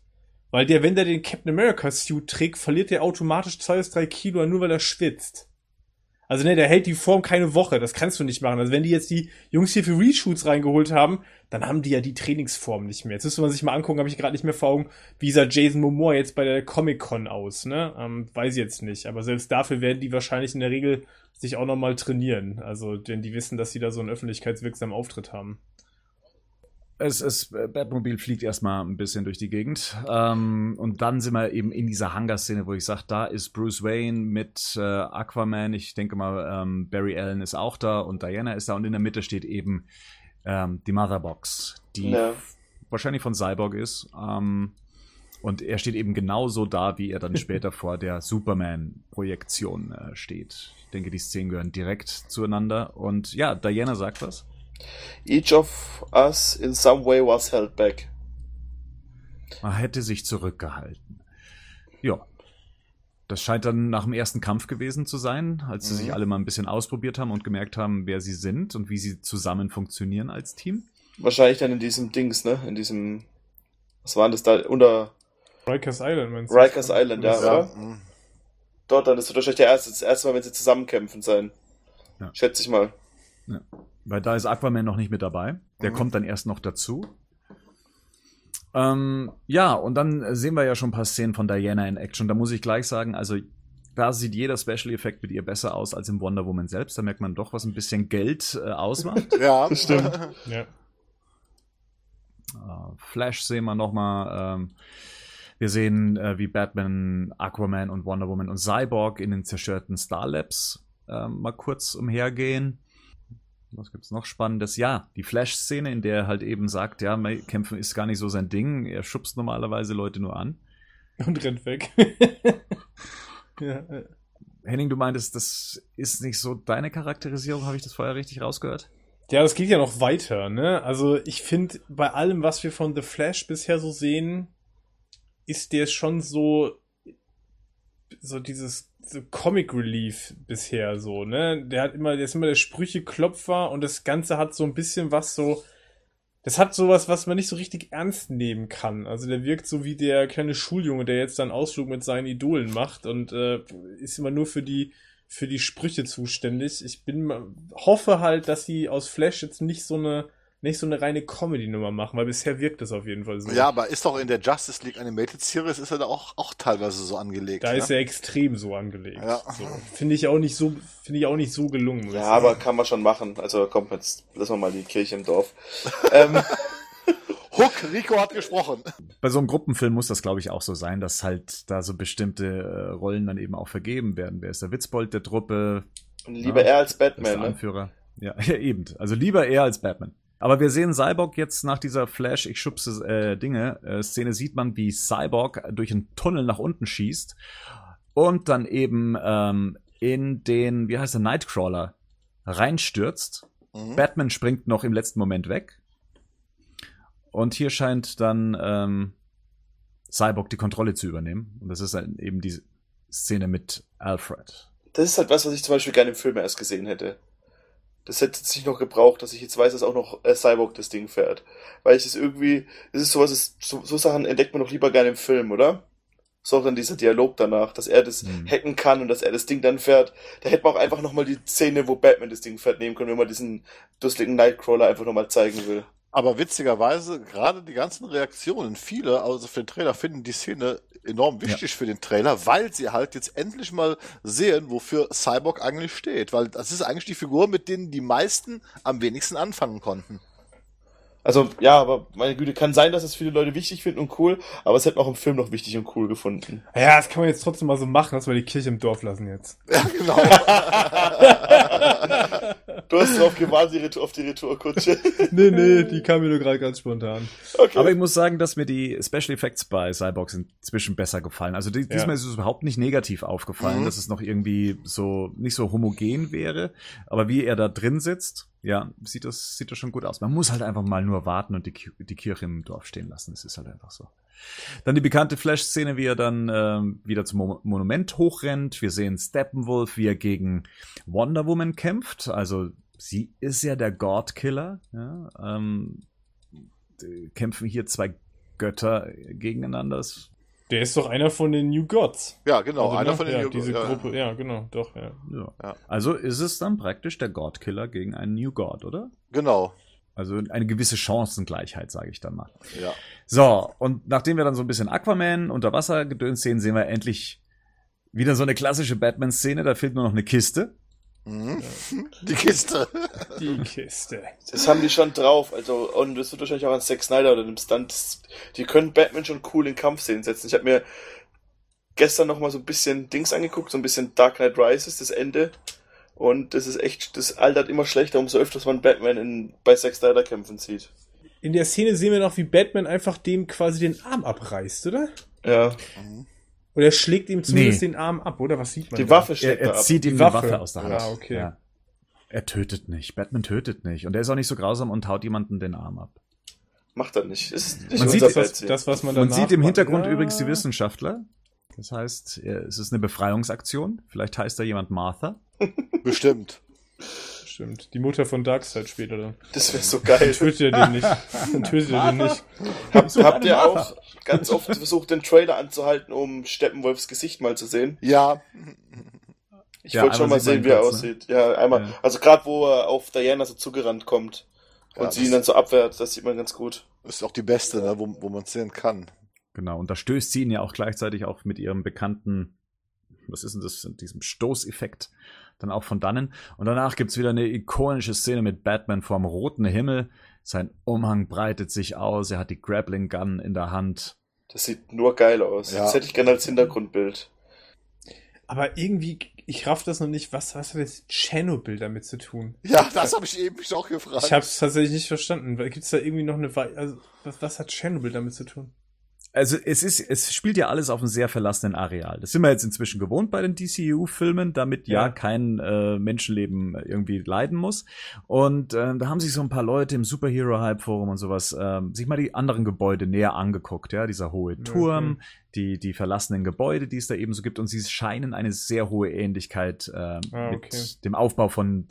Weil der, wenn der den Captain America Suit trägt, verliert der automatisch zwei bis drei Kilo, nur weil er schwitzt. Also ne, der hält die Form keine Woche, das kannst du nicht machen. Also wenn die jetzt die Jungs hier für Reshoots reingeholt haben, dann haben die ja die Trainingsform nicht mehr. Jetzt müsste man sich mal angucken, habe ich gerade nicht mehr vor Augen, wie sah Jason Momoa jetzt bei der Comic-Con aus, ne? Ähm, weiß ich jetzt nicht. Aber selbst dafür werden die wahrscheinlich in der Regel sich auch nochmal trainieren. Also, denn die wissen, dass sie da so einen öffentlichkeitswirksamen Auftritt haben. Es, es, äh, Batmobil fliegt erstmal ein bisschen durch die Gegend. Ähm, und dann sind wir eben in dieser Hangar-Szene, wo ich sage, da ist Bruce Wayne mit äh, Aquaman. Ich denke mal, ähm, Barry Allen ist auch da und Diana ist da. Und in der Mitte steht eben ähm, die Motherbox, die Ja. wahrscheinlich von Cyborg ist. Ähm, und er steht eben genauso da, wie er dann später vor der Superman-Projektion äh, steht. Ich denke, die Szenen gehören direkt zueinander. Und ja, Diana sagt was. Each of us in some way was held back. Er hätte sich zurückgehalten. Ja. Das scheint dann nach dem ersten Kampf gewesen zu sein, als sie Mhm. sich alle mal ein bisschen ausprobiert haben und gemerkt haben, wer sie sind und wie sie zusammen funktionieren als Team. Wahrscheinlich dann in diesem Dings, ne? In diesem, was war denn das da? Unter Rikers Island, meinst du? Rikers Island, ja, Ja. oder? Mhm. Dort, dann ist das wahrscheinlich der erste, das erste Mal, wenn sie zusammenkämpfen sein. Ja. Schätze ich mal. Weil da ist Aquaman noch nicht mit dabei. Der Mhm. kommt dann erst noch dazu. Ähm, ja, und dann sehen wir ja schon ein paar Szenen von Diana in Action. Da muss ich gleich sagen, also da sieht jeder Special Effekt mit ihr besser aus als im Wonder Woman selbst. Da merkt man doch, was ein bisschen Geld äh, ausmacht. Ja, Das stimmt. Ja. Äh, Flash sehen wir nochmal. Ähm, wir sehen, äh, wie Batman, Aquaman und Wonder Woman und Cyborg in den zerstörten Star Labs ähm, mal kurz umhergehen. Was gibt's noch Spannendes? Ja, die Flash-Szene, in der er halt eben sagt, ja, kämpfen ist gar nicht so sein Ding. Er schubst normalerweise Leute nur an. Und rennt weg. ja, äh. Henning, du meintest, das ist nicht so deine Charakterisierung, habe ich das vorher richtig rausgehört? Ja, das geht ja noch weiter, ne? Also ich finde, bei allem, was wir von The Flash bisher so sehen, ist der schon so, so dieses so Comic Relief bisher so, ne? Der hat immer, der ist immer der Sprücheklopfer und das Ganze hat so ein bisschen was so, das hat sowas, was man nicht so richtig ernst nehmen kann. Also der wirkt so wie der kleine Schuljunge, der jetzt dann Ausflug mit seinen Idolen macht und äh, ist immer nur für die für die Sprüche zuständig. Ich bin hoffe halt, dass sie aus Flash jetzt nicht so eine nicht so eine reine Comedy-Nummer machen, weil bisher wirkt das auf jeden Fall so. Ja, aber ist doch in der Justice League Animated Series ist er da auch, auch teilweise so angelegt. Da ne? ist er extrem so angelegt. Ja. So. Finde ich auch nicht so, finde ich auch nicht so gelungen. Ja, sagen. aber kann man schon machen. Also komm, jetzt lassen wir mal die Kirche im Dorf. ähm, Hook, Rico hat gesprochen. Bei so einem Gruppenfilm muss das, glaube ich, auch so sein, dass halt da so bestimmte äh, Rollen dann eben auch vergeben werden. Wer ist der Witzbold der Truppe? lieber Ja, er als Batman, der ne? Anführer? Ja, ja, eben. Also lieber er als Batman. Aber wir sehen Cyborg jetzt nach dieser Flash, ich schubse äh, Dinge, äh, Szene sieht man, wie Cyborg durch einen Tunnel nach unten schießt und dann eben ähm, in den, wie heißt der, Nightcrawler reinstürzt. Mhm. Batman springt noch im letzten Moment weg. Und hier scheint dann ähm, Cyborg die Kontrolle zu übernehmen. Und das ist dann eben die Szene mit Alfred. Das ist halt was, was ich zum Beispiel gerne im Film erst gesehen hätte. Das hätte jetzt nicht noch gebraucht, dass ich jetzt weiß, dass auch noch äh, Cyborg das Ding fährt. Weil ich es irgendwie, das ist sowas, ist, so, so Sachen entdeckt man doch lieber gerne im Film, oder? So auch dann dieser Dialog danach, dass er das Hm. hacken kann und dass er das Ding dann fährt. Da hätte man auch einfach nochmal die Szene, wo Batman das Ding fährt, nehmen können, wenn man diesen dusseligen Nightcrawler einfach nochmal zeigen will. Aber witzigerweise, gerade die ganzen Reaktionen, viele, also für den Trailer, finden die Szene enorm wichtig für den Trailer, weil sie halt jetzt endlich mal sehen, wofür Cyborg eigentlich steht. Weil das ist eigentlich die Figur, mit denen die meisten am wenigsten anfangen konnten. Also, ja, aber meine Güte, kann sein, dass es viele Leute wichtig finden und cool, aber es hätten auch im Film noch wichtig und cool gefunden. Ja, das kann man jetzt trotzdem mal so machen, dass wir die Kirche im Dorf lassen jetzt. Ja, genau. Du hast drauf gewartet, auf die Retourkutsche. nee, nee, die kam mir nur gerade ganz spontan. Okay. Aber ich muss sagen, dass mir die Special Effects bei Cyborg inzwischen besser gefallen. Also die, diesmal ist es überhaupt nicht negativ aufgefallen, Mhm. dass es noch irgendwie so nicht so homogen wäre. Aber wie er da drin sitzt, ja, sieht das, sieht das schon gut aus. Man muss halt einfach mal nur warten und die, die Kirche im Dorf stehen lassen. Das ist halt einfach so. Dann die bekannte Flash-Szene, wie er dann ähm, wieder zum Mo Monument hochrennt. Wir sehen Steppenwolf, wie er gegen Wonder Woman kämpft. Also sie ist ja der God-Killer. Ja, ähm, kämpfen hier zwei Götter gegeneinander. Das, Der ist doch einer von den New Gods. ja, genau. Also, einer ne? von den ja, New- diese ja, Gruppe, ja, genau, doch, ja. ja. Ja. Also ist es dann praktisch der God-Killer gegen einen New God, oder? Genau. Also eine gewisse Chancengleichheit, sage ich dann mal. Ja. So, und nachdem wir dann so ein bisschen Aquaman unter Wasser gedöns sehen, sehen wir endlich wieder so eine klassische Batman-Szene. Da fehlt nur noch eine Kiste. Mhm. Die Kiste. Die Kiste. Das haben die schon drauf. Also, und das wird wahrscheinlich auch an Zack Snyder oder dem Stunt. Die können Batman schon cool in Kampfszenen setzen. Ich habe mir gestern noch mal so ein bisschen Dings angeguckt, so ein bisschen Dark Knight Rises, das Ende. Und das ist echt, das altert immer schlechter, umso öfters man Batman in, bei Zack Snyder kämpfen sieht. In der Szene sehen wir noch, wie Batman einfach dem quasi den Arm abreißt, oder? Ja. Oder er schlägt ihm zumindest Nee. den Arm ab, oder? Was sieht man Die da? Waffe Er, steckt er da ab. zieht ihm Die Waffe. Waffe. aus der Hand. Ah, okay. Ja. Er tötet nicht. Batman tötet nicht. Und er ist auch nicht so grausam und haut jemanden den Arm ab. Macht er nicht. Ist nicht Man sieht das, was, das, was man Man sieht im. Hintergrund Ja. übrigens die Wissenschaftler. Das heißt, er- es ist eine Befreiungsaktion. Vielleicht heißt da jemand Martha. Bestimmt. Stimmt. Die Mutter von Darkseid später dann. Das wäre so geil. Tötet er den nicht. Dann tötet er den nicht. Habt, habt ihr auch ganz oft versucht, den Trailer anzuhalten, um Steppenwolfs Gesicht mal zu sehen? Ja. Ich Ja, wollte schon mal sehen, wie er ne? aussieht. Ja, einmal. Ja. Also gerade wo er auf Diana so zugerannt kommt und Ja, sie ihn dann so abwehrt, das sieht man ganz gut. Ist auch die beste, ne, wo, wo man sehen kann. Genau. Und da stößt sie ihn ja auch gleichzeitig auch mit ihrem bekannten, was ist denn das, diesem Stoßeffekt dann auch von dannen. Und danach gibt's wieder eine ikonische Szene mit Batman vorm roten Himmel. Sein Umhang breitet sich aus. Er hat die Grappling Gun in der Hand. Das sieht nur geil aus. Ja. Das hätte ich gerne als Hintergrundbild. Aber irgendwie, ich raff das noch nicht. Was, was hat jetzt Tschernobyl damit zu tun? Ja, das habe ich eben mich auch gefragt. Ich hab's tatsächlich nicht verstanden. Gibt es da irgendwie noch eine Wei also was, was hat Tschernobyl damit zu tun? Also es ist, es spielt ja alles auf einem sehr verlassenen Areal. Das sind wir jetzt inzwischen gewohnt bei den DCU-Filmen, damit ja, Ja. kein äh, Menschenleben irgendwie leiden muss. Und äh, da haben sich so ein paar Leute im Superhero-Hype-Forum und sowas ähm, sich mal die anderen Gebäude näher angeguckt. Ja, dieser hohe Turm, die die verlassenen Gebäude, die es da eben so gibt, und sie scheinen eine sehr hohe Ähnlichkeit äh, Ah, mit okay. dem Aufbau von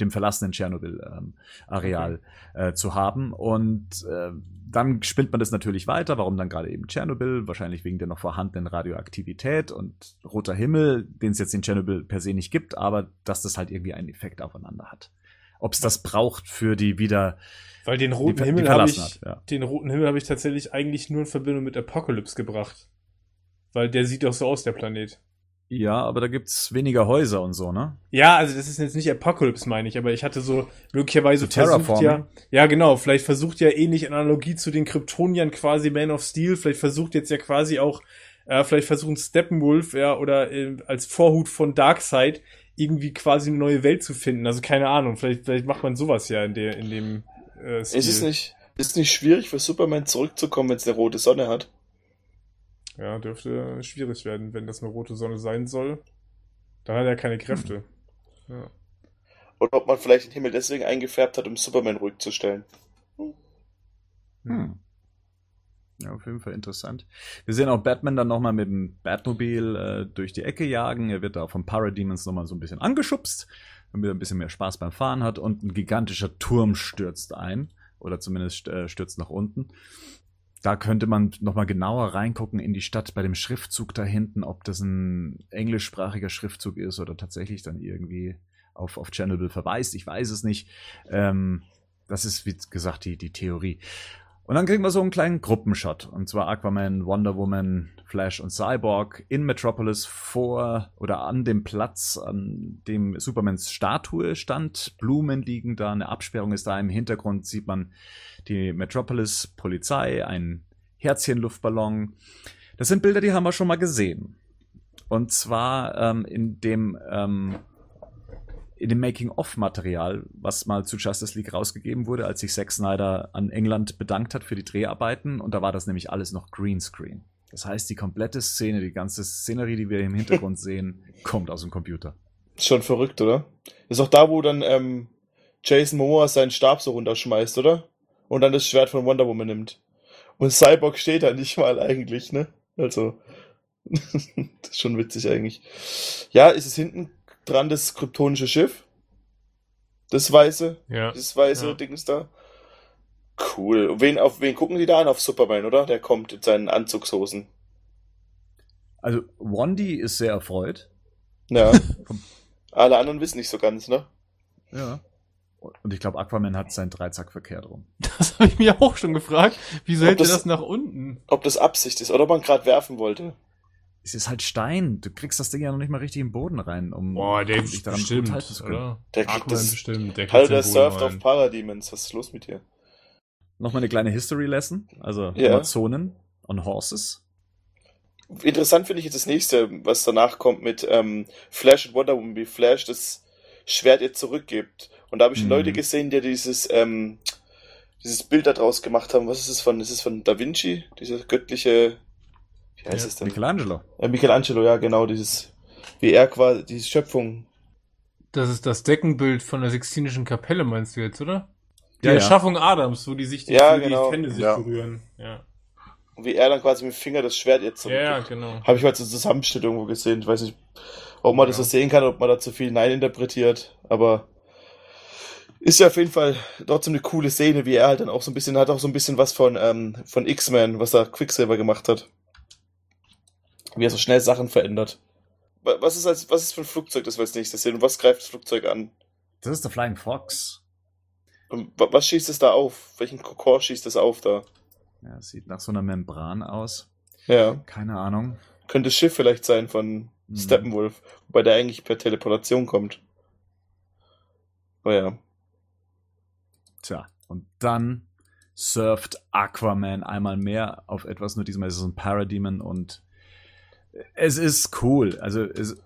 dem verlassenen Tschernobyl-Areal äh, zu haben. Und äh, dann spinnt man das natürlich weiter, warum dann gerade eben Tschernobyl, wahrscheinlich wegen der noch vorhandenen Radioaktivität und roter Himmel, den es jetzt in Tschernobyl per se nicht gibt, aber dass das halt irgendwie einen Effekt aufeinander hat. ob es das braucht für die wieder Weil den roten die Himmel habe ich, verlassen hat. Ja. den roten Himmel habe ich tatsächlich eigentlich nur in Verbindung mit Apocalypse gebracht. Weil der sieht doch so aus, der Planet. Ja, aber da gibt's weniger Häuser und so, ne? Ja, also das ist jetzt nicht Apocalypse, meine ich, aber ich hatte so möglicherweise So versucht ja, ja genau, vielleicht versucht ja ähnlich in Analogie zu den Kryptoniern quasi Man of Steel, vielleicht versucht jetzt ja quasi auch, äh, vielleicht versuchen Steppenwolf, ja, oder äh, als Vorhut von Darkseid irgendwie quasi eine neue Welt zu finden. Also keine Ahnung, vielleicht, vielleicht macht man sowas ja in der, in dem äh, Stil. Ist es nicht, ist es nicht schwierig für Superman zurückzukommen, wenn es eine rote Sonne hat? Ja, dürfte schwierig werden, wenn das eine rote Sonne sein soll. Dann hat er keine Kräfte. Ja. Oder ob man vielleicht den Himmel deswegen eingefärbt hat, um Superman ruhig zu stellen. Hm. Ja, auf jeden Fall interessant. Wir sehen auch Batman dann nochmal mit dem Batmobil äh, durch die Ecke jagen. Er wird da vom Parademons nochmal so ein bisschen angeschubst, damit er ein bisschen mehr Spaß beim Fahren hat. Und ein gigantischer Turm stürzt ein. Oder zumindest äh, stürzt nach unten. Da könnte man nochmal genauer reingucken in die Stadt bei dem Schriftzug da hinten, ob das ein englischsprachiger Schriftzug ist oder tatsächlich dann irgendwie auf, auf Chernobyl verweist. Ich weiß es nicht. Ähm, das ist, wie gesagt, die, die Theorie. Und dann kriegen wir so einen kleinen Gruppenshot. Und zwar Aquaman, Wonder Woman, Flash und Cyborg in Metropolis vor oder an dem Platz, an dem Supermans Statue stand. Blumen liegen da, eine Absperrung ist da. Im Hintergrund sieht man die Metropolis Polizei, ein Herzchen-Luftballon. Das sind Bilder, die haben wir schon mal gesehen. Und zwar ähm, in dem ähm, in dem Making-of-Material, was mal zu Justice League rausgegeben wurde, als sich Zack Snyder an England bedankt hat für die Dreharbeiten. Und da war das nämlich alles noch Greenscreen. Das heißt, die komplette Szene, die ganze Szenerie, die wir im Hintergrund sehen, kommt aus dem Computer. Ist schon verrückt, oder? Ist auch da, wo dann ähm, Jason Momoa seinen Stab so runterschmeißt, oder? Und dann das Schwert von Wonder Woman nimmt. Und Cyborg steht da nicht mal eigentlich, ne? Also, das ist schon witzig eigentlich. Ja, ist es hinten dran das kryptonische Schiff? Das weiße? Ja. Das weiße Ja. Dings da? Cool. Und wen, auf wen gucken die da an? Auf Superman, oder? Der kommt in seinen Anzugshosen. Also, Wandy ist sehr erfreut. Ja. Alle anderen wissen nicht so ganz, ne? Ja. Und ich glaube, Aquaman hat seinen Dreizack verkehrt rum. Das habe ich mir auch schon gefragt. Wieso hält er das- das nach unten? Ob das Absicht ist oder ob man gerade werfen wollte. Es ist halt Stein. Du kriegst das Ding ja noch nicht mal richtig im Boden rein, um Boah, der dich daran bestimmt, gut halten zu können. oder? Der kriegt Aquaman das- bestimmt. Der kriegt Hallo, der den Boden surft rein. auf Parademons. Was ist los mit dir? Nochmal eine kleine History Lesson. Also Ja. Amazonen on Horses. Interessant finde ich jetzt das nächste, was danach kommt mit ähm, Flash und Wonder Woman, wie Flash das Schwert ihr zurückgibt. Und da habe ich Mhm. Leute gesehen, die dieses, ähm, dieses Bild da draus gemacht haben. Was ist es von? Ist es von Da Vinci? Diese göttliche. Wie heißt Ja, es denn? Michelangelo. Äh, Michelangelo, ja, genau, dieses, wie er quasi, diese Schöpfung. Das ist das Deckenbild von der Sixtinischen Kapelle, meinst du jetzt, oder? Die Ja, ja. Erschaffung Adams, wo die sich die, Ja, wo die genau. Hände sich Ja. berühren. Ja. Wie er dann quasi mit dem Finger das Schwert ihr ja, zurückgibt. ja, genau. Habe ich mal so Zusammenschnitt irgendwo gesehen. Ich weiß nicht, ob man das so Ja. sehen kann, ob man da zu viel Nein interpretiert, aber ist ja auf jeden Fall trotzdem eine coole Szene, wie er halt dann auch so ein bisschen, hat auch so ein bisschen was von, ähm, von X-Men, was da Quicksilver gemacht hat. Wie er so schnell Sachen verändert. Wa- Was ist als, was ist für ein Flugzeug, das wir als nächstes sehen? Und was greift das Flugzeug an? Das ist der Flying Fox. Was schießt es da auf? Welchen Kokor schießt es auf da? Ja, sieht nach so einer Membran aus. Ja. Keine Ahnung. Könnte das Schiff vielleicht sein von Mhm. Steppenwolf, wobei der eigentlich per Teleportation kommt. Oh ja. Tja, und dann surft Aquaman einmal mehr auf etwas, nur diesmal ist es ein Parademon und es ist cool. Also es,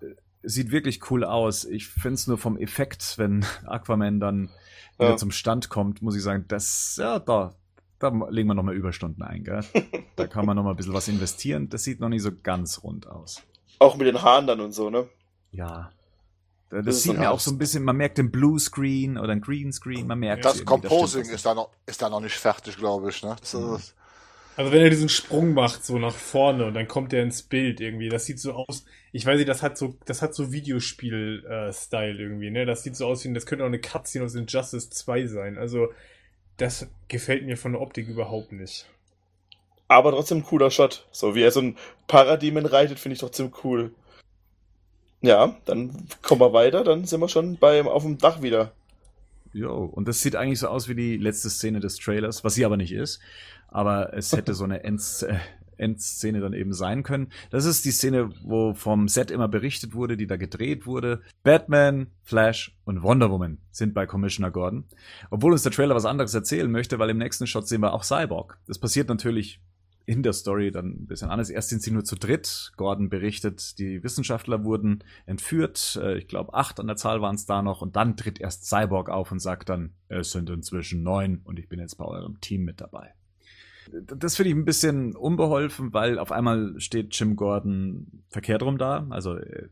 sieht wirklich cool aus. Ich finde es nur vom Effekt, wenn Aquaman dann Ja. zum Stand kommt, muss ich sagen, das, ja, da, da legen wir nochmal Überstunden ein, gell? Da kann man nochmal ein bisschen was investieren. Das sieht noch nicht so ganz rund aus. Auch mit den Haaren dann und so, ne? Ja. Das, Das sieht mir auch so ein bisschen, man merkt den Blue Screen oder den Green Screen, man merkt Das Composing ist da noch, ist da noch nicht fertig, glaube ich. Ne? Das Mhm. ist, Also wenn er diesen Sprung macht, so nach vorne und dann kommt er ins Bild irgendwie, das sieht so aus, ich weiß nicht, das hat so, das hat so Videospiel-Style irgendwie, ne? Das sieht so aus wie, das könnte auch eine Cutscene aus Injustice 2 sein. Also, das gefällt mir von der Optik überhaupt nicht. Aber trotzdem ein cooler Shot. So wie er so ein Parademon reitet, finde ich trotzdem cool. Ja, dann kommen wir weiter, dann sind wir schon beim, auf dem Dach wieder. Jo, und das sieht eigentlich so aus wie die letzte Szene des Trailers, was sie aber nicht ist. Aber es hätte so eine End äh, Endszene dann eben sein können. Das ist die Szene, wo vom Set immer berichtet wurde, die da gedreht wurde. Batman, Flash und Wonder Woman sind bei Commissioner Gordon. Obwohl uns der Trailer was anderes erzählen möchte, weil im nächsten Shot sehen wir auch Cyborg. Das passiert natürlich in der Story dann ein bisschen anders. Erst sind sie nur zu dritt. Gordon berichtet, die Wissenschaftler wurden entführt. Äh, ich glaube, acht an der Zahl waren es da noch. Und dann tritt erst Cyborg auf und sagt dann, es sind inzwischen neun und ich bin jetzt bei eurem Team mit dabei. Das finde ich ein bisschen unbeholfen, weil auf einmal steht Jim Gordon verkehrt rum da. Also äh,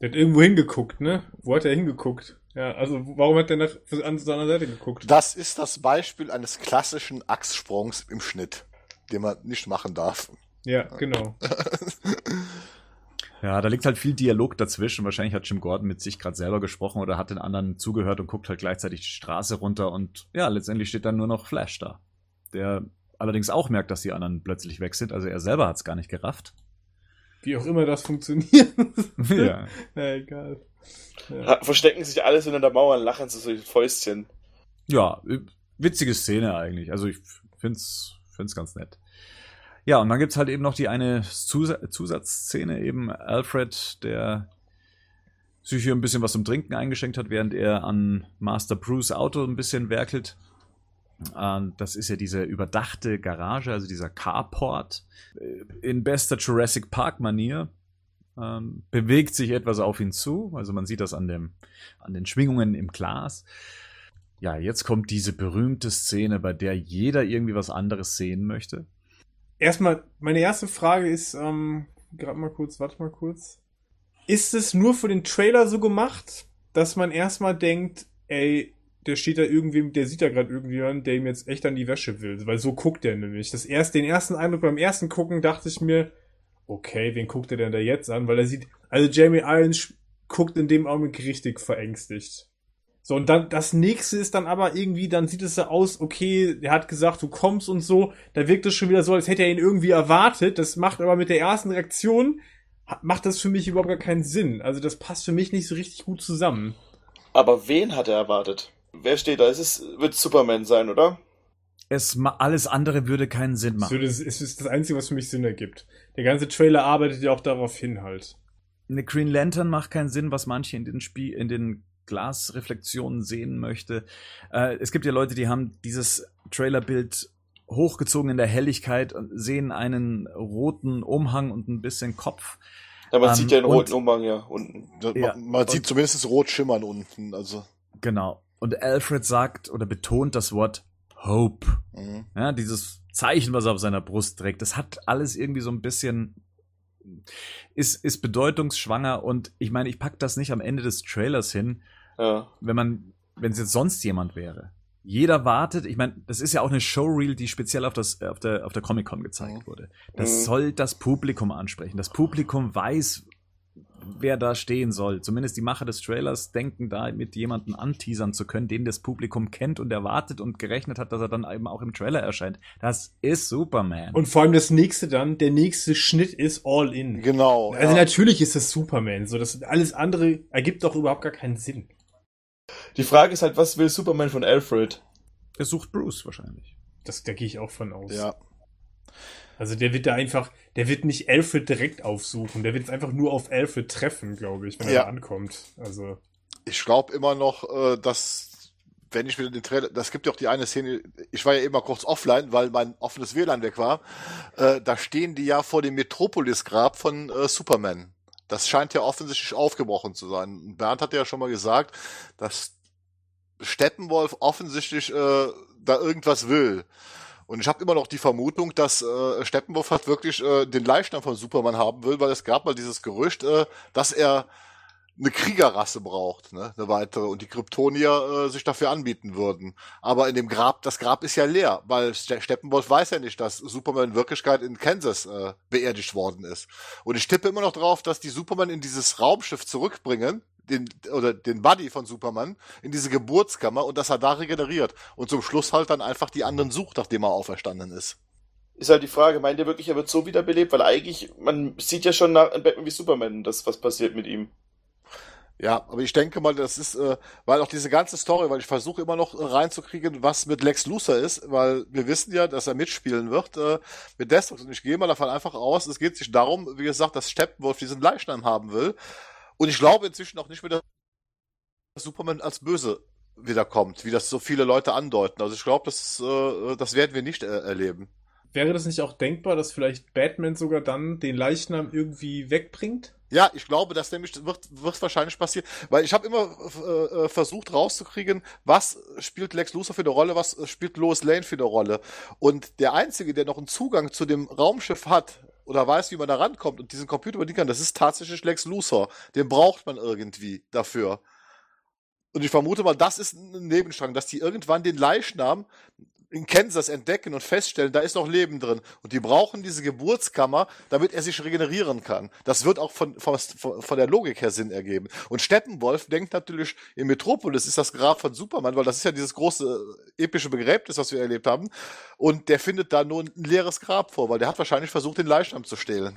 Der hat irgendwo hingeguckt, ne? Wo hat er hingeguckt? Ja, also warum hat der nach an seiner Seite geguckt? Das ist das Beispiel eines klassischen Achssprungs im Schnitt, den man nicht machen darf. Ja, genau. Ja, da liegt halt viel Dialog dazwischen. Wahrscheinlich hat Jim Gordon mit sich gerade selber gesprochen oder hat den anderen zugehört und guckt halt gleichzeitig die Straße runter und ja, letztendlich steht dann nur noch Flash da. Der allerdings auch merkt, dass die anderen plötzlich weg sind. Also er selber hat es gar nicht gerafft. Wie auch immer das funktioniert. Ja. Na, egal. Ja. Verstecken sich alle so hinter der Mauer und lachen so solche Fäustchen. Ja, äh, witzige Szene eigentlich. Also ich find's, find's ganz nett. Ja, und dann gibt's halt eben noch die eine Zus Zusatzszene, eben Alfred, der sich hier ein bisschen was zum Trinken eingeschenkt hat, während er an Master Bruce Auto ein bisschen werkelt. Ähm, Das ist ja diese überdachte Garage, also dieser Carport. Äh, In bester Jurassic Park-Manier ähm, bewegt sich etwas auf ihn zu. Also man sieht das an, dem, an den Schwingungen im Glas. Ja, jetzt kommt diese berühmte Szene, bei der jeder irgendwie was anderes sehen möchte. Erstmal, meine erste Frage ist, ähm, gerade mal kurz, warte mal kurz. Ist es nur für den Trailer so gemacht, dass man erstmal denkt, ey, der steht da irgendwie, der sieht da gerade irgendjemand, der ihm jetzt echt an die Wäsche will, weil so guckt er nämlich. Das erst, den ersten Eindruck beim ersten Gucken dachte ich mir, okay, wen guckt er denn da jetzt an? Weil er sieht, also Jamie Irons guckt in dem Augenblick richtig verängstigt. So, und dann, das nächste ist dann aber irgendwie, dann sieht es so aus, okay, er hat gesagt, du kommst und so, da wirkt es schon wieder so, als hätte er ihn irgendwie erwartet. Das macht aber mit der ersten Reaktion, macht das für mich überhaupt gar keinen Sinn. Also das passt für mich nicht so richtig gut zusammen. Aber wen hat er erwartet? Wer steht da? Es ist, wird Superman sein, oder? Es, ma- alles andere würde keinen Sinn machen. das ist, ist das Einzige, was für mich Sinn ergibt. Der ganze Trailer arbeitet ja auch darauf hin halt. Eine Green Lantern macht keinen Sinn, was manche in den Spiel, in den Glasreflexionen sehen möchte. Äh, es gibt ja Leute, die haben dieses Trailerbild hochgezogen in der Helligkeit und sehen einen roten Umhang und ein bisschen Kopf. Ja, man Ähm, sieht ja den und- roten Umhang ja unten. Ja, man man sieht zumindest rot schimmern unten. Also, Genau. Und Alfred sagt oder betont das Wort Hope. mhm. Ja, dieses Zeichen, was er auf seiner Brust trägt, das hat alles irgendwie so ein bisschen, ist, ist bedeutungsschwanger und ich meine, ich pack das nicht am Ende des Trailers hin, Ja. wenn man, wenn es jetzt sonst jemand wäre. Jeder wartet, ich meine, das ist ja auch eine Showreel, die speziell auf, das, auf der, auf der Comic-Con gezeigt Mhm. wurde. Das Mhm. soll das Publikum ansprechen. Das Publikum weiß, wer da stehen soll. Zumindest die Macher des Trailers denken da mit jemanden anteasern zu können, den das Publikum kennt und erwartet und gerechnet hat, dass er dann eben auch im Trailer erscheint. Das ist Superman. Und vor allem das nächste dann, der nächste Schnitt ist All In. Genau. Also ja. natürlich ist das Superman. So, das alles andere ergibt doch überhaupt gar keinen Sinn. Die Frage ist halt, was will Superman von Alfred? er sucht Bruce wahrscheinlich. Das, da gehe ich auch von aus. ja. Also der wird da einfach, der wird nicht Alfred direkt aufsuchen, der wird einfach nur auf Alfred treffen, glaube ich, wenn er Ja. da ankommt. Also Ich glaube immer noch, äh, dass, wenn ich wieder den Trailer, das gibt ja auch die eine Szene, ich war ja eben mal kurz offline, weil mein offenes WLAN weg war, äh, da stehen die ja vor dem Metropolis-Grab von äh, Superman. Das scheint ja offensichtlich aufgebrochen zu sein. Und Bernd hat ja schon mal gesagt, dass Steppenwolf offensichtlich da irgendwas will. Und ich habe immer noch die Vermutung, dass äh, Steppenwolf halt wirklich äh, den Leichnam von Superman haben will, weil es gab mal dieses Gerücht, äh, dass er eine Kriegerrasse braucht, ne, eine weitere, und die Kryptonier äh, sich dafür anbieten würden. Aber in dem Grab, das Grab ist ja leer, weil Ste Steppenwolf weiß ja nicht, dass Superman in Wirklichkeit in Kansas äh, beerdigt worden ist. Und ich tippe immer noch drauf, dass die Superman in dieses Raumschiff zurückbringen, den, oder den Buddy von Superman, in diese Geburtskammer und dass er da regeneriert und zum Schluss halt dann einfach die anderen sucht, nachdem er auferstanden ist. Ist halt die Frage, meint ihr wirklich, er wird so wiederbelebt? Weil eigentlich, man sieht ja schon nach Batman wie Superman, das, was passiert mit ihm. Ja, aber ich denke mal, das ist, äh, weil auch diese ganze Story, weil ich versuche immer noch reinzukriegen, was mit Lex Luthor ist, weil wir wissen ja, dass er mitspielen wird äh, mit Deathstroke. Und ich gehe mal davon einfach aus, es geht sich darum, wie gesagt, dass Steppenwolf diesen Leichnam haben will. Und ich glaube inzwischen auch nicht mehr, dass Superman als böse wiederkommt, wie das so viele Leute andeuten. Also ich glaube, das, äh, das werden wir nicht äh, erleben. Wäre das nicht auch denkbar, dass vielleicht Batman sogar dann den Leichnam irgendwie wegbringt? Ja, ich glaube, das nämlich wird, wird wahrscheinlich passieren, weil ich habe immer äh, äh, versucht rauszukriegen, was spielt Lex Luthor für eine Rolle, was spielt Lois Lane für eine Rolle. Und der einzige, der noch einen Zugang zu dem Raumschiff hat oder weiß, wie man da rankommt und diesen Computer bedienen kann, das ist tatsächlich Lex Luthor. Den braucht man irgendwie dafür. Und ich vermute mal, das ist ein Nebenstrang, dass die irgendwann den Leichnam in Kansas entdecken und feststellen, da ist noch Leben drin. Und die brauchen diese Geburtskammer, damit er sich regenerieren kann. Das wird auch von, von, von der Logik her Sinn ergeben. Und Steppenwolf denkt natürlich, in Metropolis ist das Grab von Superman, weil das ist ja dieses große epische Begräbnis, was wir erlebt haben. Und der findet da nur ein leeres Grab vor, weil der hat wahrscheinlich versucht, den Leichnam zu stehlen.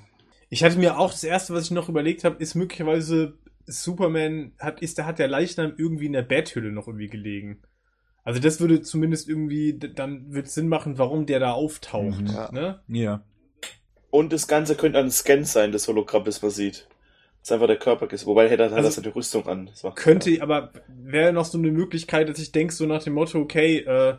Ich hatte mir auch das erste, was ich noch überlegt habe, ist möglicherweise Superman hat, ist, der hat der Leichnam irgendwie in der Betthülle noch irgendwie gelegen. Also das würde zumindest irgendwie, dann wird Sinn machen, warum der da auftaucht. Mhm. Ja. Ne? Ja. Und das Ganze könnte ein Scan sein, das Hologramm, das man sieht. Das ist einfach der Körper ist. Wobei hätte er Also, also, die Rüstung an. Das macht- Könnte, aber wäre noch so eine Möglichkeit, dass ich denke, so nach dem Motto, okay, äh,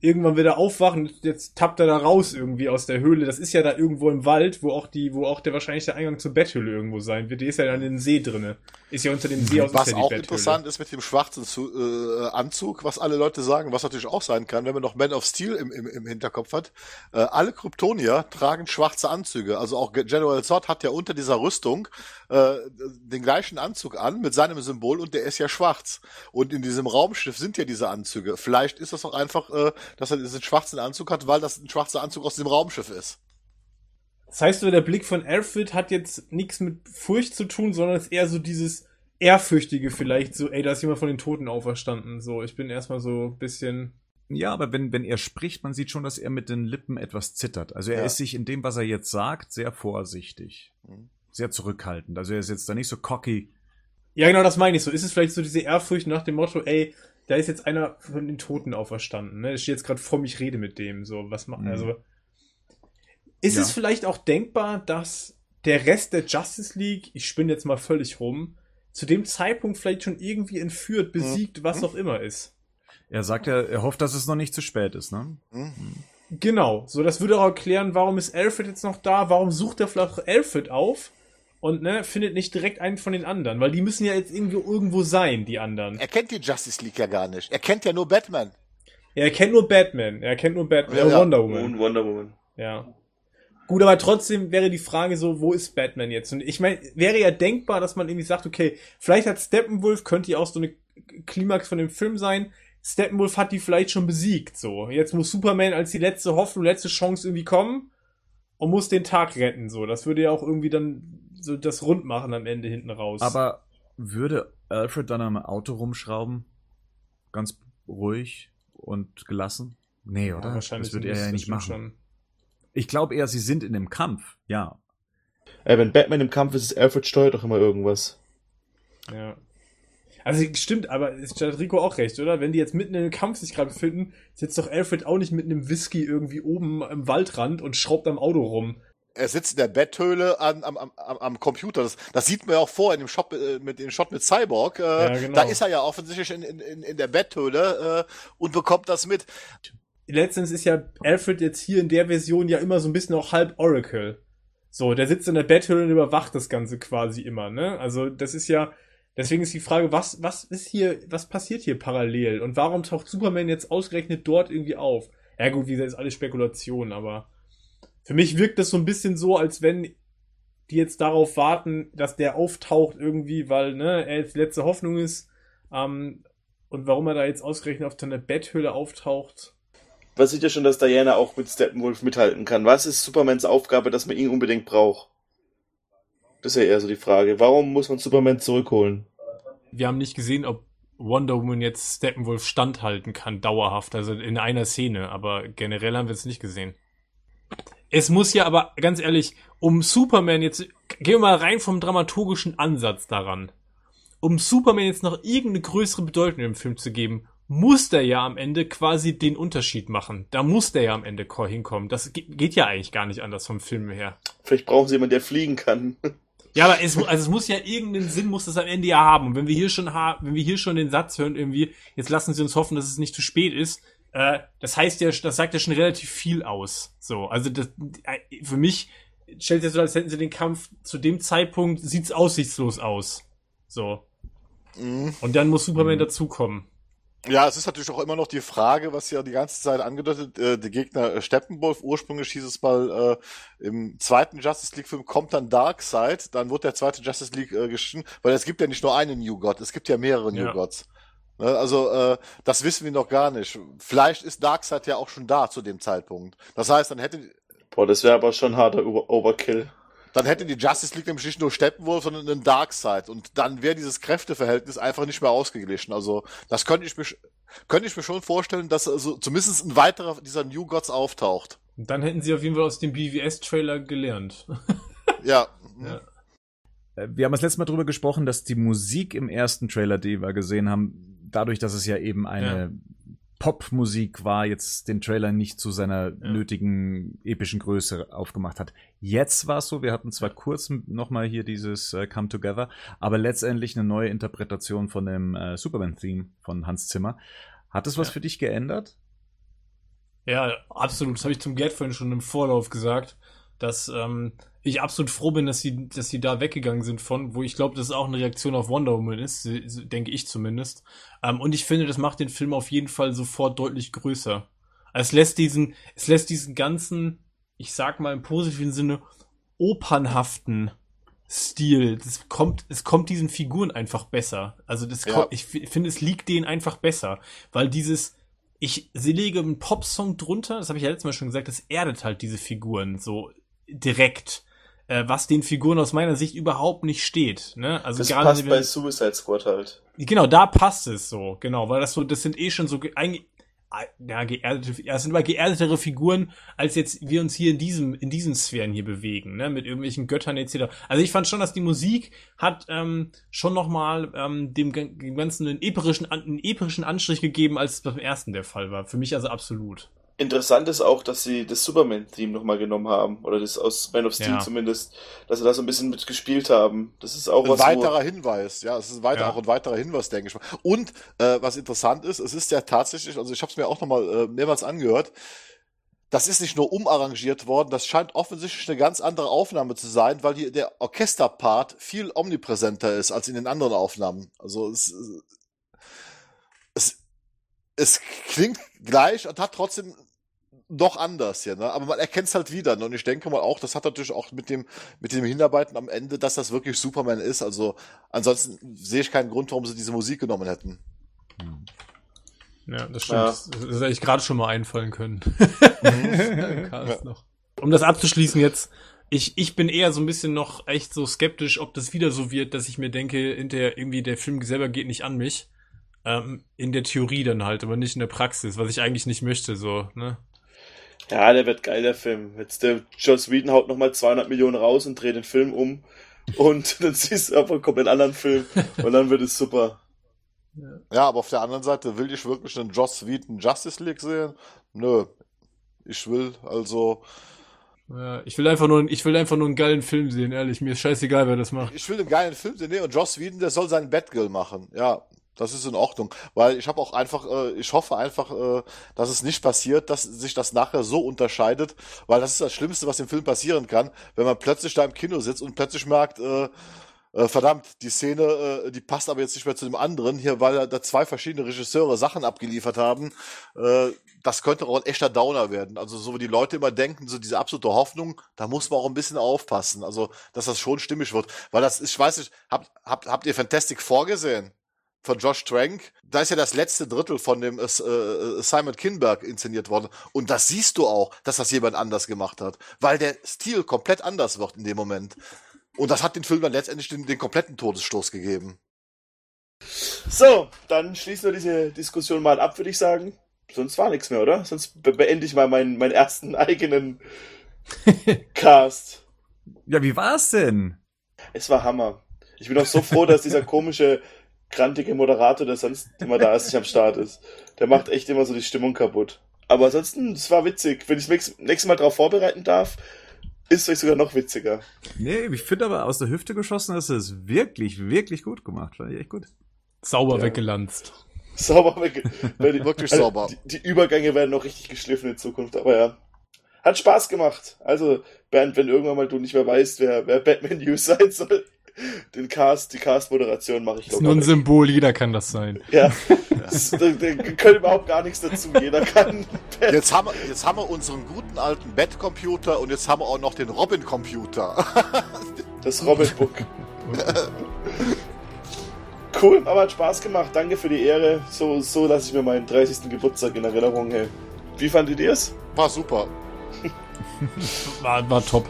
irgendwann wird er aufwachen, jetzt tappt er da raus irgendwie aus der Höhle. Das ist ja da irgendwo im Wald, wo auch die, wo auch der wahrscheinlich der Eingang zur Betthöhle irgendwo sein wird. Die ist ja dann in den See drinne. Ist ja unter dem See aus Was ja auch Betthöhle. interessant ist mit dem schwarzen Zu äh, Anzug, was alle Leute sagen, was natürlich auch sein kann, wenn man noch Man of Steel im, im, im Hinterkopf hat. Äh, alle Kryptonier tragen schwarze Anzüge. Also auch General Zod hat ja unter dieser Rüstung äh, den gleichen Anzug an mit seinem Symbol und der ist ja schwarz. Und in diesem Raumschiff sind ja diese Anzüge. Vielleicht ist das auch einfach, äh, dass er diesen schwarzen Anzug hat, weil das ein schwarzer Anzug aus dem Raumschiff ist. Das heißt, der Blick von Alfred hat jetzt nichts mit Furcht zu tun, sondern ist eher so dieses Ehrfürchtige vielleicht, so, ey, da ist jemand von den Toten auferstanden. So, ich bin erstmal so ein bisschen. Ja, aber wenn, wenn er spricht, man sieht schon, dass er mit den Lippen etwas zittert. Also er Ja. ist sich in dem, was er jetzt sagt, sehr vorsichtig. Mhm. Sehr zurückhaltend. Also er ist jetzt da nicht so cocky. Ja, genau, das meine ich so. Ist es vielleicht so diese Ehrfurcht nach dem Motto, ey, da ist jetzt einer von den Toten auferstanden, ne? Ich stehe jetzt gerade vor mich, rede mit dem, so, was macht, Mhm. also. Ist Ja. es vielleicht auch denkbar, dass der Rest der Justice League, ich spinne jetzt mal völlig rum, zu dem Zeitpunkt vielleicht schon irgendwie entführt, besiegt, was auch immer ist? Er sagt ja, er hofft, dass es noch nicht zu spät ist, ne? Hm? Genau, so das würde auch erklären, warum ist Alfred jetzt noch da, warum sucht er vielleicht Alfred auf und ne, findet nicht direkt einen von den anderen, weil die müssen ja jetzt irgendwie irgendwo sein, die anderen. Er kennt die Justice League ja gar nicht. Er kennt ja nur Batman. Er kennt nur Batman, er kennt nur Batman, Ja, ja. Wonder Woman. Und Wonder Woman. Ja. Gut, aber trotzdem wäre die Frage so, wo ist Batman jetzt? Und ich meine, wäre ja denkbar, dass man irgendwie sagt, okay, vielleicht hat Steppenwolf, könnte ja auch so eine Klimax von dem Film sein, Steppenwolf hat die vielleicht schon besiegt, so. Jetzt muss Superman als die letzte Hoffnung, letzte Chance irgendwie kommen und muss den Tag retten, so. Das würde ja auch irgendwie dann so das rund machen am Ende hinten raus. Aber würde Alfred dann am Auto rumschrauben? Ganz ruhig und gelassen? Nee, oder? ja, wahrscheinlich das würde er ja das nicht machen. schon. Ich glaube eher, sie sind in dem Kampf. Ja. Äh, wenn Batman im Kampf ist, ist Alfred steuert doch immer irgendwas. Ja. Also stimmt, aber es hat Rico auch recht, oder? Wenn die jetzt mitten in einem Kampf sich gerade befinden, sitzt doch Alfred auch nicht mit einem Whisky irgendwie oben im Waldrand und schraubt am Auto rum. Er sitzt in der Betthöhle an, am, am, am Computer. Das, das sieht man ja auch vor in dem Shot äh, mit dem Shot mit Cyborg. Äh, Ja, genau. Da ist er ja offensichtlich in, in, in in der Betthöhle äh, und bekommt das mit. Letztens ist ja Alfred jetzt hier in der Version ja immer so ein bisschen auch halb Oracle. So, der sitzt in der Betthöhle und überwacht das Ganze quasi immer, ne? Also das ist ja, deswegen ist die Frage, was, was ist hier, was passiert hier parallel? Und warum taucht Superman jetzt ausgerechnet dort irgendwie auf? Ja gut, wie gesagt, ist alles Spekulation, aber für mich wirkt das so ein bisschen so, als wenn die jetzt darauf warten, dass der auftaucht irgendwie, weil, ne, er jetzt die letzte Hoffnung ist, ähm, und warum er da jetzt ausgerechnet auf seiner Betthöhle auftaucht, Man sieht ja schon, dass Diana auch mit Steppenwolf mithalten kann. Was ist Supermans Aufgabe, dass man ihn unbedingt braucht? Das ist ja eher so die Frage. Warum muss man Superman zurückholen? Wir haben nicht gesehen, ob Wonder Woman jetzt Steppenwolf standhalten kann, dauerhaft, also in einer Szene, aber generell haben wir es nicht gesehen. Es muss ja aber, ganz ehrlich, um Superman jetzt, gehen wir mal rein vom dramaturgischen Ansatz daran. um Superman jetzt noch irgendeine größere Bedeutung im Film zu geben, muss der ja am Ende quasi den Unterschied machen. Da muss der ja am Ende hinkommen. Das ge- geht ja eigentlich gar nicht anders vom Film her. Vielleicht brauchen sie jemanden, der fliegen kann. Ja, aber es, also es muss ja irgendeinen Sinn, muss das am Ende ja haben. Und wenn wir hier schon wenn wir hier schon den Satz hören, irgendwie, jetzt lassen Sie uns hoffen, dass es nicht zu spät ist, äh, das heißt ja, das sagt ja schon relativ viel aus. So, also das, äh, für mich stellt sich so, als hätten sie den Kampf zu dem Zeitpunkt sieht's aussichtslos aus. So. Mhm. Und dann muss Superman dazukommen. Ja, es ist natürlich auch immer noch die Frage, was ja die ganze Zeit angedeutet, äh, der Gegner äh, Steppenwolf, ursprünglich hieß es mal, äh, im zweiten Justice League Film kommt dann Darkseid, dann wird der zweite Justice League äh, geschrieben, weil es gibt ja nicht nur einen New God, es gibt ja mehrere New Ja. Gods. Ne, Also äh, das wissen wir noch gar nicht. Vielleicht ist Darkseid ja auch schon da zu dem Zeitpunkt. Das heißt, dann hätte Boah, das wäre aber schon harter Over Overkill. dann hätte die Justice League nämlich nicht nur Steppenwolf, sondern einen Darkseid. Und dann wäre dieses Kräfteverhältnis einfach nicht mehr ausgeglichen. Also das könnte ich mir, könnte ich mir schon vorstellen, dass also zumindest ein weiterer dieser New Gods auftaucht. Und dann hätten sie auf jeden Fall aus dem BVS-Trailer gelernt. Ja. Ja. Äh, Wir haben das letzte Mal drüber gesprochen, dass die Musik im ersten Trailer, den wir gesehen haben, dadurch, dass es ja eben eine Popmusik war, jetzt den Trailer nicht zu seiner nötigen epischen Größe aufgemacht hat. Jetzt war es so, wir hatten zwar kurz nochmal hier dieses äh, Come Together, aber letztendlich eine neue Interpretation von dem äh, Superman-Theme von Hans Zimmer. Hat es was Ja. für dich geändert? Ja, absolut. Das habe ich zum Gerd vorhin schon im Vorlauf gesagt, dass ähm, ich absolut froh bin, dass sie, dass sie da weggegangen sind von, wo ich glaube, dass es auch eine Reaktion auf Wonder Woman ist, denke ich zumindest. Ähm, und ich finde, das macht den Film auf jeden Fall sofort deutlich größer. Es lässt diesen, es lässt diesen ganzen, ich sag mal im positiven Sinne, opernhaften Stil, das kommt, es kommt diesen Figuren einfach besser. Also das, Ja. kommt, ich fi- finde, es liegt denen einfach besser, weil dieses, ich sie lege einen Popsong drunter, das habe ich ja letztes Mal schon gesagt, das erdet halt diese Figuren so direkt, äh, was den Figuren aus meiner Sicht überhaupt nicht steht. Ne? Also Das gerade passt wenn- bei Suicide Squad halt. Genau, da passt es so, genau, weil das so, das sind eh schon so ah, ja, geerdete, ja, es sind aber geerdetere Figuren, als jetzt wir uns hier in diesem, in diesen Sphären hier bewegen, ne, mit irgendwelchen Göttern etc. Also ich fand schon, dass die Musik hat ähm, schon nochmal ähm, dem, dem Ganzen einen epischen, einen epischen Anstrich gegeben, als es beim ersten der Fall war. Für mich also absolut. Interessant ist auch, dass sie das Superman-Theme nochmal genommen haben. Oder das aus Man of Steel Ja. zumindest. Dass sie da so ein bisschen mitgespielt haben. Das ist auch Ein was, weiterer Hinweis, ja, es ist weiter, Ja. auch ein weiterer Hinweis, denke ich mal. Und äh, was interessant ist, es ist ja tatsächlich, also ich habe es mir auch nochmal äh, mehrmals angehört, das ist nicht nur umarrangiert worden, das scheint offensichtlich eine ganz andere Aufnahme zu sein, weil hier der Orchesterpart viel omnipräsenter ist als in den anderen Aufnahmen. Also es, es, es klingt gleich und hat trotzdem doch anders hier, ne? Aber man erkennt es halt wieder. Ne? Und ich denke mal auch, das hat natürlich auch mit dem, mit dem Hinarbeiten am Ende, dass das wirklich Superman ist. Also ansonsten sehe ich keinen Grund, warum sie diese Musik genommen hätten. Ja, das stimmt. Das, das hätte ich gerade schon mal einfallen können. Cast noch. Um das abzuschließen jetzt, ich, ich bin eher so ein bisschen noch echt so skeptisch, ob das wieder so wird, dass ich mir denke, hinterher irgendwie der Film selber geht nicht an mich. Ähm, in der Theorie dann halt, aber nicht in der Praxis, was ich eigentlich nicht möchte, so, ne? Ja, der wird geil, der Film. Jetzt der Joss Whedon haut nochmal 200 Millionen raus und dreht den Film um. Und dann siehst du einfach einen komplett anderen Film. Und dann wird es super. Ja, aber auf der anderen Seite will ich wirklich einen Joss Whedon Justice League sehen? Nö. Ich will also, Ja, ich will einfach nur, ich will einfach nur einen geilen Film sehen, ehrlich. Mir ist scheißegal, wer das macht. ich will einen geilen Film sehen. Nee, und Joss Whedon, der soll seinen Batgirl machen. Ja, das ist in Ordnung. Weil ich habe auch einfach, äh, ich hoffe einfach, äh, dass es nicht passiert, dass sich das nachher so unterscheidet, weil das ist das Schlimmste, was im Film passieren kann, wenn man plötzlich da im Kino sitzt und plötzlich merkt, äh, äh, verdammt, die Szene, äh, die passt aber jetzt nicht mehr zu dem anderen, hier, weil da zwei verschiedene Regisseure Sachen abgeliefert haben. Äh, das könnte auch ein echter Downer werden. Also so wie die Leute immer denken, so diese absolute Hoffnung, da muss man auch ein bisschen aufpassen. Also, dass das schon stimmig wird. Weil das, ich weiß nicht, habt, habt, habt ihr Fantastic vorgesehen? Von Josh Trank. Da ist ja das letzte Drittel von dem äh, äh, Simon Kinberg inszeniert worden. Und das siehst du auch, dass das jemand anders gemacht hat. Weil der Stil komplett anders wird in dem Moment. Und das hat den Film dann letztendlich den, den kompletten Todesstoß gegeben. So, dann schließen wir diese Diskussion mal ab, würde ich sagen. Sonst war nichts mehr, oder? Sonst be beende ich mal meinen, meinen ersten eigenen Cast. Ja, wie war's denn? Es war Hammer. Ich bin auch so froh, dass dieser komische, krantige Moderator, der sonst immer da ist, nicht am Start ist. Der macht echt immer so die Stimmung kaputt. Aber ansonsten, es war witzig. Wenn ich mich nächstes Mal drauf vorbereiten darf, ist es vielleicht sogar noch witziger. Nee, ich finde aber aus der Hüfte geschossen hast du es wirklich, wirklich gut gemacht. Fand ich echt gut. Sauber Ja. weggelanzt. Sauber weg. Weil die, Wirklich also, sauber. Die, die Übergänge werden noch richtig geschliffen in Zukunft, aber ja. Hat Spaß gemacht. Also, Bernd, wenn irgendwann mal du nicht mehr weißt, wer, wer Batman News sein soll, den Cast, die Cast-Moderation mache ich Ist nur ein. Symbol, jeder kann das sein. Ja. Das, da, da können überhaupt gar nichts dazu. Jeder kann. Jetzt haben, wir, jetzt haben wir unseren guten alten Bett-Computer und jetzt haben wir auch noch den Robin-Computer. Das Robin Book. Cool, aber hat Spaß gemacht. Danke für die Ehre. So, so lasse ich mir meinen 30. Geburtstag in Erinnerung. Hey. Wie fandet ihr es? War super. War, war top.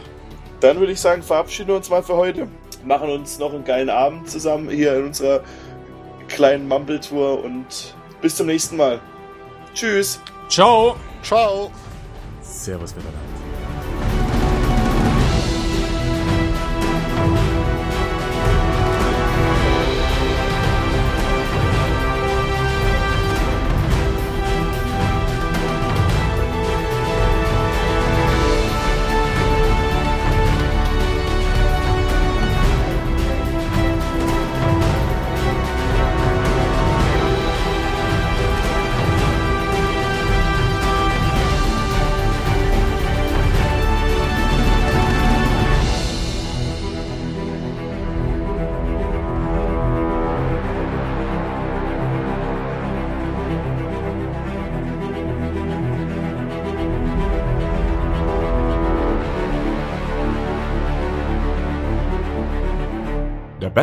Dann würde ich sagen, verabschieden wir uns mal für heute. Machen uns noch einen geilen Abend zusammen hier in unserer kleinen Mumble-Tour und bis zum nächsten Mal. Tschüss. Ciao. Ciao. Servus miteinander.